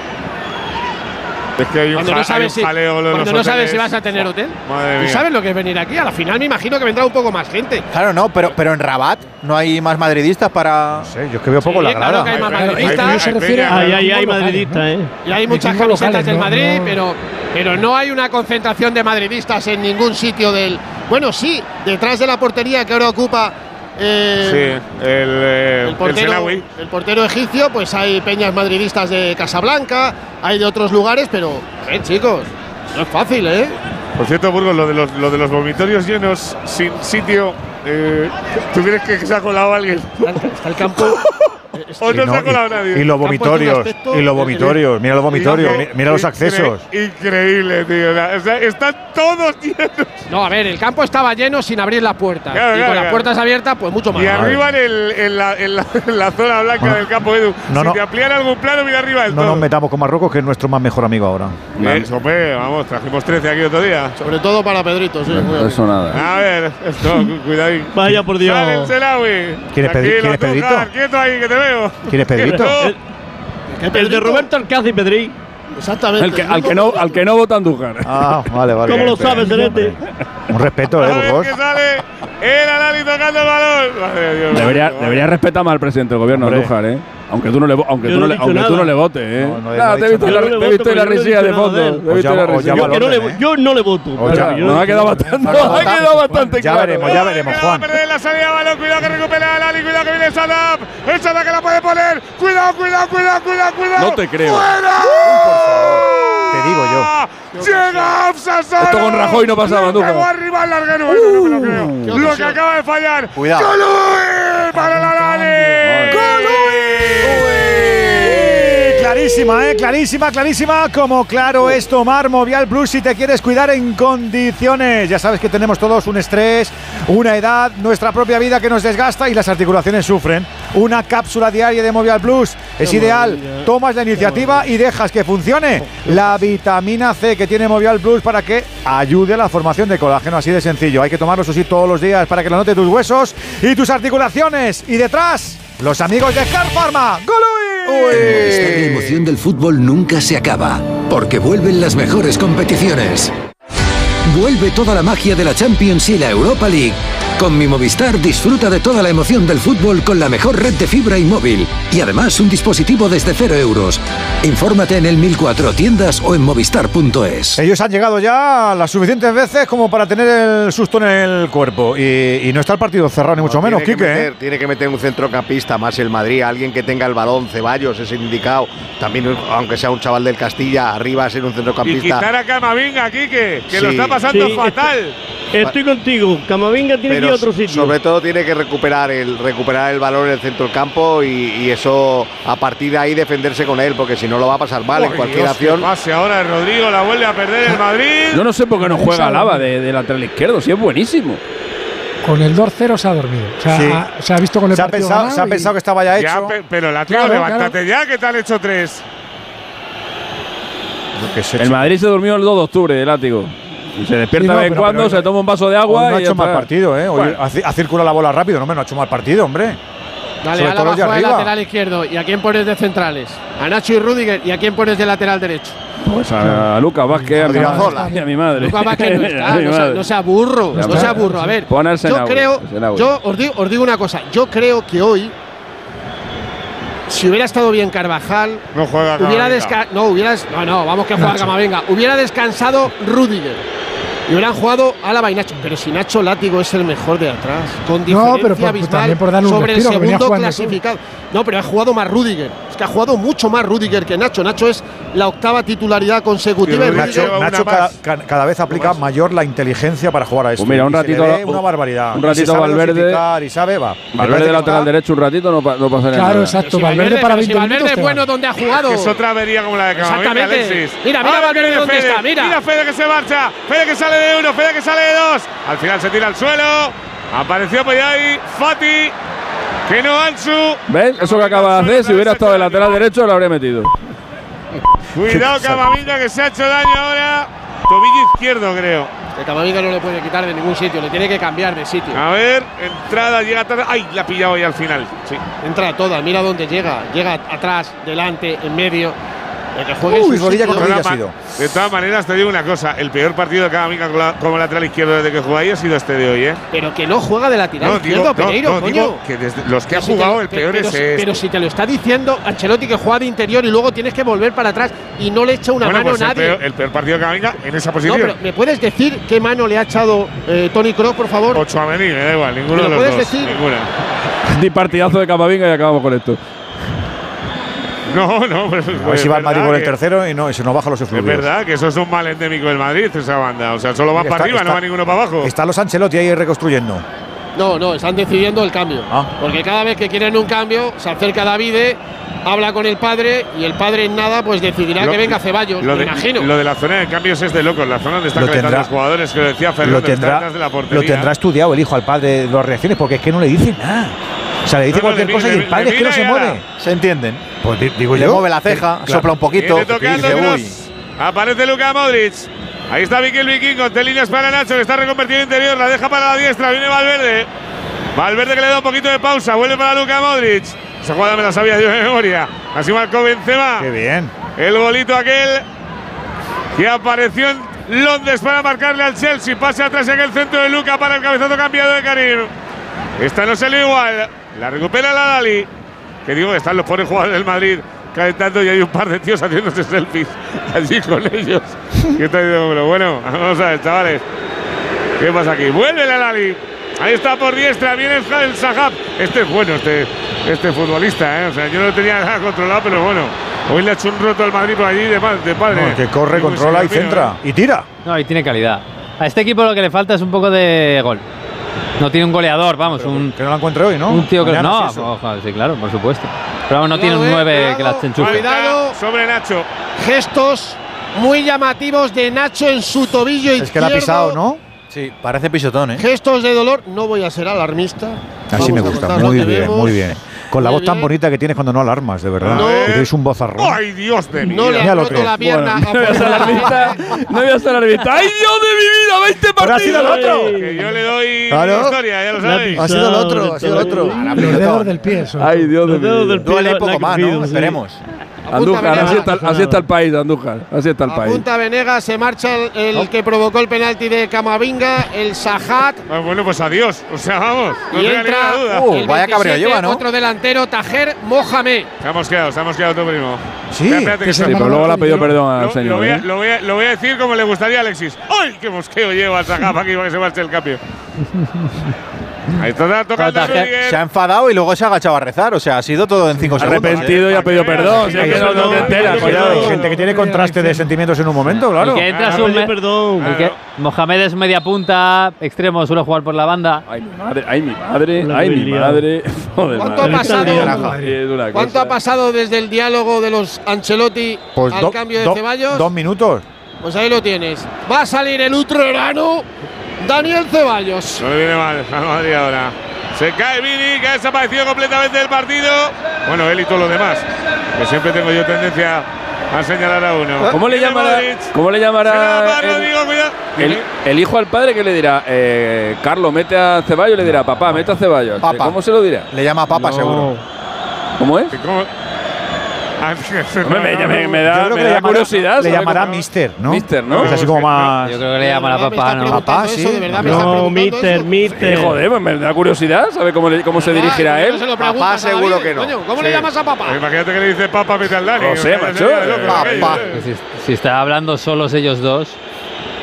Es que hay un, Cuando ja- no hay sabes, un si, jaleo los cuando no sabes si vas a tener hotel. Madre ¿Tú mía. sabes lo que es venir aquí? A la final me imagino que vendrá un poco más gente. Claro, no, pero, pero en Rabat no hay más madridistas para. No sé, yo es que veo poco Sí, la claro grada. que hay más Hay- hay- madridistas. hay- se hay refiere a- hay- Ahí, ahí hay madridistas, ¿eh? Y hay muchas camisetas del no- Madrid, no- pero, pero no hay una concentración de madridistas en ningún sitio del. Bueno, sí, detrás de la portería que ahora ocupa. Eh, Sí, el, eh, El portero, Senawi. el portero egipcio, pues hay peñas madridistas de Casablanca, hay de otros lugares, pero, eh, chicos, no es fácil, ¿eh? Por cierto, Burgos, lo de los, lo de los vomitorios llenos sin sitio. Eh, ¿Tú crees que se ha colado alguien? Está el campo. ¿O Y no, no, se ha colado nadie? y los vomitorios, y los vomitorios, mira los vomitorios, mira los accesos. Increíble, tío. O sea, están todos llenos. No, a ver, el campo estaba lleno sin abrir las puertas. Claro, y claro, con las puertas abiertas, pues mucho más. Y arriba en, el, en, la, en, la, en la zona blanca Bueno, del campo, Edu. no, si no. te amplían algún plano, mira arriba del No todo. nos metamos con Marruecos, que es nuestro más mejor amigo ahora. Eh, vamos, trajimos 13 aquí otro día. Sobre todo para Pedrito, sí. Eso nada. A ver, esto, cu- cuidadín. Vaya por Dios. ¿Quién es es Pedrito? Quieto ahí, que te veo. ¿Quién es Pedrito? Quieto. El de Roberto Alcácer y Pedri. Exactamente. El que- al, que no, al que no vota Andújar. Ah, vale, vale. ¿Cómo lo sabes, Serete? Un respeto, eh, Burgos. que sale el Alali tocando el balón. Madre de Dios, Debería, debería respetar más al presidente del gobierno. Andújar, ¿eh? Aunque tú no le, aunque tú no le, aunque tú no le votes, ¿eh? No, no no te he dicho visto, nada. la, Yo no te he le visto voto, la risilla de fondo. te he visto llamo- la llamo Yo, no le, yo no le voto. Nos ha quedado bastante, nos ha quedado bastante Ya claro. veremos, ya veremos, que no va a Juan. perder la salida de balón. Cuidado que recupera Alali. Cuidado que viene Sadap. El Sadap que la puede poner. Cuidado, cuidado, cuidado, cuidado, cuidado. No te creo. ¡Fuera! Te digo yo. Llega Afsasana. Esto con Rajoy no pasaba, Andújar. pegó arriba al larguero. Bueno, no me lo creo. qué Lo que acaba de fallar. Cuidado. ¡Colui! Para la Alali. Uy, Clarísima, eh, clarísima, clarísima. Como claro es tomar Movial Plus si te quieres cuidar en condiciones. Ya sabes que tenemos todos un estrés, una edad, nuestra propia vida que nos desgasta y las articulaciones sufren. Una cápsula diaria de Movial Plus es ideal. Tomas la iniciativa y dejas que funcione la vitamina C que tiene Movial Plus para que ayude a la formación de colágeno. Así de sencillo. Hay que tomarlo eso sí todos los días para que lo note tus huesos y tus articulaciones. Y detrás, los amigos de Car Pharma. ¡Golui! La emoción del fútbol nunca se acaba, porque vuelven las mejores competiciones. Vuelve toda la magia de la Champions y la Europa League. Con mi Movistar disfruta de toda la emoción del fútbol con la mejor red de fibra y móvil. Y además un dispositivo desde cero euros. Infórmate en el 1004 tiendas o en movistar.es. Ellos han llegado ya las suficientes veces como para tener el susto en el cuerpo. Y, y no está el partido cerrado, ni mucho menos, tiene que Quique. meter- ¿eh? Tiene que meter un centrocampista más el Madrid, alguien que tenga el balón, Ceballos es indicado. También, aunque sea un chaval del Castilla, arriba ser un Y centrocampista. quitar a Camavinga, Quique, que lo Sí. está pasando Sí. fatal. Estoy contigo. Camavinga tiene que ir a otro sitio. sobre todo tiene que recuperar el recuperar el balón en el centro del campo y, y eso a partir de ahí defenderse con él, porque si no lo va a pasar mal en cualquier Dios, acción. pase ahora Rodrigo, la vuelve a perder el Madrid. Yo no sé por qué no juega Lava de, de lateral izquierdo, si es buenísimo. Con el 2-0 se ha dormido. O sea, Sí. ha- se ha visto con el Se ha partido pensado- se ha pensado que estaba ya hecho. pe- pero la tío, Claro, levántate ya, que te han hecho tres. El Madrid se durmió el 2 de octubre de látigo. Y se despierta Sí, no, de vez en cuando, se toma un vaso de Hoy agua no ha hecho mal está. partido, ¿eh? Hoy Bueno. ha, circulado la bola rápido. No, me no ha hecho mal partido, hombre. Dale, Álava los de arriba. lateral izquierdo. ¿Y a quién pones de centrales? A Nacho y Rudiger. ¿Y a quién pones de lateral derecho? Pues a, a Lucas Vázquez, a mi, y a mi madre. Lucas Vázquez no está, A no sea, madre. no sea burro, no sea burro. A ver, yo creo, yo os digo, os digo una cosa, yo creo que hoy, si hubiera estado bien Carvajal, No juega hubiera no, hubiera, no, no, vamos que juega. Camavinga, hubiera descansado Rudiger. Y hubieran jugado Álava y Nacho. Pero si Nacho Látigo es el mejor de atrás. Con No, diferencia pero por- abismal también por darle un sobre respiro, el segundo clasificado. No, pero ha jugado más Rudiger. Es que ha jugado mucho más Rudiger que Nacho. Nacho es la octava titularidad consecutiva. Rudiger- Nacho, Nacho cada, ca- cada vez aplica mayor la inteligencia para jugar a esto. Pues mira, un Y se le ratito- ve una barbaridad. un Y se ratito sabe Valverde- Y sabe, va. Valverde lateral derecho un ratito no, pa- no pasa nada. Claro, exacto. Si Valverde para pero 20 si Valverde minutos. es bueno donde ha jugado. Es otra avería como la de Camavinga, Exactamente. Alexis. Mira, mira Valverde dónde Fede. está, mira. Mira Fede que se marcha. Fede que sale de uno, Fede que sale de dos. Al final se tira al suelo. Apareció por ahí Fati. Que no Ansu. ¿Ves? Eso que acaba de hacer, si hubiera estado de lateral derecho, lo habría metido. Cuidado Camavinga que se ha hecho daño ahora. Tobillo izquierdo, creo. Que Camavinga no le puede quitar de ningún sitio, le tiene que cambiar de sitio. A ver, entrada, llega tarde. ¡Ay! La ha pillado ahí al final. Sí. Entra toda, mira dónde llega. Llega atrás, delante, en medio. El que juegue Uy, rodilla con rodilla De ha sido. De todas maneras, te digo una cosa: el peor partido de Camavinga como la- como lateral izquierdo desde que juega ahí ha sido este de hoy, ¿eh? Pero que no juega de lateral No, izquierdo, digo- Pereiro, no, coño. digo que desde los que ha Pero si te jugado, lo- el pe- peor pero, es si- este. Pero si te lo está diciendo Ancelotti que juega de interior y luego tienes que volver para atrás y no le echa una Bueno, mano pues a el nadie. peor, el peor partido de Camavinga en esa no, posición. pero ¿me puedes decir qué mano le ha echado eh, Tony Kroos, por favor? Ocho a venir, me da igual, ninguno ¿Me de lo los puedes dos. decir? Ninguna. Di partidazo de Camavinga y acabamos con esto. No, no, pues, A ver si va el Madrid por el tercero y, no, y se nos baja los Es efluvios. verdad que eso es un mal endémico del Madrid, esa banda. O sea, solo van Está- para arriba, está- no va ninguno para abajo. Están los Ancelotti ahí reconstruyendo. No, no, están decidiendo el cambio. Ah. Porque cada vez que quieren un cambio, se acerca Davide, habla con el padre y el padre en nada pues decidirá Lo- que venga Ceballos, Lo me de, imagino. lo de la zona de cambios es de locos. La zona donde están Lo tendrá- los jugadores, que lo decía Lo Fernando, está tendrá, detrás de la lo portería. tendrá estudiado el hijo al padre de las reacciones, porque es que no le dice nada. O sea, le dice No, cualquier le cosa y el padre le es que no se mueve. Se entienden. Pues di- digo Le yo. mueve la ceja, que- sopla un poquito. Viene tocando y dice, uy. Aparece Luka Modric. Ahí está Mikel Vikingo. Tres líneas para Nacho, que está reconvertido en interior. La deja para la diestra. Viene Valverde. Valverde que le da un poquito de pausa. Vuelve para Luka Modric. Esa jugada me la sabía yo de memoria. Así marcó Benzema. Qué bien. El golito aquel que apareció en Londres para marcarle al Chelsea. Pase atrás en el centro de Luca para el cabezazo cambiado de Karim. Esta no salió igual. La recupera la Dali. Que digo que están los pobres jugadores del Madrid calentando y hay un par de tíos haciéndose selfies allí con ellos. ¿Qué está diciendo? Pero bueno, vamos a ver, chavales. ¿Qué pasa aquí? Vuelve la Lali. Ahí está por diestra, viene el Sahab. Este es bueno, este, este futbolista, ¿eh? O sea, yo no lo tenía nada controlado, pero bueno. Hoy le ha hecho un roto al Madrid por allí de, de padre. No, que corre, Y controla y centra. Y tira. No, y tiene calidad. A este equipo lo que le falta es un poco de gol. No tiene un goleador, vamos, un, Que no lo encuentre hoy, ¿no? un tío que. No, sí, eso. ojo, sí, claro, por supuesto. Pero vamos, no tiene un eh, 9 que las enchufe. sobre Nacho. Gestos muy llamativos de Nacho en su tobillo izquierdo. Es que la ha pisado, ¿no? Sí, parece pisotón, ¿eh? Gestos de dolor. No voy a ser alarmista. Así me Vamos gusta. Muy bien, muy bien. Con la voz tan bonita que tienes cuando no alarmas, de verdad. No. Que tienes un vozarrón. ¡Ay, Dios de mi No le vida! Ya ha lo roto creo. la pierna. no voy a ser alarmista. No voy a ser alarmista. ¡Ay, Dios de mi vida! ¡20 Pero ha sido el partidos! otro. Que yo le doy Claro. historia, ya lo sabéis. Ha sido el otro, ha sido el otro. Los dedos del pie. son. ¡Ay, Dios de mi vida! Duele poco más, ¿no? Esperemos. Andújar, así está, así está el país, Andújar. Así está el país. Apunta Venegas, se marcha el, el que provocó el penalti de Camavinga, el Sajat. Ah, bueno, pues adiós. O sea, vamos. No y tenga entra ninguna duda. Uh, el vaya cabreo 27, lleva, ¿no? Otro delantero, Tajer Mohamed. Se ha mosqueado, se ha mosqueado tu primo. Sí, espérate que le Pero luego le ha pedido perdón al Lo, lo señor. voy a, ¿eh? lo, voy a, lo voy a decir como le gustaría a Alexis. ¡Ay, qué mosqueo lleva el Sajaf aquí para que se marche el cambio! Ahí está tocando a Rudiger. Se ha enfadado y luego se ha agachado a rezar. O sea, ha sido todo en cinco segundos. Arrepentido y ha pedido perdón. Si es que no, no te enteras, Hay gente que tiene contraste de sentimientos en un momento, claro. Que entra Ah, me- perdón. el que- Mohamed es media punta, extremo, suele jugar por la banda. Ay, mi madre, ay, mi madre, ay, mi madre. Joder, ¿Cuánto ha madre. pasado? Es una ¿Cuánto cosa. ha pasado desde el diálogo de los Ancelotti Pues al do- cambio de do- Ceballos? Dos minutos. Pues ahí lo tienes. Va a salir el utrerano Daniel Ceballos. No le viene mal a Madrid ahora. Se cae Vini, que ha desaparecido completamente del partido. Bueno, él y todos los demás. Que siempre tengo yo tendencia a señalar a uno. ¿Cómo le llamará? ¿Cómo le llamará? el-. El, el hijo al padre que le dirá, eh, Carlos, mete a Ceballos, le dirá, papá, mete a Ceballos. Papa. ¿Cómo se lo dirá? Le llama papa, seguro. ¿Cómo es? ¿Cómo? Ah, Hombre, me, me- me Yo da, creo me que da le llamará- curiosidad. Le llamará Mister, ¿no? Mister, ¿no? Es así como más. Yo creo que le llamará ¿De verdad me papá, ¿no? Papá, eso? sí. ¿De verdad me estás No, mister, eso? mister. Sí, joder, pues me da curiosidad saber cómo, le- cómo se dirigirá a él. Papá seguro que no. coño, ¿Cómo Sí. le llamas a papá? Imagínate que le dice papa, mete al Dani. No sé, macho, papá. Si, si está hablando solos ellos dos,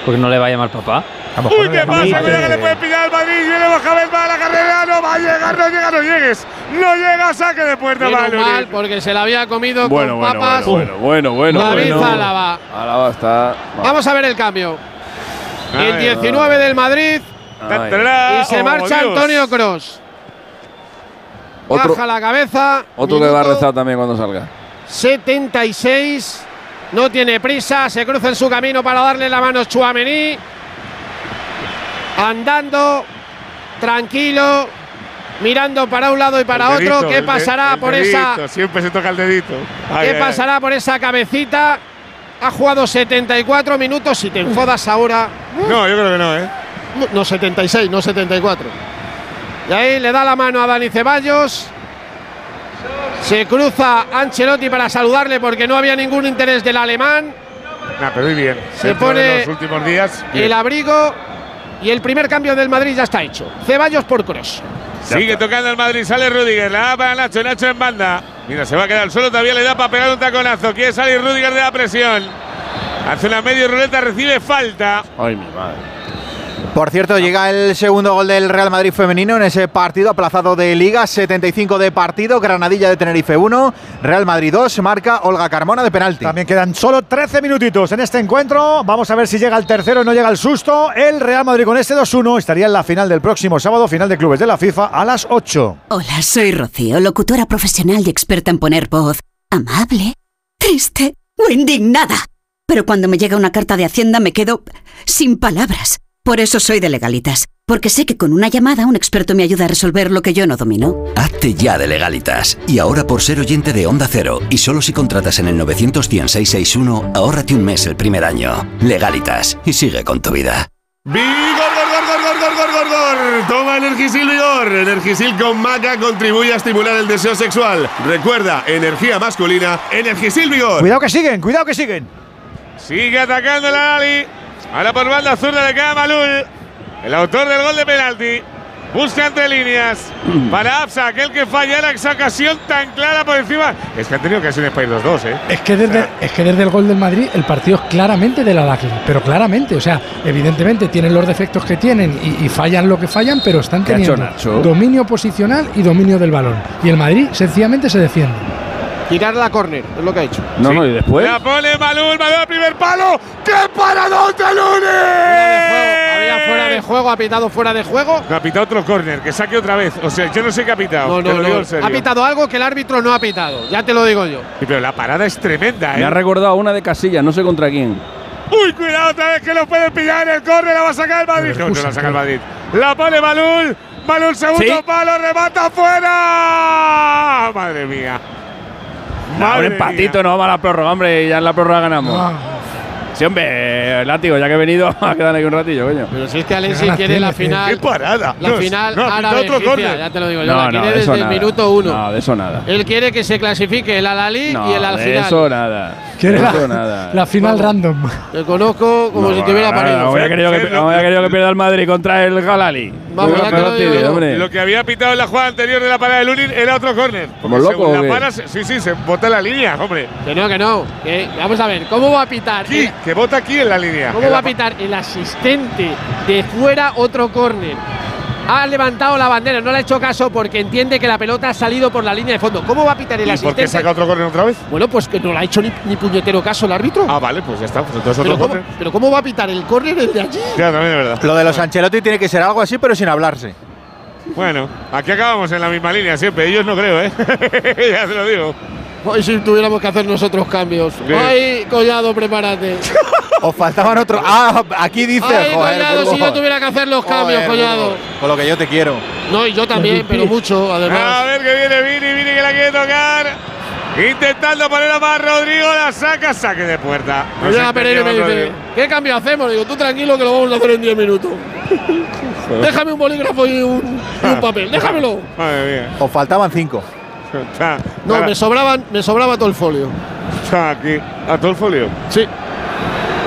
¿por qué no le va a llamar papá? Uy, ¿qué pasa? Cuidado que le puede pillar al Madrid. Viene Mohamed, va a la carrera. No va a llegar, no llega, no llegues. No llega, saque de puerta Menos para mal, Lunin. porque se la había comido Bueno, con bueno, papas. bueno, bueno, bueno, David bueno. Álava. Álava está. Vamos a ver el cambio. El Ay, 19 del Madrid Ay. Y se Oh, marcha. Antonio Cross. Otro, Baja la cabeza. otro que va a rezar también cuando salga. 76. No tiene prisa. Se cruza en su camino para darle la mano a Chouameni. Andando. Tranquilo. Mirando para un lado y para dedito, otro. ¿Qué pasará el por dedito, esa Siempre se toca el dedito. Ay, ¿Qué ay, pasará por esa cabecita? Ha jugado 74 minutos. Si te enfadas ahora. No, yo creo que no, ¿eh? No, 76, no 74. Y ahí le da la mano a Dani Ceballos. Se cruza Ancelotti para saludarle porque no había ningún interés del alemán. Nah, pero muy bien. Se Dentro pone los últimos días. bien. El abrigo y el primer cambio del Madrid ya está hecho. Ceballos por Cross. Sigue tocando el Madrid, sale Rudiger, la da para Nacho, Nacho en banda. Mira, se va a quedar suelo, todavía le da para pegar un taconazo. Quiere salir Rudiger de la presión. Hace una medio ruleta, recibe falta. Ay, mi madre. Por cierto, llega el segundo gol del Real Madrid femenino en ese partido aplazado de Liga, 75 de partido, Granadilla de Tenerife 1, Real Madrid 2, marca Olga Carmona de penalti. También quedan solo 13 minutitos en este encuentro. Vamos a ver si llega el tercero y no llega el susto. El Real Madrid con este 2-1 estaría en la final del próximo sábado, final de clubes de la FIFA, a las 8. Hola, soy Rocío, locutora profesional y experta en poner voz amable, triste o indignada. Pero cuando me llega una carta de Hacienda me quedo sin palabras. Por eso soy de legalitas, porque sé que con una llamada un experto me ayuda a resolver lo que yo no domino. Hazte ya de legalitas. Y ahora por ser oyente de Onda Cero, y solo si contratas en el 91661, ahórrate un mes el primer año. Legalitas, y sigue con tu vida. ¡Vigor, gor, gor, gor, gor, Toma Energisil Vigor. Energisil con maca contribuye a estimular el deseo sexual. Recuerda, energía masculina, Energisil Vigor. Cuidado que siguen, cuidado que siguen. Sigue atacando la Ali. Ahora por banda zurda le queda Malul. El autor del gol de penalti. Busca entre líneas. Para Absa, aquel que falla era esa ocasión tan clara por encima. Es que han tenido que ser en los dos, ¿eh? Es que, desde, es que desde el gol del Madrid el partido es claramente de la Lacli, pero claramente, o sea, evidentemente tienen los defectos que tienen y, y fallan lo que fallan, pero están ¿Qué ha hecho teniendo dominio posicional y dominio del balón. Y el Madrid sencillamente se defiende. Tirar la córner, es lo que ha hecho. No, no, y después. La pone Malul, Malul al primer palo. ¡Qué paradón de Había Lunes! fuera de juego, ha pitado fuera de juego. No, ha pitado otro córner, que saque otra vez. O sea, yo no sé qué ha pitado. No, no, no. Ha pitado algo que el árbitro no ha pitado, ya te lo digo yo. Sí, Pero la parada es tremenda, Me ha ¿eh? recordado una de Casillas, no sé contra quién. Uy, cuidado otra vez que lo puede pillar el córner, la va a sacar el Madrid. No, no la saca el Madrid. La pone Malul. Malul, segundo Sí. palo, remata fuera. Madre mía. Un empatito, no vamos a la prórroga, hombre, y ya en la prórroga ganamos. Ah, Sí, hombre, látigo, ya que he venido, a quedar aquí un ratillo, coño. Pero si es que Alessi quiere la final. ¡Qué parada! La No, final no, árabe otro egipcia, córner. ya te lo digo yo. No, la no, quiere de desde el minuto uno. No, de eso nada. Él quiere que se clasifique el Al-Ali No, y el Al de Hilal. eso nada. Quiere De la, eso nada. la final random. Te conozco como No, si te hubiera parido. No había querido que, no había querido que pierda el Madrid contra el Galali. Vamos, ya te lo fastidio, digo yo. hombre. Lo que había pitado en la jugada anterior de la parada de Lunin era otro córner. ¿Como loco la qué? para, sí, sí, se bota la línea, hombre. Que no, que no. que- vamos a ver, ¿cómo va a pitar? El- que bota aquí en la línea. ¿Cómo va a pitar el asistente de fuera otro córner? Ha levantado la bandera, no le ha hecho caso porque entiende que la pelota ha salido por la línea de fondo. ¿Cómo va a pitar el ¿Y por qué asistente? saca otro córner otra vez? Bueno, pues que no le ha hecho ni, ni puñetero caso el árbitro. Ah, vale, pues ya está. Pues entonces pero, otro ¿cómo, córner. pero ¿cómo va a pitar el córner el de allí? Ya, también es verdad. Lo de los Ancelotti tiene que ser algo así, pero sin hablarse. Bueno, aquí acabamos en la misma línea siempre. Ellos no creo, ¿eh? ya te lo digo. Hoy si tuviéramos que hacer nosotros cambios. Ay, Collado, prepárate. Os faltaban otros. Ah, aquí dice. Ay, joder, Collado, si yo tuviera que hacer los cambios, joder, Collado. Con lo que yo te quiero. No, y yo también, pero mucho, además. A ver que viene Vini, Vini que la quiere tocar. Intentando poner a más Rodrigo, la saca, saque de puerta. No ya, me dice, ¿qué cambio hacemos? Digo, tú tranquilo que lo vamos a hacer en 10 minutos. Déjame un bolígrafo y un, ah. papel, déjamelo. Madre mía. Os faltaban 5. No, me sobraban, me sobraba todo el folio. está aquí. ¿A todo el folio? Sí.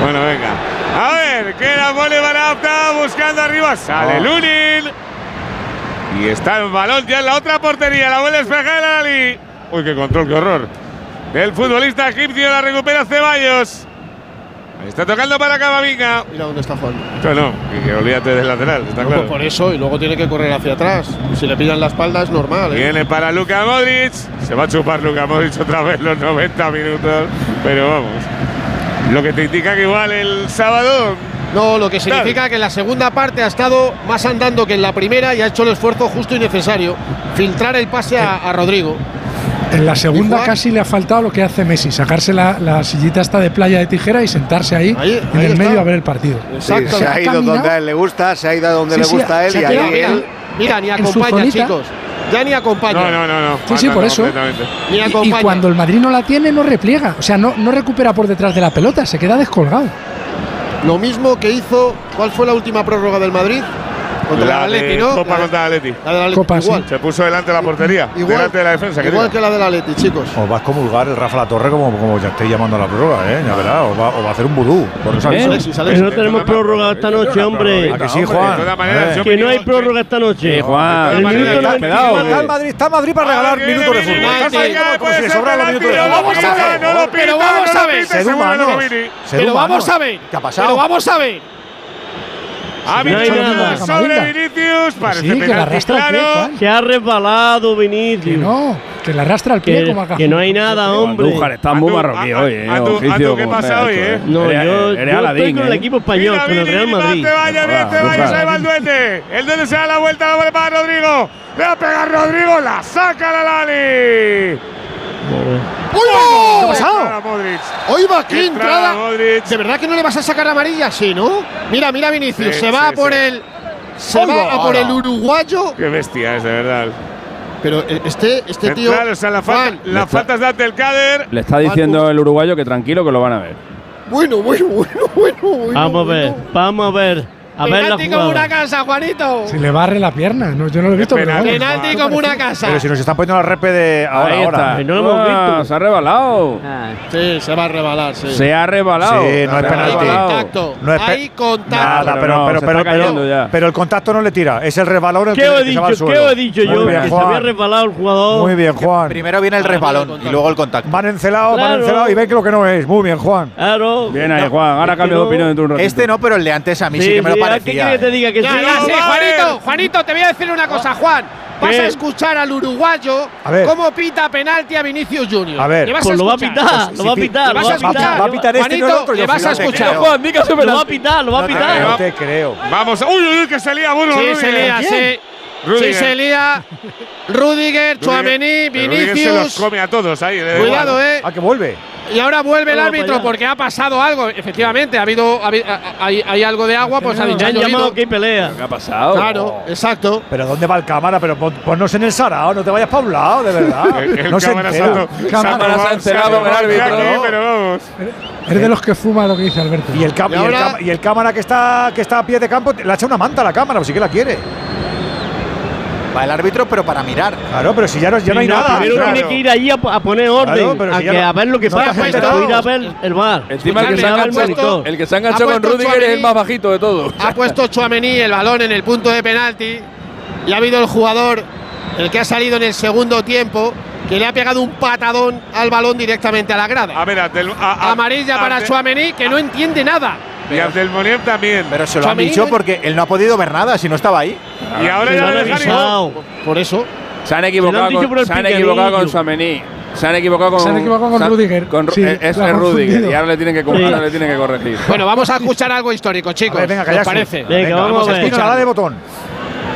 Bueno, venga. A ver, queda Vole Barapta buscando arriba. Sale Oh. Lunin. Y está el balón ya en la otra portería. La vuelve a despejar el Ali. Uy, qué control, qué horror. El futbolista egipcio la recupera Ceballos. Está tocando para Camavinga. Mira dónde está Juan. No, no, y que olvídate del lateral, está No, claro. pues por eso, y luego tiene que correr hacia atrás. Y si le pillan la espalda es normal. ¿eh? Viene para Luka Modric. Se va a chupar Luka Modric otra vez los 90 minutos. Pero vamos. Lo que te indica que igual el sábado. No, lo que significa que en la segunda parte ha estado más andando que en la primera y ha hecho el esfuerzo justo y necesario. Filtrar el pase a, a Rodrigo. En la segunda Juan? casi le ha faltado lo que hace Messi, sacarse la, la sillita esta de playa de tijera y sentarse ahí, Ahí- en ahí el está. medio a ver el partido. Sí, se ha ido caminado. donde a él le gusta, se ha ido a donde Sí, le sí, gusta a él y ahí él. mira, ni acompaña, chicos. Ya ni acompaña. No, no, no, no. Sí, sí, Anda por eso. Ni Y- cuando el Madrid no la tiene, no repliega. O sea, no, no recupera por detrás de la pelota, se queda descolgado. Lo mismo que hizo. ¿Cuál fue la última prórroga del Madrid? Contra La el Atleti, ¿no? Copa La- contra el Atleti. La del Atleti. Copa, sí. igual. Se puso delante de la portería. Igual, delante de la defensa. ¿qué igual que la del Atleti, chicos. Os va a comulgar el Rafa La Torre como, como ya estáis llamando a la prórroga, ¿eh? Ya os va, os va a hacer un vudú. Por eso ¿Eh? Alexis, Alexis. Que no tenemos prórroga esta noche, hombre. ¿A que sí, Juan? Eh. Que no hay prórroga esta noche. Sí, Juan. El De todas minuto maneras, 90. Cuidado, está el Madrid, está Madrid para regalar minutos de fútbol. como- si le los minutos no fútbol. vamos a ver, no Pero vamos no a ver. Pero vamos a ver. ¿Qué ha pasado? Pero vamos a ver. Ha No hay visto nada. sobre Vinicius. Parece sí, que le penalti arrastra el pie, claro. Se ha resbalado Que Vinicius. no, que le arrastra el pie Que, como que no hay nada, hombre. Andújar está muy marroquí a- a- hoy, eh. Oficio ¿qué pasa hoy, eh? No, yo, eres yo Aladín, estoy con el eh. equipo español, Mira, con el Vini, Real Madrid. Te vaya bien, te vaya, se va el duende. El duende se da la vuelta, la para Rodrigo. Le va a pegar Rodrigo, la saca la Lali. ¡Uy, ¿Qué va! pasado? Modric. Hoy va, qué Qué entrada, entrada. Modric. ¿De verdad que no le vas a sacar amarilla? Sí, ¿no? Mira, mira Vinicius, Sí, se va sí, a por sí. el se va a por hola. el uruguayo. Qué bestia es, de verdad. Pero eh, este este tío Claro, o sea, la falta, Juan, las faltas de Abdelkader. Le está diciendo el uruguayo que tranquilo que lo van a ver. Bueno, bueno, bueno, bueno, bueno. Vamos a ver, vamos a ver. A ver la Penalti como una casa, Juanito. Se le barre la pierna. No, yo no lo he visto, penalti. como una casa. Pero si nos están poniendo la repe de ahora, Ahí ahora. está. Que no lo hemos Ah, visto. Se ha rebalado. Ah, Sí, se va a rebalar, sí. Se ha rebalado. Sí, no es penalti. Hay rebalado. contacto. No es pe- Hay contacto. Nada, pero el contacto no le tira, es el rebalón el ¿Qué que, os he que se va al dicho? suelo. ¿Qué os he dicho Muy yo? bien, Que se había Juan. resbalado el jugador. Muy bien, Juan. Primero viene el Ahora resbalón y luego el contacto. Van encelados, van Claro. encelados y ven que lo que no es. Muy bien, Juan. Claro. Bien ahí, Juan. Ahora cambio de opinión dentro de un ratito. Este no, pero el de antes a mí sí, que me lo sí, ¿a ¿Qué quieres que te eh. diga que Ya, sí? ya, sí, vale. Juanito, Juanito, te voy a decir una cosa, Juan. Vas ¿Qué? a escuchar al uruguayo A ver. cómo pita penalti a Vinicius Junior. A ver. Pues lo va a pitar, lo va a pitar. vas a va escuchar. pitar. Va a pitar este, no el Juanito, otro. le yo vas a escuchar. Juan, Lo va a pitar, lo va a No pitar. No te creo. Vamos, uy, uy, uy, que se lía, Bruno. Sí, se lía, sí. Sí, Rudiger. se lía. Rudiger, Pero Rudiger se los Vinicius. come a todos ahí. Cuidado, igual. eh. Ah, que vuelve. Y ahora vuelve el árbitro porque ha pasado algo. Efectivamente, ha habido, ha habido- ha- hay, hay algo de agua, pues ha dicho. Ya "Ha han llamado llovido". que hay pelea. ¿Qué ha pasado? Claro, exacto. Pero ¿dónde va el cámara? Pero pon- ponnos en el sarao, no te vayas para un lado, de verdad. El- el no se entera. Cámara. Se ha enterado el aquí, árbitro. pero vamos. Es de los que fuma lo que dice Alberto. Y el, Y y el cámara que está, que está a pie de campo le ha echado una manta a la cámara, pues sí que la quiere. Va el árbitro, pero para mirar. Claro, pero si ya no, ya no hay nada. Primero claro. tiene que ir allí a, a poner orden, Claro, a, si ya que- no- a ver lo que pasa, ir a ver el bar. Encima el que se ha puesto- el que se ha enganchado ha con Rudiger es el más bajito de todos. Ha puesto Chuamení el balón en el punto de penalti y ha habido el jugador, el que ha salido en el segundo tiempo, que le ha pegado un patadón al balón directamente a la grada. A ver, a- a- Amarilla para Chuamení, que no entiende nada. Y Abdelmonem también. Pero se lo han dicho porque él no ha podido ver nada si no estaba ahí. y ahora Se ya lo han avisado. Por eso. Se han Se equivocado han por con, se han equivocado con Suamení. Se han equivocado con Se han equivocado con se han- Rudiger. con Ru- Sí, es, Rudiger y ahora le tienen que, Sí. ahora le tienen que corregir. Bueno, vamos a escuchar algo histórico, chicos. A ver, venga, ¿Qué os callarse. parece? Venga, vamos a ver. Escucha, dale botón.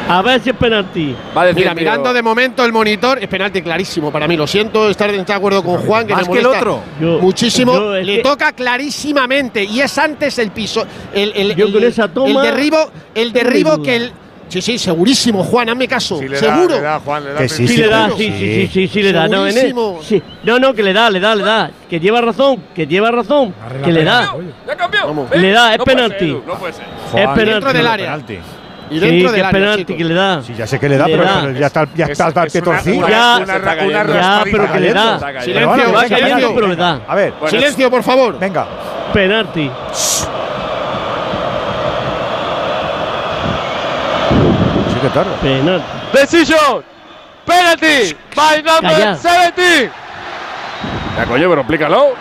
A ver si es penalti. Va a decir Mira, tío, mirando de momento el monitor, es penalti clarísimo para mí. Lo siento, estar de acuerdo con Juan, que Más me que el otro. Yo- muchísimo. yo Le que- toca clarísimamente y es antes el piso, el, el, Yo el- con esa toma el derribo, el derribo que el. Sí, sí, segurísimo, Juan, hazme caso. Sí, le da, seguro. le da, Juan, le da Que sí, Sí, sí, le da, seguro. sí, sí, sí, sí, sí, le da. No, en el- Segurísimo. sí. no, no, que le da, le da, le da. Que lleva razón, que lleva razón, que le da. Ya cambió. Le da, es No puede penalti. ser, No puede ser. Es penalti. Dentro del no, área. penalti. Y Sí, dentro que del es área, penalti, chicos. que le da. Sí, ya sé que le da, Le pero, da. pero ya está, ya Es- está, el una- una- Ya. una una Ya, pero que le da. Silencio, Va cayendo, pero le da. A ver, Bueno, Silencio, por favor. venga. Penalti. Sí que tarda. Penalti. Decision. Penalty. By Calla. 70. Ya coño, pero explícalo.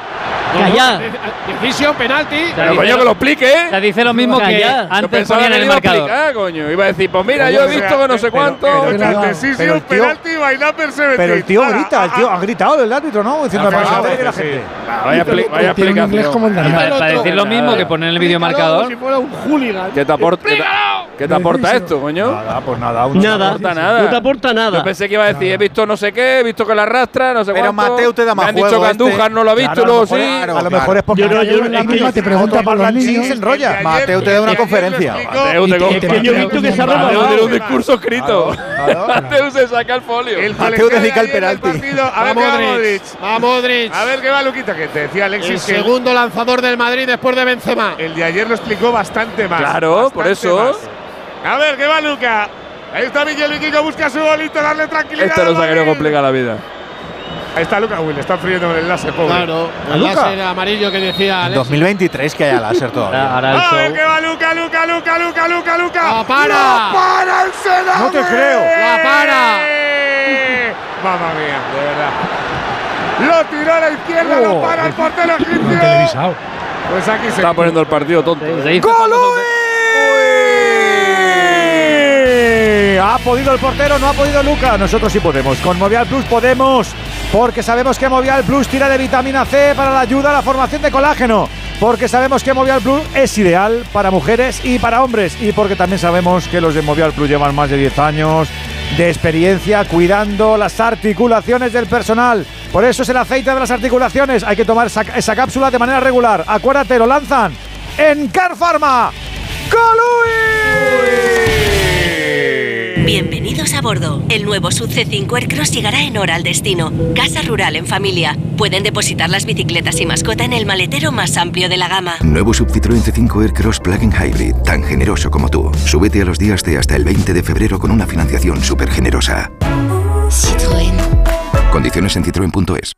Calla. Decisión, penalti. Pero coño que lo explique, ¿eh? Te dice lo mismo que. Yo antes pensaba ponían que en le el iba a marcador. explicar, coño. Iba a decir, pues mira, yo he visto que no sé cuánto. pero- Pero- pero Decisión, el tío- penalti, number 17. Pero el tío grita, el tío ha gritado el árbitro, ¿no? Diciendo que la sí. gente. Vaya, explicación. para, decir lo mismo que poner en el vídeo marcador. Si fuera un hooligan. ¿Qué te aporta, qué te- qué te aporta esto, coño? Nada, pues nada. Nada. No aporta nada. No te aporta nada. Yo pensé que iba a decir, he visto no sé qué, he visto que la arrastra, no sé Pero cuánto. Mateo te da más Me han dicho que este. Andújar no lo ha visto, luego mejor- sí. A lo mejor es porque Yo no- yo no- la misma te pregunta por los niños. se enrolla. Mateo te da el una conferencia. Mateo, te que yo he visto que se ha Mateo robado. tiene un discurso escrito. Claro. Mateo se saca el folio. El Mateo dedica el penalti. partido. A ver Va qué va Modric. Va Modric. A ver qué va Luquita, que te decía El Alexis que segundo lanzador del Madrid después de Benzema. el de ayer lo explicó bastante más. Claro, por eso. A ver qué va Luca. Ahí está Miguel Viquico, busca su bolito, darle tranquilidad. Este al nos ha querido complicar la vida. Ahí está Luca. Uy, le están friendo con el láser, pobre. Claro, ¿A el Luka? láser amarillo que decía En Alex. 2023 que haya láser todavía. Ahora el A ver qué show. va Luca, Luca, Luca, Luca, Luca, Luca. ¡La para! ¡La para el Senado! No te creo. ¡La para! Mamma mía, de verdad. Lo tiró a la izquierda, lo Oh, para el portero egipcio. televisado. Pues aquí se Está poniendo el partido tonto. Se hizo ¡Gol, famoso- Uy! Ha podido el portero, no ha podido Luca. Nosotros sí podemos. Con Movial Plus podemos. Porque sabemos que Movial Plus tira de vitamina C para la ayuda a la formación de colágeno. Porque sabemos que Movial Plus es ideal para mujeres y para hombres. Y porque también sabemos que los de Movial Plus llevan más de 10 años de experiencia cuidando las articulaciones del personal. Por eso es el aceite de las articulaciones. Hay que tomar esa, cápsula de manera regular. Acuérdate, lo lanzan en Car Pharma. ¡Colui! Bienvenidos a bordo. El nuevo Sub C5 Aircross llegará en hora al destino. Casa rural en familia. Pueden depositar las bicicletas y mascota en el maletero más amplio de la gama. Nuevo Sub Citroën C5 Aircross Plug-in Hybrid, tan generoso como tú. Súbete a los días de hasta el 20 de febrero con una financiación súper generosa. Citroën. Condiciones en citroen.es.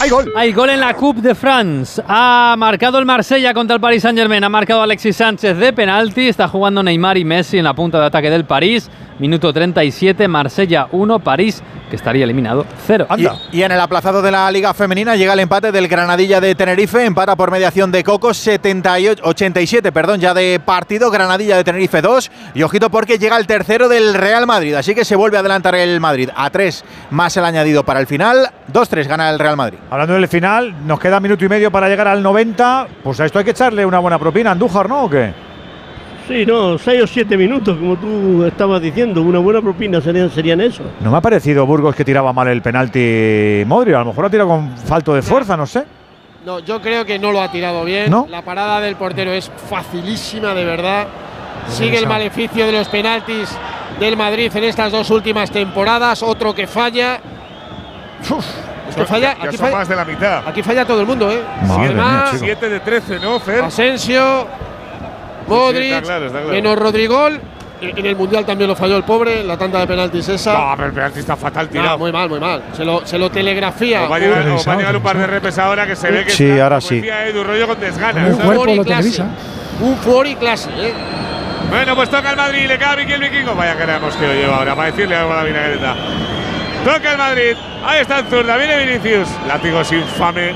¡Hay gol! Hay gol en la Coupe de France. Ha marcado el Marsella contra el Paris Saint-Germain. Ha marcado Alexis Sánchez de penalti. Está jugando Neymar y Messi en la punta de ataque del París. Minuto 37, Marsella 1, París, que estaría eliminado 0. Y, y en el aplazado de la Liga Femenina llega el empate del Granadilla de Tenerife, empata por mediación de Cocos, 78, 87, perdón, ya de partido, Granadilla de Tenerife 2, y ojito porque llega el tercero del Real Madrid, así que se vuelve a adelantar el Madrid, a 3 más el añadido para el final, 2-3 gana el Real Madrid. Hablando del final, nos queda minuto y medio para llegar al 90. Pues a esto hay que echarle una buena propina, Andújar, ¿no? ¿O qué? Sí, no, 6 o 7 minutos, como tú estabas diciendo. Una buena propina serían, serían eso. No me ha parecido Burgos que tiraba mal el penalti Modri. A lo mejor ha tirado con falto de fuerza, no sé. No, yo creo que no lo ha tirado bien. ¿No? La parada del portero es facilísima, de verdad. Sigue el maleficio de los penaltis del Madrid en estas dos últimas temporadas. Otro que falla. Uf, es que falla. Ya Aquí son falla, más de la mitad. aquí falla todo el mundo, ¿eh? Madre Siete mía, más, chico. 7 de 13, ¿no, Fer? Asensio, Modric, está claro, está claro. menos Rodrigol. En el Mundial también lo falló el pobre, la tanda de penaltis esa. No, pero el penalti está fatal No, tirado. muy mal, muy mal. Se lo, se lo telegrafía. Os va a llegar, un- os va a llegar un par de repes ahora que se ve que Sí, está, ahora sí. Edu, rollo con desganas. El cuerpo fuori lo clase. televisa. Un fuori clase, ¿eh? Bueno, pues toca el Madrid, le cae a Vicky el vikingo. Vaya queremos que lo lleva ahora, para decirle algo a la vinagreta. Toca el Madrid, ahí está el zurda, viene Vinicius. Látigos infame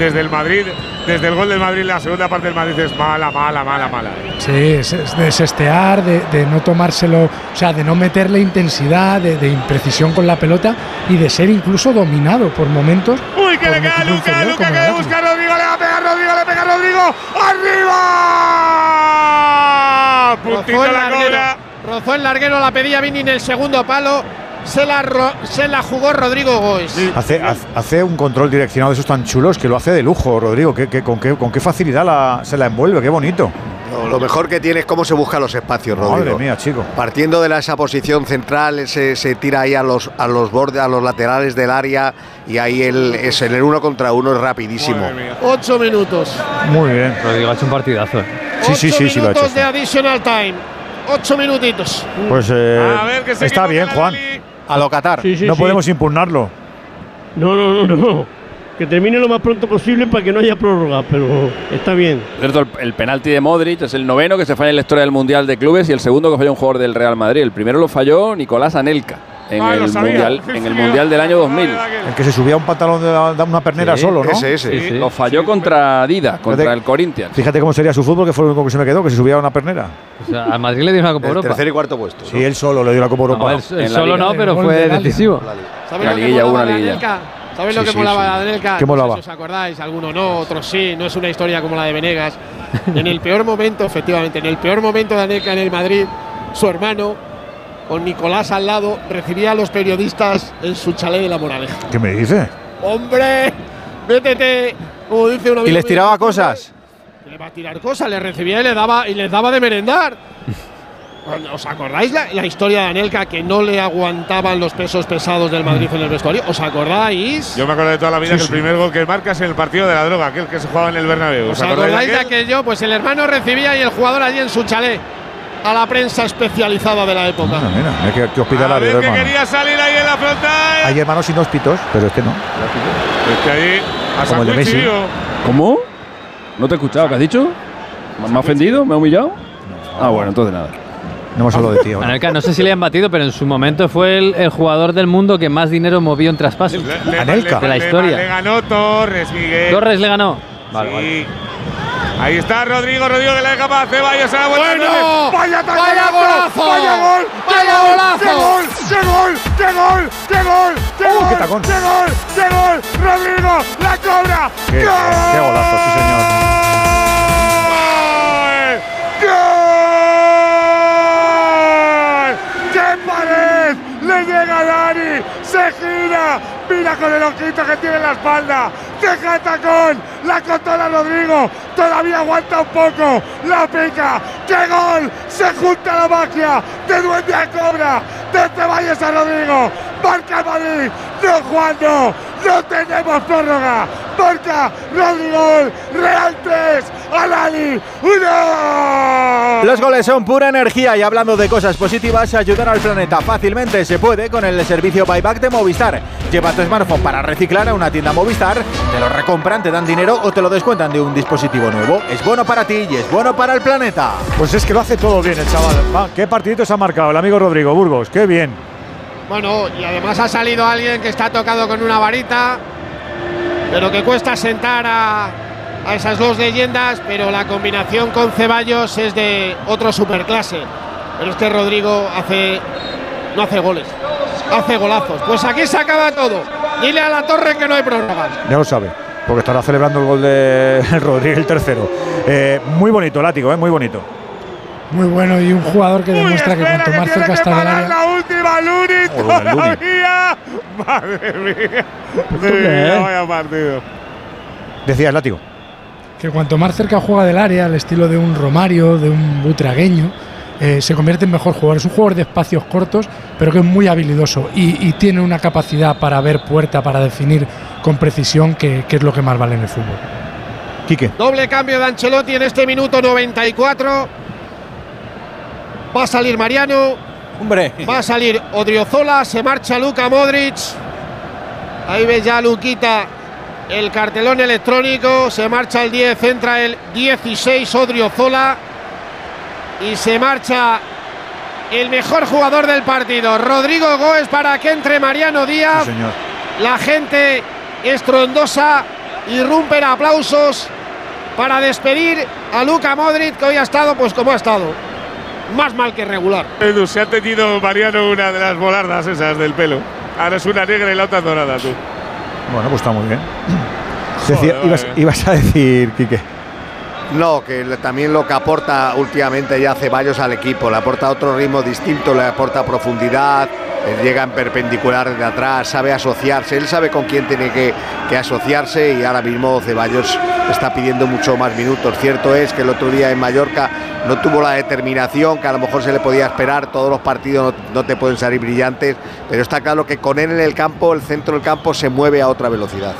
desde el Madrid, desde el gol del Madrid, la segunda parte del Madrid es mala, mala, mala, mala. Sí, es, es de sestear, de, de no tomárselo, o sea, de no meterle intensidad, de, de imprecisión con la pelota y de ser incluso dominado por momentos. Uy, que le equipo Luca, Luca que le busca a Rodrigo, le va a pegar Rodrigo, le pega a Rodrigo, ¡arriba! Puntito Rozó el, la larguero, cobra. rozó el larguero, la pedía Vini en el segundo palo. Se la, ro- se la jugó Rodrigo Goes. Hace, hace- un control direccionado de esos tan chulos que lo hace de lujo, Rodrigo. Que, que- con, qué, ¿Con qué facilidad la- se la envuelve? Qué bonito. No, lo mejor que tiene es cómo se busca los espacios, Rodrigo. Madre mía, chico. Partiendo de la- esa posición central, se, se tira ahí a los, a los bordes, a los laterales del área y ahí el, es en el uno contra uno es rapidísimo. Ocho minutos. Muy bien. Rodrigo ha hecho un partidazo. Sí, sí, Ocho sí, sí lo ha hecho. minutos de additional time. Ocho minutitos. Pues eh, A ver, que se está bien, Juan. A lo Qatar. Sí, sí, no sí. podemos impugnarlo. No, no, no, no. Que termine lo más pronto posible para que no haya prórroga, pero está bien. Por cierto, el, el penalti de Modric es el noveno que se falla en la historia del Mundial de Clubes y el segundo que falló un jugador del Real Madrid. El primero lo falló Nicolás Anelka en, Ah, el, mundial, en el Mundial del año 2000. El que se subía a un pantalón de, la- de una pernera Sí, solo, ¿no? Ese, ese. Sí, sí. Lo falló contra Dida, contra Fíjate- el Corinthians. Fíjate cómo sería su fútbol, que fue lo único que se me quedó, que se subía a una pernera. O sea, al Madrid le dio una Copa El Europa. tercer y cuarto puesto. Sí, él solo le dio la Copa Europa. No, él, él solo Liga. no, pero fue de decisivo. ¿Sabéis La lo que liguilla, molaba una liguilla. ¿Sabéis lo que sí, molaba sí. de Anelka? ¿Qué No sé molaba? si os acordáis, alguno no, otros sí. No es una historia como la de Venegas. en el peor momento, efectivamente, en el peor momento de Anelka en el Madrid, su hermano, con Nicolás al lado, recibía a los periodistas en su chalet de la Moraleja. ¿Qué me dice? ¡Hombre! ¡Métete! Como dice un Y les tiraba cosas. Le va a tirar cosas, le recibía y le daba, y les daba de merendar. ¿Os acordáis la, la historia de Anelka que no le aguantaban los pesos pesados del Madrid en el vestuario? ¿Os acordáis? Yo me acuerdo de toda la vida que el primer gol que marca es en el partido de la droga, aquel que se jugaba en el Bernabéu. ¿Os acordáis de aquello? Pues el hermano recibía y el jugador allí en su chalet a la prensa especializada de la época. Mira, mira, mira qué, qué A hospitalario, ver que hermano. quería salir ahí en la frontal. Hay hermanos inhóspitos, pero este no. Es que ahí a Como el de Messi. Sanguichillo. ¿Cómo? ¿No te he escuchado? ¿Qué has dicho? ¿Me me ha ofendido? ¿Me ha humillado? Ah, bueno, entonces nada. No hemos hablado de ti ahora. Anelka, no sé si le han batido, pero en su momento fue el, el jugador del mundo que más dinero movió en traspasos. Le- le- Anelka. le- De la le- historia. Le ganó Torres, Miguel. Torres le ganó. Vale, Sí. vale. Ahí está Rodrigo, Rodrigo que le deja para Ceballos. a Bueno, ¡Vaya vaya taconazo! golazo, ¡Vaya gol! ¡Qué vaya gol! golazo. ¡Qué gol! ¡Qué gol! ¡Qué gol! ¡Qué gol! ¡Qué ¡Uh, gol! qué gol! ¡Qué gol! ¡Rodrigo! ¡La cobra! Qué, qué golazo, sí, señor. ¡Gol! ¡Qué pared! Le llega Dani, se gira, mira con el ojito que tiene en la espalda, deja el tacón, la controla Rodrigo, todavía aguanta un poco, la pica, ¡qué gol! Se junta la magia de Duende a Cobra, de Ceballos a Rodrigo, marca Madrid, no jugando, no. Tenemos prórroga, marca Rodrigo, Real 3, Alali. 1. Los goles son pura energía y hablando de cosas positivas, ayudar al planeta. Fácilmente se puede con el servicio Buyback de Movistar. Lleva tu smartphone para reciclar a una tienda Movistar, te lo recompran, te dan dinero o te lo descuentan de un dispositivo nuevo. Es bueno para ti y es bueno para el planeta. Pues es que lo hace todo bien el chaval. Va, qué partidito se ha marcado el amigo Rodrigo Burgos. Qué bien. Bueno, y además ha salido alguien que está tocado con una varita, pero que cuesta sentar a, a esas dos leyendas, pero la combinación con Ceballos es de otro superclase. Pero es que Rodrigo hace no hace goles, hace golazos. Pues aquí se acaba todo. Dile a la torre que no hay prórrogas. Ya lo sabe. Porque estará celebrando el gol de Rodríguez el tercero. Eh, muy bonito, látigo, eh, muy bonito. Muy bueno y un jugador que demuestra que Espera, cuanto más cerca está del área. la última Luni Luni. todavía. Madre mía. qué Madre mía, es? vaya partido. Decías, látigo. Que cuanto más cerca juega del área, al estilo de un Romario, de un Butragueño, eh, se convierte en mejor jugador. Es un jugador de espacios cortos, pero que es muy habilidoso y, y tiene una capacidad para ver puerta, para definir con precisión, que, que es lo que más vale en el fútbol. Quique. Doble cambio de Ancelotti en este minuto 94. Va a salir Mariano. Hombre. Va a salir Odriozola. Se marcha Luca Modric. Ahí ves ya Luquita el cartelón electrónico. Se marcha el 10. Entra el 16 Odriozola. Y se marcha el mejor jugador del partido. Rodrigo Goes para que entre Mariano Díaz. Sí, señor. La gente estrondosa. Irrumpen aplausos para despedir a Luca Modric, que hoy ha estado pues como ha estado. Más mal que regular. Edu, se ha teñido Mariano una de las volardas esas del pelo. Ahora es una negra y la otra dorada, tú. Bueno, pues está muy bien. Decía- ibas, ibas a decir, Quique. No, que también lo que aporta últimamente ya Ceballos al equipo, le aporta otro ritmo distinto, le aporta profundidad, eh, llega en perpendicular de atrás, sabe asociarse, él sabe con quién tiene que, que asociarse y ahora mismo Ceballos está pidiendo mucho más minutos. Cierto es que el otro día en Mallorca no tuvo la determinación que a lo mejor se le podía esperar, todos los partidos no te pueden salir brillantes, pero está claro que con él en el campo, el centro del campo se mueve a otra velocidad.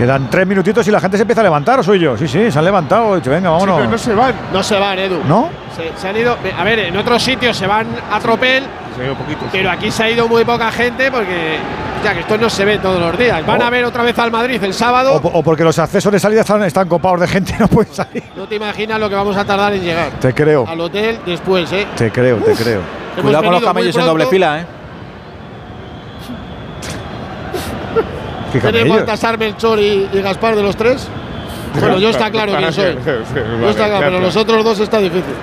Quedan tres minutitos y la gente se empieza a levantar, ¿o soy yo? Sí, sí, se han levantado. He dicho, venga, vámonos. se van. No se van, Edu. ¿No? Se, se han ido. A ver, en otros sitios se van a tropel. Pero aquí se ha ido muy poca gente porque. Ya que esto no se ve todos los días. Van Oh. a ver otra vez al Madrid el sábado. O, po- o porque los accesos de salida están, están copados de gente, no pueden salir. No te imaginas lo que vamos a tardar en llegar. Te creo. Al hotel después, ¿eh? Te creo, te creo. Cuidado con los camellos en doble fila, ¿eh? ¿Qué ¿Tenemos camellos? Baltasar, Melchor y, y Gaspar de los tres? Bueno, yo está claro quién soy. Yo está claro, pero los otros dos está difícil.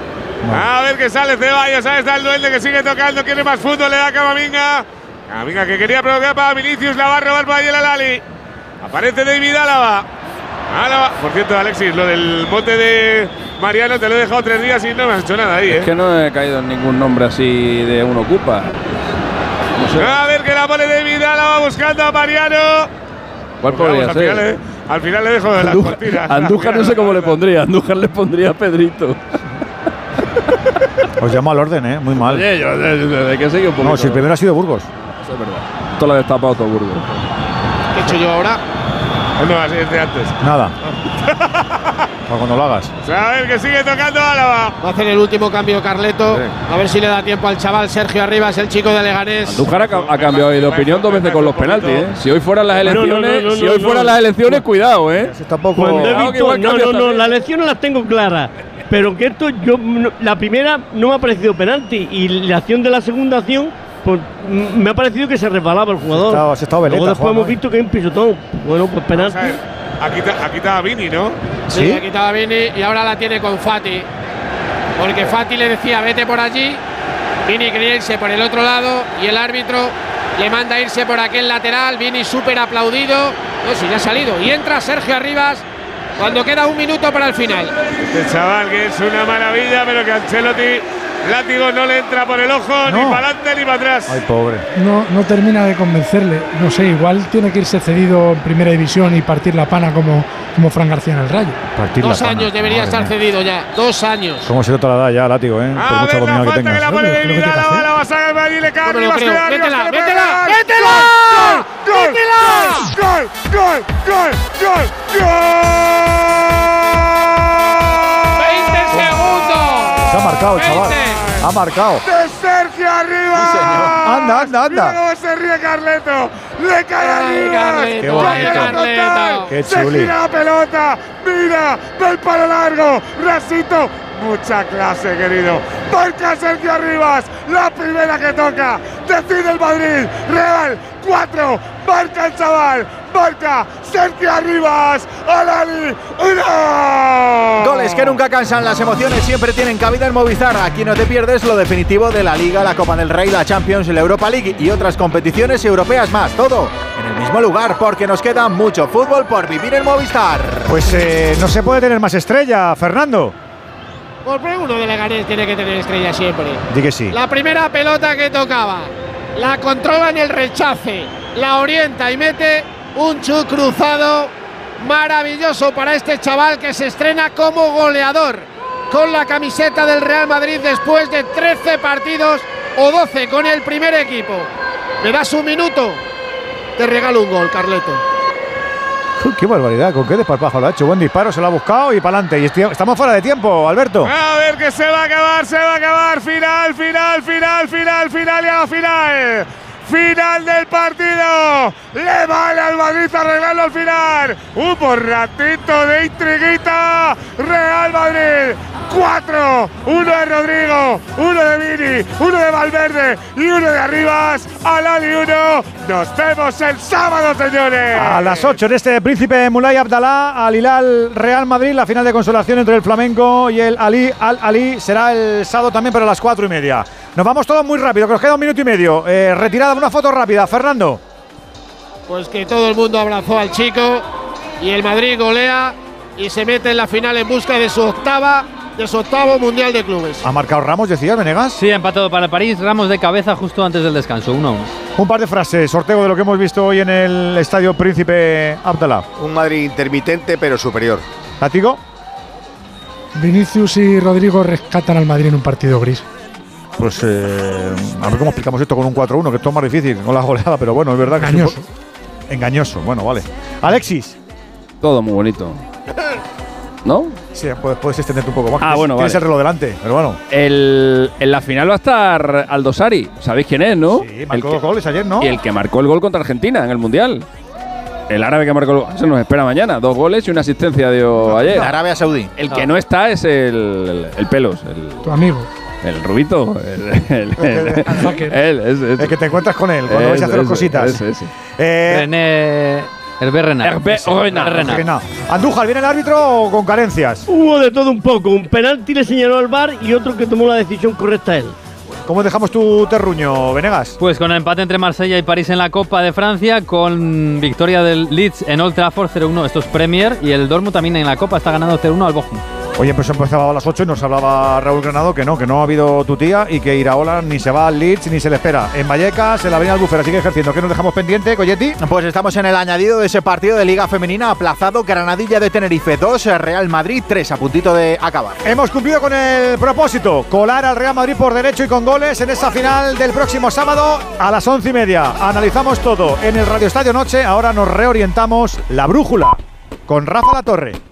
A ver qué sale Ceballos. Ahí está el duende que sigue tocando. Quiere más fútbol. Le da a Camavinga. Camavinga que quería provocar para Vinicius. La va a robar para ahí el Alali. Aparece David Álava. Álava. Por cierto, Alexis, lo del mote de Mariano te lo he dejado tres días y no me has hecho nada ahí, ¿eh? Es que no he caído en ningún nombre así de uno ocupa. A ver que la pone David Álava buscando a Mariano. ¿Cuál podría vamos, al, final ser? le, al final le dejo de las Andújar, cortinas. Andújar no sé cómo le pondría. Andújar le pondría a Pedrito. Os llamo al orden, ¿eh? Muy mal. Oye, yo, de, de- de que sigue un poquito. No, si el primero ha sido Burgos. Eso es verdad. Esto lo ha destapado todo Burgos. ¿Qué he hecho yo ahora? No, así es de antes. Nada. Para cuando lo hagas. A ver que sigue tocando Álava. Va a hacer el último cambio Carleto. A ver si le da tiempo al chaval Sergio Arribas, el chico de Leganés. Andújar ha, ha cambiado de opinión dos veces con los penaltis, ¿eh? Si hoy fueran las No, no, elecciones, no, no, si hoy no. fueran las elecciones, cuidado, ¿eh? Tampoco. Cuando he Cuidado que visto- igual no, no, no, las elecciones las tengo claras. Pero que esto, yo, no- la primera no me ha parecido penalti y la acción de la segunda acción, pues me ha parecido que se resbalaba el jugador. estado- se ha estado veleta, Luego después Juan, hemos hoy. visto que hay un pisotón. Bueno, pues penalti. Aquí, está- aquí estaba Vini, ¿no? Sí, ha quitado a Vini y ahora la tiene con Fati. Porque Fati le decía, vete por allí. Vini quería irse por el otro lado y el árbitro le manda a irse por aquel lateral. Vini súper aplaudido. No, si ya ha salido. Y entra Sergio Arribas cuando queda un minuto para el final. Este chaval que es una maravilla, pero que Ancelotti, látigo no le entra por el ojo, ni No. para adelante ni para atrás. Ay, pobre. No, no termina de convencerle. No sé, igual tiene que irse cedido en primera división y partir la pana como, como Fran García en el Rayo. Partir Dos la pana. años debería Madre estar mía. cedido ya. Dos años. ¿Cómo se nota la edad ya, látigo, eh? Por mucha la dominada que falta que, tengas. la pone de vida, la bala va a sacar el Madrid, le cae No me lo arriba, creo. Métela, métela, métela. ¡Gol! ¡Gol! ¡Gol! ¡Gol! ¡Gol! ¡Gol! 20 segundos. Se ha marcado el chaval. Ha marcado. de Sergio arriba. Anda, anda, Mira anda. cómo se ríe Carleto. Le cae arriba. Qué bonito. Qué Se chuli. gira la pelota. Mira, ve el palo largo. Rasito. Mucha clase, querido. Marca Sergio Arribas. La primera que toca. Decide el Madrid. Real. Cuatro. Marca el chaval. Marca Sergio Arribas. Alali. ¡Uno! Goles que nunca cansan, las emociones siempre tienen cabida en Movistar. Aquí no te pierdes lo definitivo de la Liga, la Copa del Rey, la Champions, la Europa League y otras competiciones europeas más. Todo en el mismo lugar porque nos queda mucho fútbol por vivir en Movistar. Pues eh, no se puede tener más estrella, Fernando. Por uno de Leganés tiene que tener estrella siempre. Di que sí. La primera pelota que tocaba, la controla en el rechace, la orienta y mete un chut cruzado maravilloso para este chaval que se estrena como goleador con la camiseta del Real Madrid después de 13 partidos o 12 con el primer equipo. Me das un minuto, te regalo un gol, Carleto. Uy, qué barbaridad, con qué desparpajo lo ha hecho. Buen disparo, se lo ha buscado y para adelante. Y estamos fuera de tiempo, Alberto. A ver que se va a acabar, se va a acabar. Final, final, final, final, final y a la final. Final del partido. Le vale al Madrid arreglarlo al final. Un ratito de intriguita. Real Madrid. Cuatro. Uno de Rodrigo. Uno de Vini. Uno de Valverde. Y uno de Arribas. Alali uno. Nos vemos el sábado, señores. A las 8 en este Príncipe Mulay Abdalá, al Hilal Real Madrid, la final de consolación entre el Flamenco y el Ali Al Ali será el sábado también, pero a las 4 y media. Nos vamos todos muy rápido, que nos queda un minuto y medio. Eh, retirada, una foto rápida, Fernando. Pues que todo el mundo abrazó al chico y el Madrid golea y se mete en la final en busca de su octava, de su octavo mundial de clubes. ¿Ha marcado Ramos, decías, Venegas? Sí, empatado para París, Ramos de cabeza justo antes del descanso, 1-1. Un par de frases, sorteo de lo que hemos visto hoy en el Estadio Príncipe Abdalá. Un Madrid intermitente pero superior. ¿Látigo? Vinicius y Rodrigo rescatan al Madrid en un partido gris. Pues eh, a ver cómo explicamos esto con un 4-1, que esto es más difícil con la goleada, pero bueno, es verdad que es un Engañoso. Engañoso, bueno, vale. Alexis. Todo muy bonito. ¿No? Sí, puedes, puedes extenderte un poco más. Ah, Tienes- bueno, Tienes vale. el reloj delante, pero bueno. El, en la final va a estar Aldosari. ¿Sabéis quién es, no? Sí, marcó dos goles ayer, ¿no? Y el que marcó el gol contra Argentina en el Mundial. El árabe que marcó el gol. Se nos espera mañana. Dos goles y una asistencia dio ayer. Arabia Saudí. El que no está es el, el Pelos, el, Tu amigo. El Rubito. El, el- el- ese, ese. El que te encuentras con él cuando vais a hacer ese, cositas. ese, ese. Eh, René. Renard. Venga. Andújar, ¿viene el árbitro o con carencias? Hubo de todo un poco. Un penalti le señaló al bar y otro que tomó la decisión correcta él. ¿Cómo dejamos tu terruño, Venegas? Pues con el empate entre Marsella y París en la Copa de Francia, con victoria del Leeds en Old Trafford 0-1, esto es Premier, y el Dortmund también en la Copa está ganando 0-1 al Bochum. Oye, pues empezaba a las 8 y nos hablaba Raúl Granado que no, que no ha habido tu tía y que Iraola ni se va al Leeds ni se le espera. En Vallecas, en la Avenida Albufera, sigue ejerciendo. ¿Qué nos dejamos pendiente, Coyetti? Pues estamos en el añadido de ese partido de Liga Femenina aplazado. Granadilla de Tenerife 2, Real Madrid 3, a puntito de acabar. Hemos cumplido con el propósito, colar al Real Madrid por derecho y con goles en esa final del próximo sábado a las once y media. Analizamos todo en el Radio Estadio Noche, ahora nos reorientamos la brújula con Rafa La Torre.